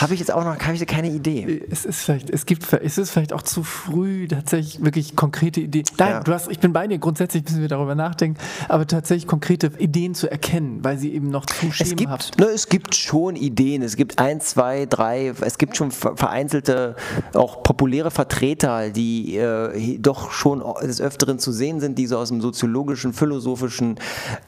habe ich jetzt auch noch ich keine Idee. Es ist vielleicht, es gibt, es ist vielleicht auch zu früh tatsächlich wirklich konkrete Ideen. Nein, Ja. du hast, ich bin bei dir. Grundsätzlich müssen wir darüber nachdenken, aber tatsächlich konkrete Ideen zu erkennen, weil sie eben noch zu Es gibt, ne, es gibt schon Ideen. Es gibt ein, zwei, drei, es gibt schon ver- vereinzelte, auch populäre Vertreter, die äh, doch schon des Öfteren zu sehen sind, die so aus dem soziologischen, philosophischen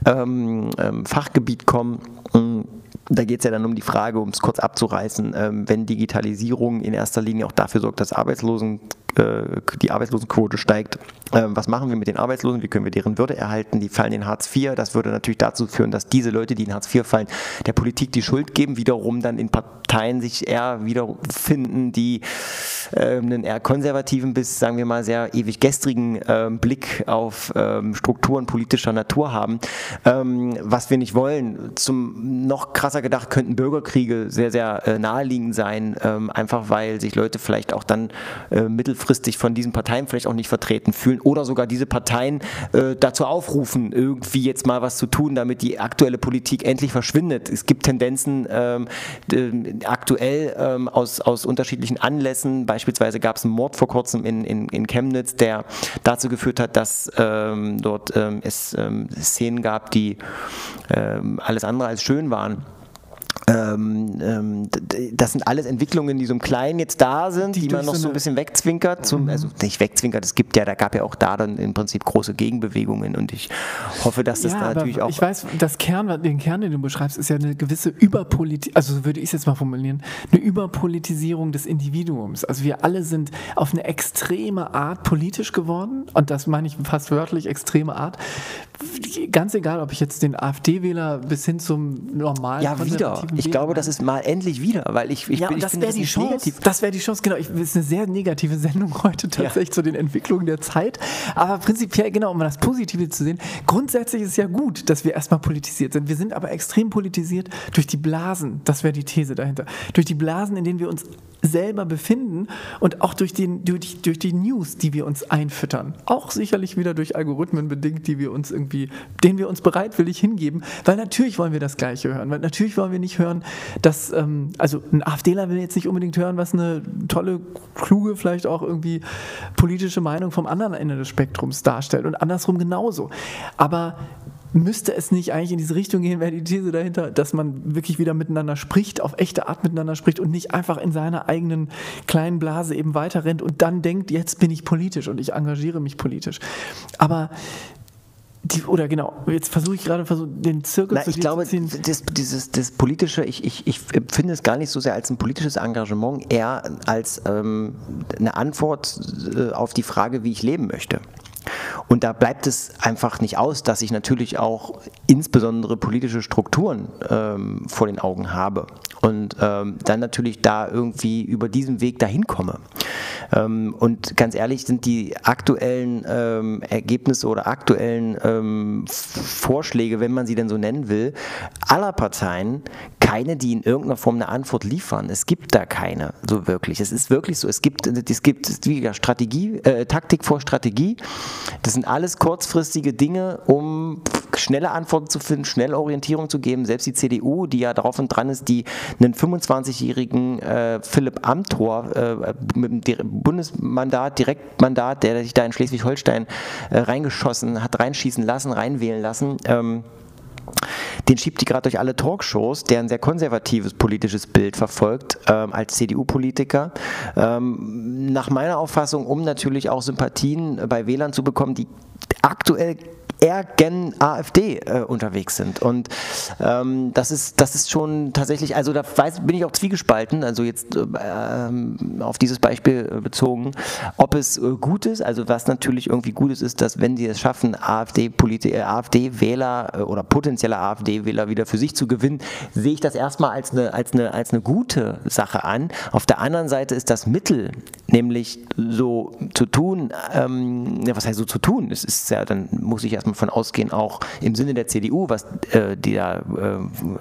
ähm, ähm, Fachgebiet kommen. Mm, Da geht es ja dann um die Frage, um es kurz abzureißen, ähm, wenn Digitalisierung in erster Linie auch dafür sorgt, dass Arbeitslosen, äh, die Arbeitslosenquote steigt. Ähm, was machen wir mit den Arbeitslosen? Wie können wir deren Würde erhalten? Die fallen in Hartz IV. Das würde natürlich dazu führen, dass diese Leute, die in Hartz IV fallen, der Politik die Schuld geben, wiederum dann in Parteien sich eher wiederfinden, die ähm, einen eher konservativen bis, sagen wir mal, sehr ewig gestrigen ähm, Blick auf ähm, Strukturen politischer Natur haben. Ähm, was wir nicht wollen, zum noch krasser gedacht, könnten Bürgerkriege sehr, sehr äh, naheliegend sein, ähm, einfach weil sich Leute vielleicht auch dann äh, mittelfristig von diesen Parteien vielleicht auch nicht vertreten fühlen oder sogar diese Parteien äh, dazu aufrufen, irgendwie jetzt mal was zu tun, damit die aktuelle Politik endlich verschwindet. Es gibt Tendenzen ähm, aktuell ähm, aus, aus unterschiedlichen Anlässen. Beispielsweise gab es einen Mord vor kurzem in, in, in Chemnitz, der dazu geführt hat, dass ähm, dort ähm, es ähm, Szenen gab, die alles andere als schön waren. Ähm, ähm, das sind alles Entwicklungen, die so im Kleinen jetzt da sind, die, Die man noch so ein bisschen wegzwinkert. Zum, Also nicht wegzwinkert, es gibt ja, da gab ja auch da dann im Prinzip große Gegenbewegungen und ich hoffe, dass das ja, da natürlich auch ich weiß, das Kern, den Kern, den du beschreibst, ist ja eine gewisse Überpolitisierung, also so würde ich es jetzt mal formulieren, eine Überpolitisierung des Individuums. Also wir alle sind auf eine extreme Art politisch geworden und das meine ich fast wörtlich extreme Art. Ganz egal, ob ich jetzt den AfD-Wähler bis hin zum normalen ja wieder. Ich glaube, das ist mal endlich wieder, weil ich, ich, ja, bin- ich das finde wäre die Chance. negativ. Das wäre die Chance, genau. Ich, es ist eine sehr negative Sendung heute tatsächlich zu den Entwicklungen der Zeit. Aber prinzipiell, genau, um das Positive zu sehen, grundsätzlich ist es ja gut, dass wir erstmal politisiert sind. Wir sind aber extrem politisiert durch die Blasen. Das wäre die These dahinter. Durch die Blasen, in denen wir uns selber befinden und auch durch, den, durch, die, durch die News, die wir uns einfüttern. Auch sicherlich wieder durch Algorithmen bedingt, die wir uns irgendwie, denen wir uns bereitwillig hingeben. Weil natürlich wollen wir das Gleiche hören. Weil natürlich wollen wir nicht hören, dass, ähm, also ein AfDler will jetzt nicht unbedingt hören, was eine tolle, kluge, vielleicht auch irgendwie politische Meinung vom anderen Ende des Spektrums darstellt. Und andersrum genauso. Aber müsste es nicht eigentlich in diese Richtung gehen, wäre die These dahinter, dass man wirklich wieder miteinander spricht, auf echte Art miteinander spricht und nicht einfach in seiner eigenen kleinen Blase eben weiterrennt und dann denkt, jetzt bin ich politisch und ich engagiere mich politisch. Aber die, oder genau, jetzt versuche ich gerade versuch, den Zirkel Na, zu ich glaube, zu das, dieses, das politische, ich, ich, ich empfinde es gar nicht so sehr als ein politisches Engagement, eher als ähm, eine Antwort äh, auf die Frage, wie ich leben möchte. Und da bleibt es einfach nicht aus, dass ich natürlich auch insbesondere politische Strukturen ähm, vor den Augen habe und ähm, dann natürlich da irgendwie über diesen Weg dahin komme. Ähm, und ganz ehrlich sind die aktuellen ähm, Ergebnisse oder aktuellen ähm, Vorschläge, wenn man sie denn so nennen will, aller Parteien keine, die in irgendeiner Form eine Antwort liefern. Es gibt da keine so wirklich. Es ist wirklich so. Es gibt, es gibt wie gesagt, Strategie, äh, Taktik vor Strategie. Das sind alles kurzfristige Dinge, um schnelle Antworten zu finden, schnelle Orientierung zu geben. Selbst die CDU, die ja darauf und dran ist, die einen 25-jährigen äh, Philipp Amthor äh, mit dem Bundesmandat, Direktmandat, der sich da in Schleswig-Holstein äh, reingeschossen hat, reinschießen lassen, reinwählen lassen. Ähm, den schiebt die gerade durch alle Talkshows, der ein sehr konservatives politisches Bild verfolgt ähm, als CDU-Politiker. Ähm, nach meiner Auffassung, um natürlich auch Sympathien bei Wählern zu bekommen, die aktuell eher gen AfD äh, unterwegs sind. Und ähm, das, ist, das ist schon tatsächlich, also da weiß, bin ich auch zwiegespalten, also jetzt äh, ähm, auf dieses Beispiel äh, bezogen, ob es äh, gut ist, also was natürlich irgendwie gut ist, ist, dass wenn sie es schaffen, AfD-Wähler äh, AfD äh, oder potenzielle AfD-Wähler wieder für sich zu gewinnen, sehe ich das erstmal als eine, als, eine, als eine gute Sache an. Auf der anderen Seite ist das Mittel, nämlich so zu tun, ähm, ja, was heißt so zu tun? Es ist ja, dann muss ich erstmal von ausgehen, auch im Sinne der CDU, was äh, der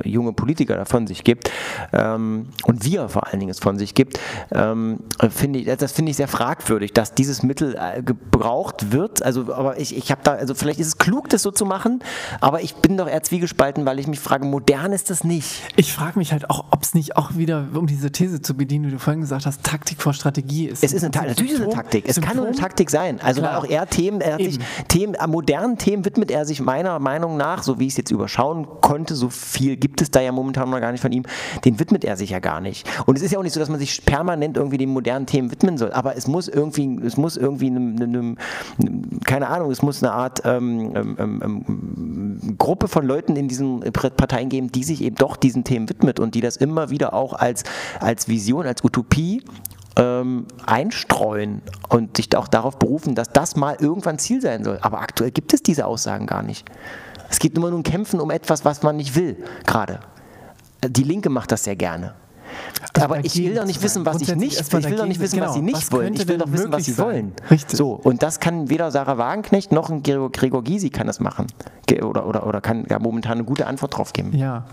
äh, junge Politiker da von sich gibt ähm, und wir vor allen Dingen es von sich gibt, ähm, finde ich, das finde ich sehr fragwürdig, dass dieses Mittel äh, gebraucht wird. Also, aber ich, ich habe da, also vielleicht ist es klug, das so zu machen, aber ich bin doch eher zwiegespalten, weil ich mich frage, modern ist das nicht. Ich frage mich halt auch, ob es nicht auch wieder, um diese These zu bedienen, wie du vorhin gesagt hast, Taktik vor Strategie ist. Es ist eine Ta natürlich ist eine Symptom- Taktik. Es kann nur eine Symptom- Taktik sein. Also auch er Themen, er hat sich. Themen, modernen Themen widmet er sich meiner Meinung nach, so wie ich es jetzt überschauen konnte, so viel gibt es da ja momentan noch gar nicht von ihm, den widmet er sich ja gar nicht. Und es ist ja auch nicht so, dass man sich permanent irgendwie den modernen Themen widmen soll, aber es muss irgendwie, es muss irgendwie einem, einem, einem keine Ahnung, es muss eine Art ähm, ähm, ähm, Gruppe von Leuten in diesen Parteien geben, die sich eben doch diesen Themen widmet und die das immer wieder auch als, als Vision, als Utopie ähm, einstreuen und sich auch darauf berufen, dass das mal irgendwann Ziel sein soll. Aber aktuell gibt es diese Aussagen gar nicht. Es geht immer nur um Kämpfen um etwas, was man nicht will, gerade. Die Linke macht das sehr gerne. Aber ich will doch nicht wissen, was ich nicht, ich will doch nicht wissen, sein. was sie Genau. nicht Was wollen. Ich will doch wissen, was sie sein? wollen. Richtig. So, und das kann weder Sarah Wagenknecht noch ein Gregor, Gregor Gysi kann das machen. Oder, oder, oder kann ja momentan eine gute Antwort drauf geben. Ja.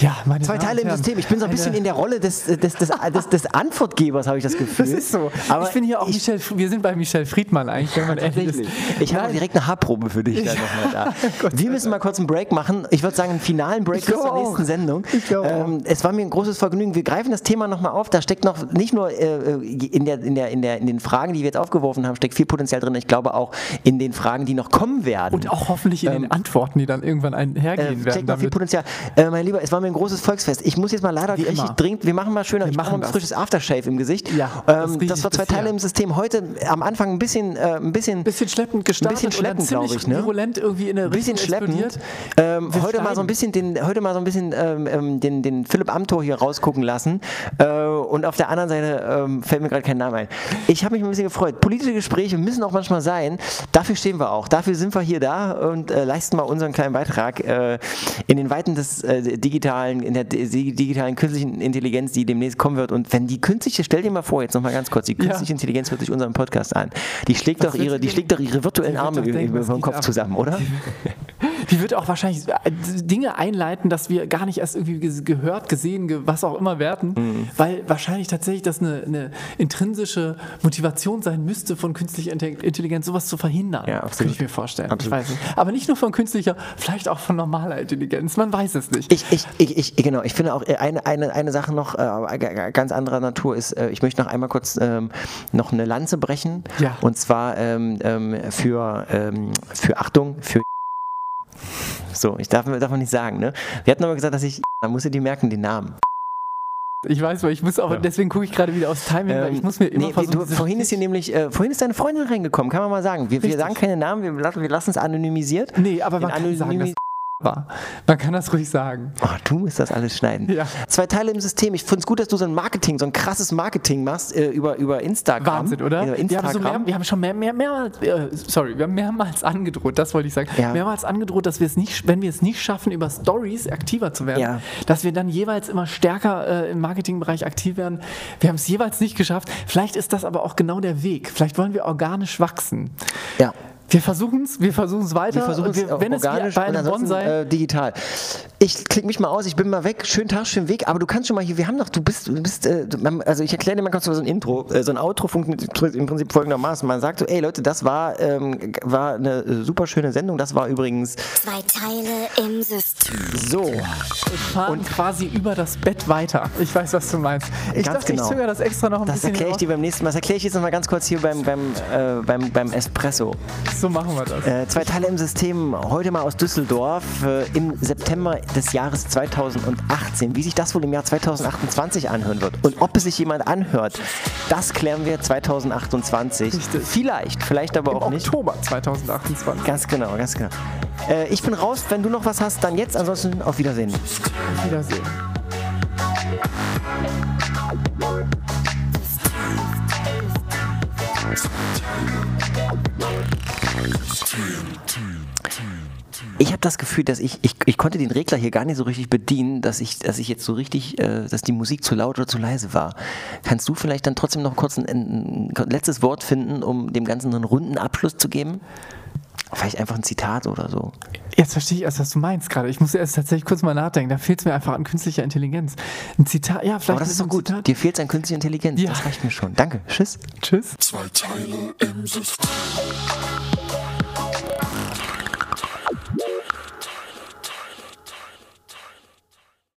Ja, meine Zwei Teile im System. Ich bin so ein bisschen in der Rolle des, des, des, des, des Antwortgebers, habe ich das Gefühl. Das ist so. Aber ich bin hier auch ich, Michel, wir sind bei Michel Friedmann eigentlich, wenn man ehrlich ist. Ich habe direkt eine Haarprobe für dich [laughs] dann nochmal da. Gott Wir müssen mal kurz einen Break machen. Ich würde sagen, einen finalen Break bis zur nächsten. Sendung. Ich ähm, es war mir ein großes Vergnügen. Wir greifen das Thema nochmal auf. Da steckt noch nicht nur äh, in, der, in, der, in, der, in den Fragen, die wir jetzt aufgeworfen haben, steckt viel Potenzial drin. Ich glaube auch in den Fragen, die noch kommen werden. Und auch hoffentlich in den Antworten, die dann irgendwann Äh, einhergehen werden. steckt noch viel. Potenzial. Äh, mein Lieber, es war mir ein großes Volksfest. Ich muss jetzt mal leider Wie richtig immer. dringend, wir machen mal schöner, ich mache machen mal ein das. frisches Aftershave im Gesicht. Ja, das ähm, das ich war zwei bisher. Teile im System. Heute am Anfang ein bisschen, äh, ein bisschen, bisschen schleppend gestartet bisschen schleppend, und dann ziemlich glaub ich, ne? virulent irgendwie in ein bisschen Richtung schleppend. Ähm, Wir heute mal so ein bisschen den, heute mal so ein bisschen ähm, ähm, den, den Philipp Amthor hier rausgucken lassen. Äh, und auf der anderen Seite ähm, fällt mir gerade kein Name ein. Ich habe mich ein bisschen gefreut. Politische Gespräche müssen auch manchmal sein. Dafür stehen wir auch. Dafür sind wir hier da und äh, leisten mal unseren kleinen Beitrag äh, in den Weiten des äh, digitalen, in der di- digitalen künstlichen Intelligenz, die demnächst kommen wird. Und wenn die künstliche, stell dir mal vor, jetzt nochmal ganz kurz, die künstliche Intelligenz hört sich unseren Podcast an. Die schlägt doch ihre, die schlägt doch ihre virtuellen Arme denken, über den Kopf ab? zusammen, oder? Die wird auch wahrscheinlich äh, Dinge einleiten, dass wir gar nicht erst irgendwie ge- gehört, gesehen, ge was auch immer werden, Mhm. weil wahrscheinlich tatsächlich das eine, eine intrinsische Motivation sein müsste, von künstlicher Inte- Intelligenz sowas zu verhindern. Ja, absolut. Könnte ich mir vorstellen. Absolut. Ich weiß nicht. Aber nicht nur von künstlicher, vielleicht auch von normaler Intelligenz. Man weiß es nicht. Ich, ich, ich, ich, genau, ich finde auch äh, eine, eine, eine Sache noch äh, ganz anderer Natur ist, äh, ich möchte noch einmal kurz ähm, noch eine Lanze brechen. Ja. Und zwar ähm, ähm, für, ähm, für Achtung, für [laughs] so, ich darf, darf man nicht sagen, ne? Wir hatten aber gesagt, dass ich, da musst du die merken, den Namen. Ich weiß, weil ich muss auch, deswegen gucke ich gerade wieder aufs Timing, weil ich muss mir immer Ähm, nee, versuchen, du, vorhin ist hier nämlich, äh, vorhin ist deine Freundin reingekommen, kann man mal sagen. Wir, wir sagen keine Namen, wir, lassen- wir lassen es anonymisiert. Nee, aber man In kann sagen, dass war. Man kann das ruhig sagen. Oh, du musst das alles schneiden. Ja. Zwei Teile im System. Ich finde es gut, dass du so ein Marketing, so ein krasses Marketing machst äh, über, über Instagram. Wahnsinn, oder? Über Wir haben, Instagram. so mehr, wir haben schon mehr, mehr, mehrmals, äh, sorry, wir haben mehrmals angedroht, das wollte ich sagen, Ja. mehrmals angedroht, dass wir es nicht, wenn wir es nicht schaffen, über Stories aktiver zu werden, Ja. dass wir dann jeweils immer stärker äh, im Marketingbereich aktiv werden. Wir haben es jeweils nicht geschafft. Vielleicht ist das aber auch genau der Weg. Vielleicht wollen wir organisch wachsen. ja. Wir versuchen es, wir versuchen es weiter. Wir versuchen und es wenn es organisch wie bei und einem ansonsten Bonsai äh, digital. Ich klicke mich mal aus, ich bin mal weg. Schönen Tag, schönen Weg. Aber du kannst schon mal hier, wir haben noch, du bist, du bist, äh, also ich erkläre dir mal kurz so ein Intro. Äh, so ein Outro funktioniert im Prinzip folgendermaßen. Man sagt so, ey Leute, das war, ähm, war eine super schöne Sendung. Das war übrigens Zwei Teile im System. so. fahren quasi über das Bett weiter. Ich weiß, was du meinst. Ich Ganz dachte, genau. ich zögere das extra noch ein Das bisschen erkläre ich dir beim nächsten Mal. Das erkläre ich jetzt noch mal ganz kurz hier beim, beim, äh, beim, beim Espresso. [laughs] So machen wir das. Äh, zwei Teile im System, heute mal aus Düsseldorf äh, im September des Jahres 2018. Wie sich das wohl im Jahr 2028 anhören wird und ob es sich jemand anhört, das klären wir 2028. Richtig. Vielleicht, vielleicht aber Im auch nicht. Oktober 2028. Ganz genau, ganz genau. Äh, ich bin raus, wenn du noch was hast, dann jetzt, ansonsten auf Wiedersehen. Wiedersehen. Ich habe das Gefühl, dass ich, ich, ich konnte den Regler hier gar nicht so richtig bedienen, dass ich, dass ich jetzt so richtig, äh, dass die Musik zu laut oder zu leise war. Kannst du vielleicht dann trotzdem noch kurz ein, ein, letztes Wort finden, um dem Ganzen einen runden Abschluss zu geben? Vielleicht einfach ein Zitat oder so. Jetzt verstehe ich erst, was du meinst gerade. Ich muss erst tatsächlich kurz mal nachdenken. Da fehlt es mir einfach an künstlicher Intelligenz. Ein Zitat, ja, vielleicht. Aber das ist doch ein gut. Zitat. Dir fehlt an künstlicher Intelligenz. Ja. Das reicht mir schon. Danke. Tschüss. Tschüss. Zwei Teile im System.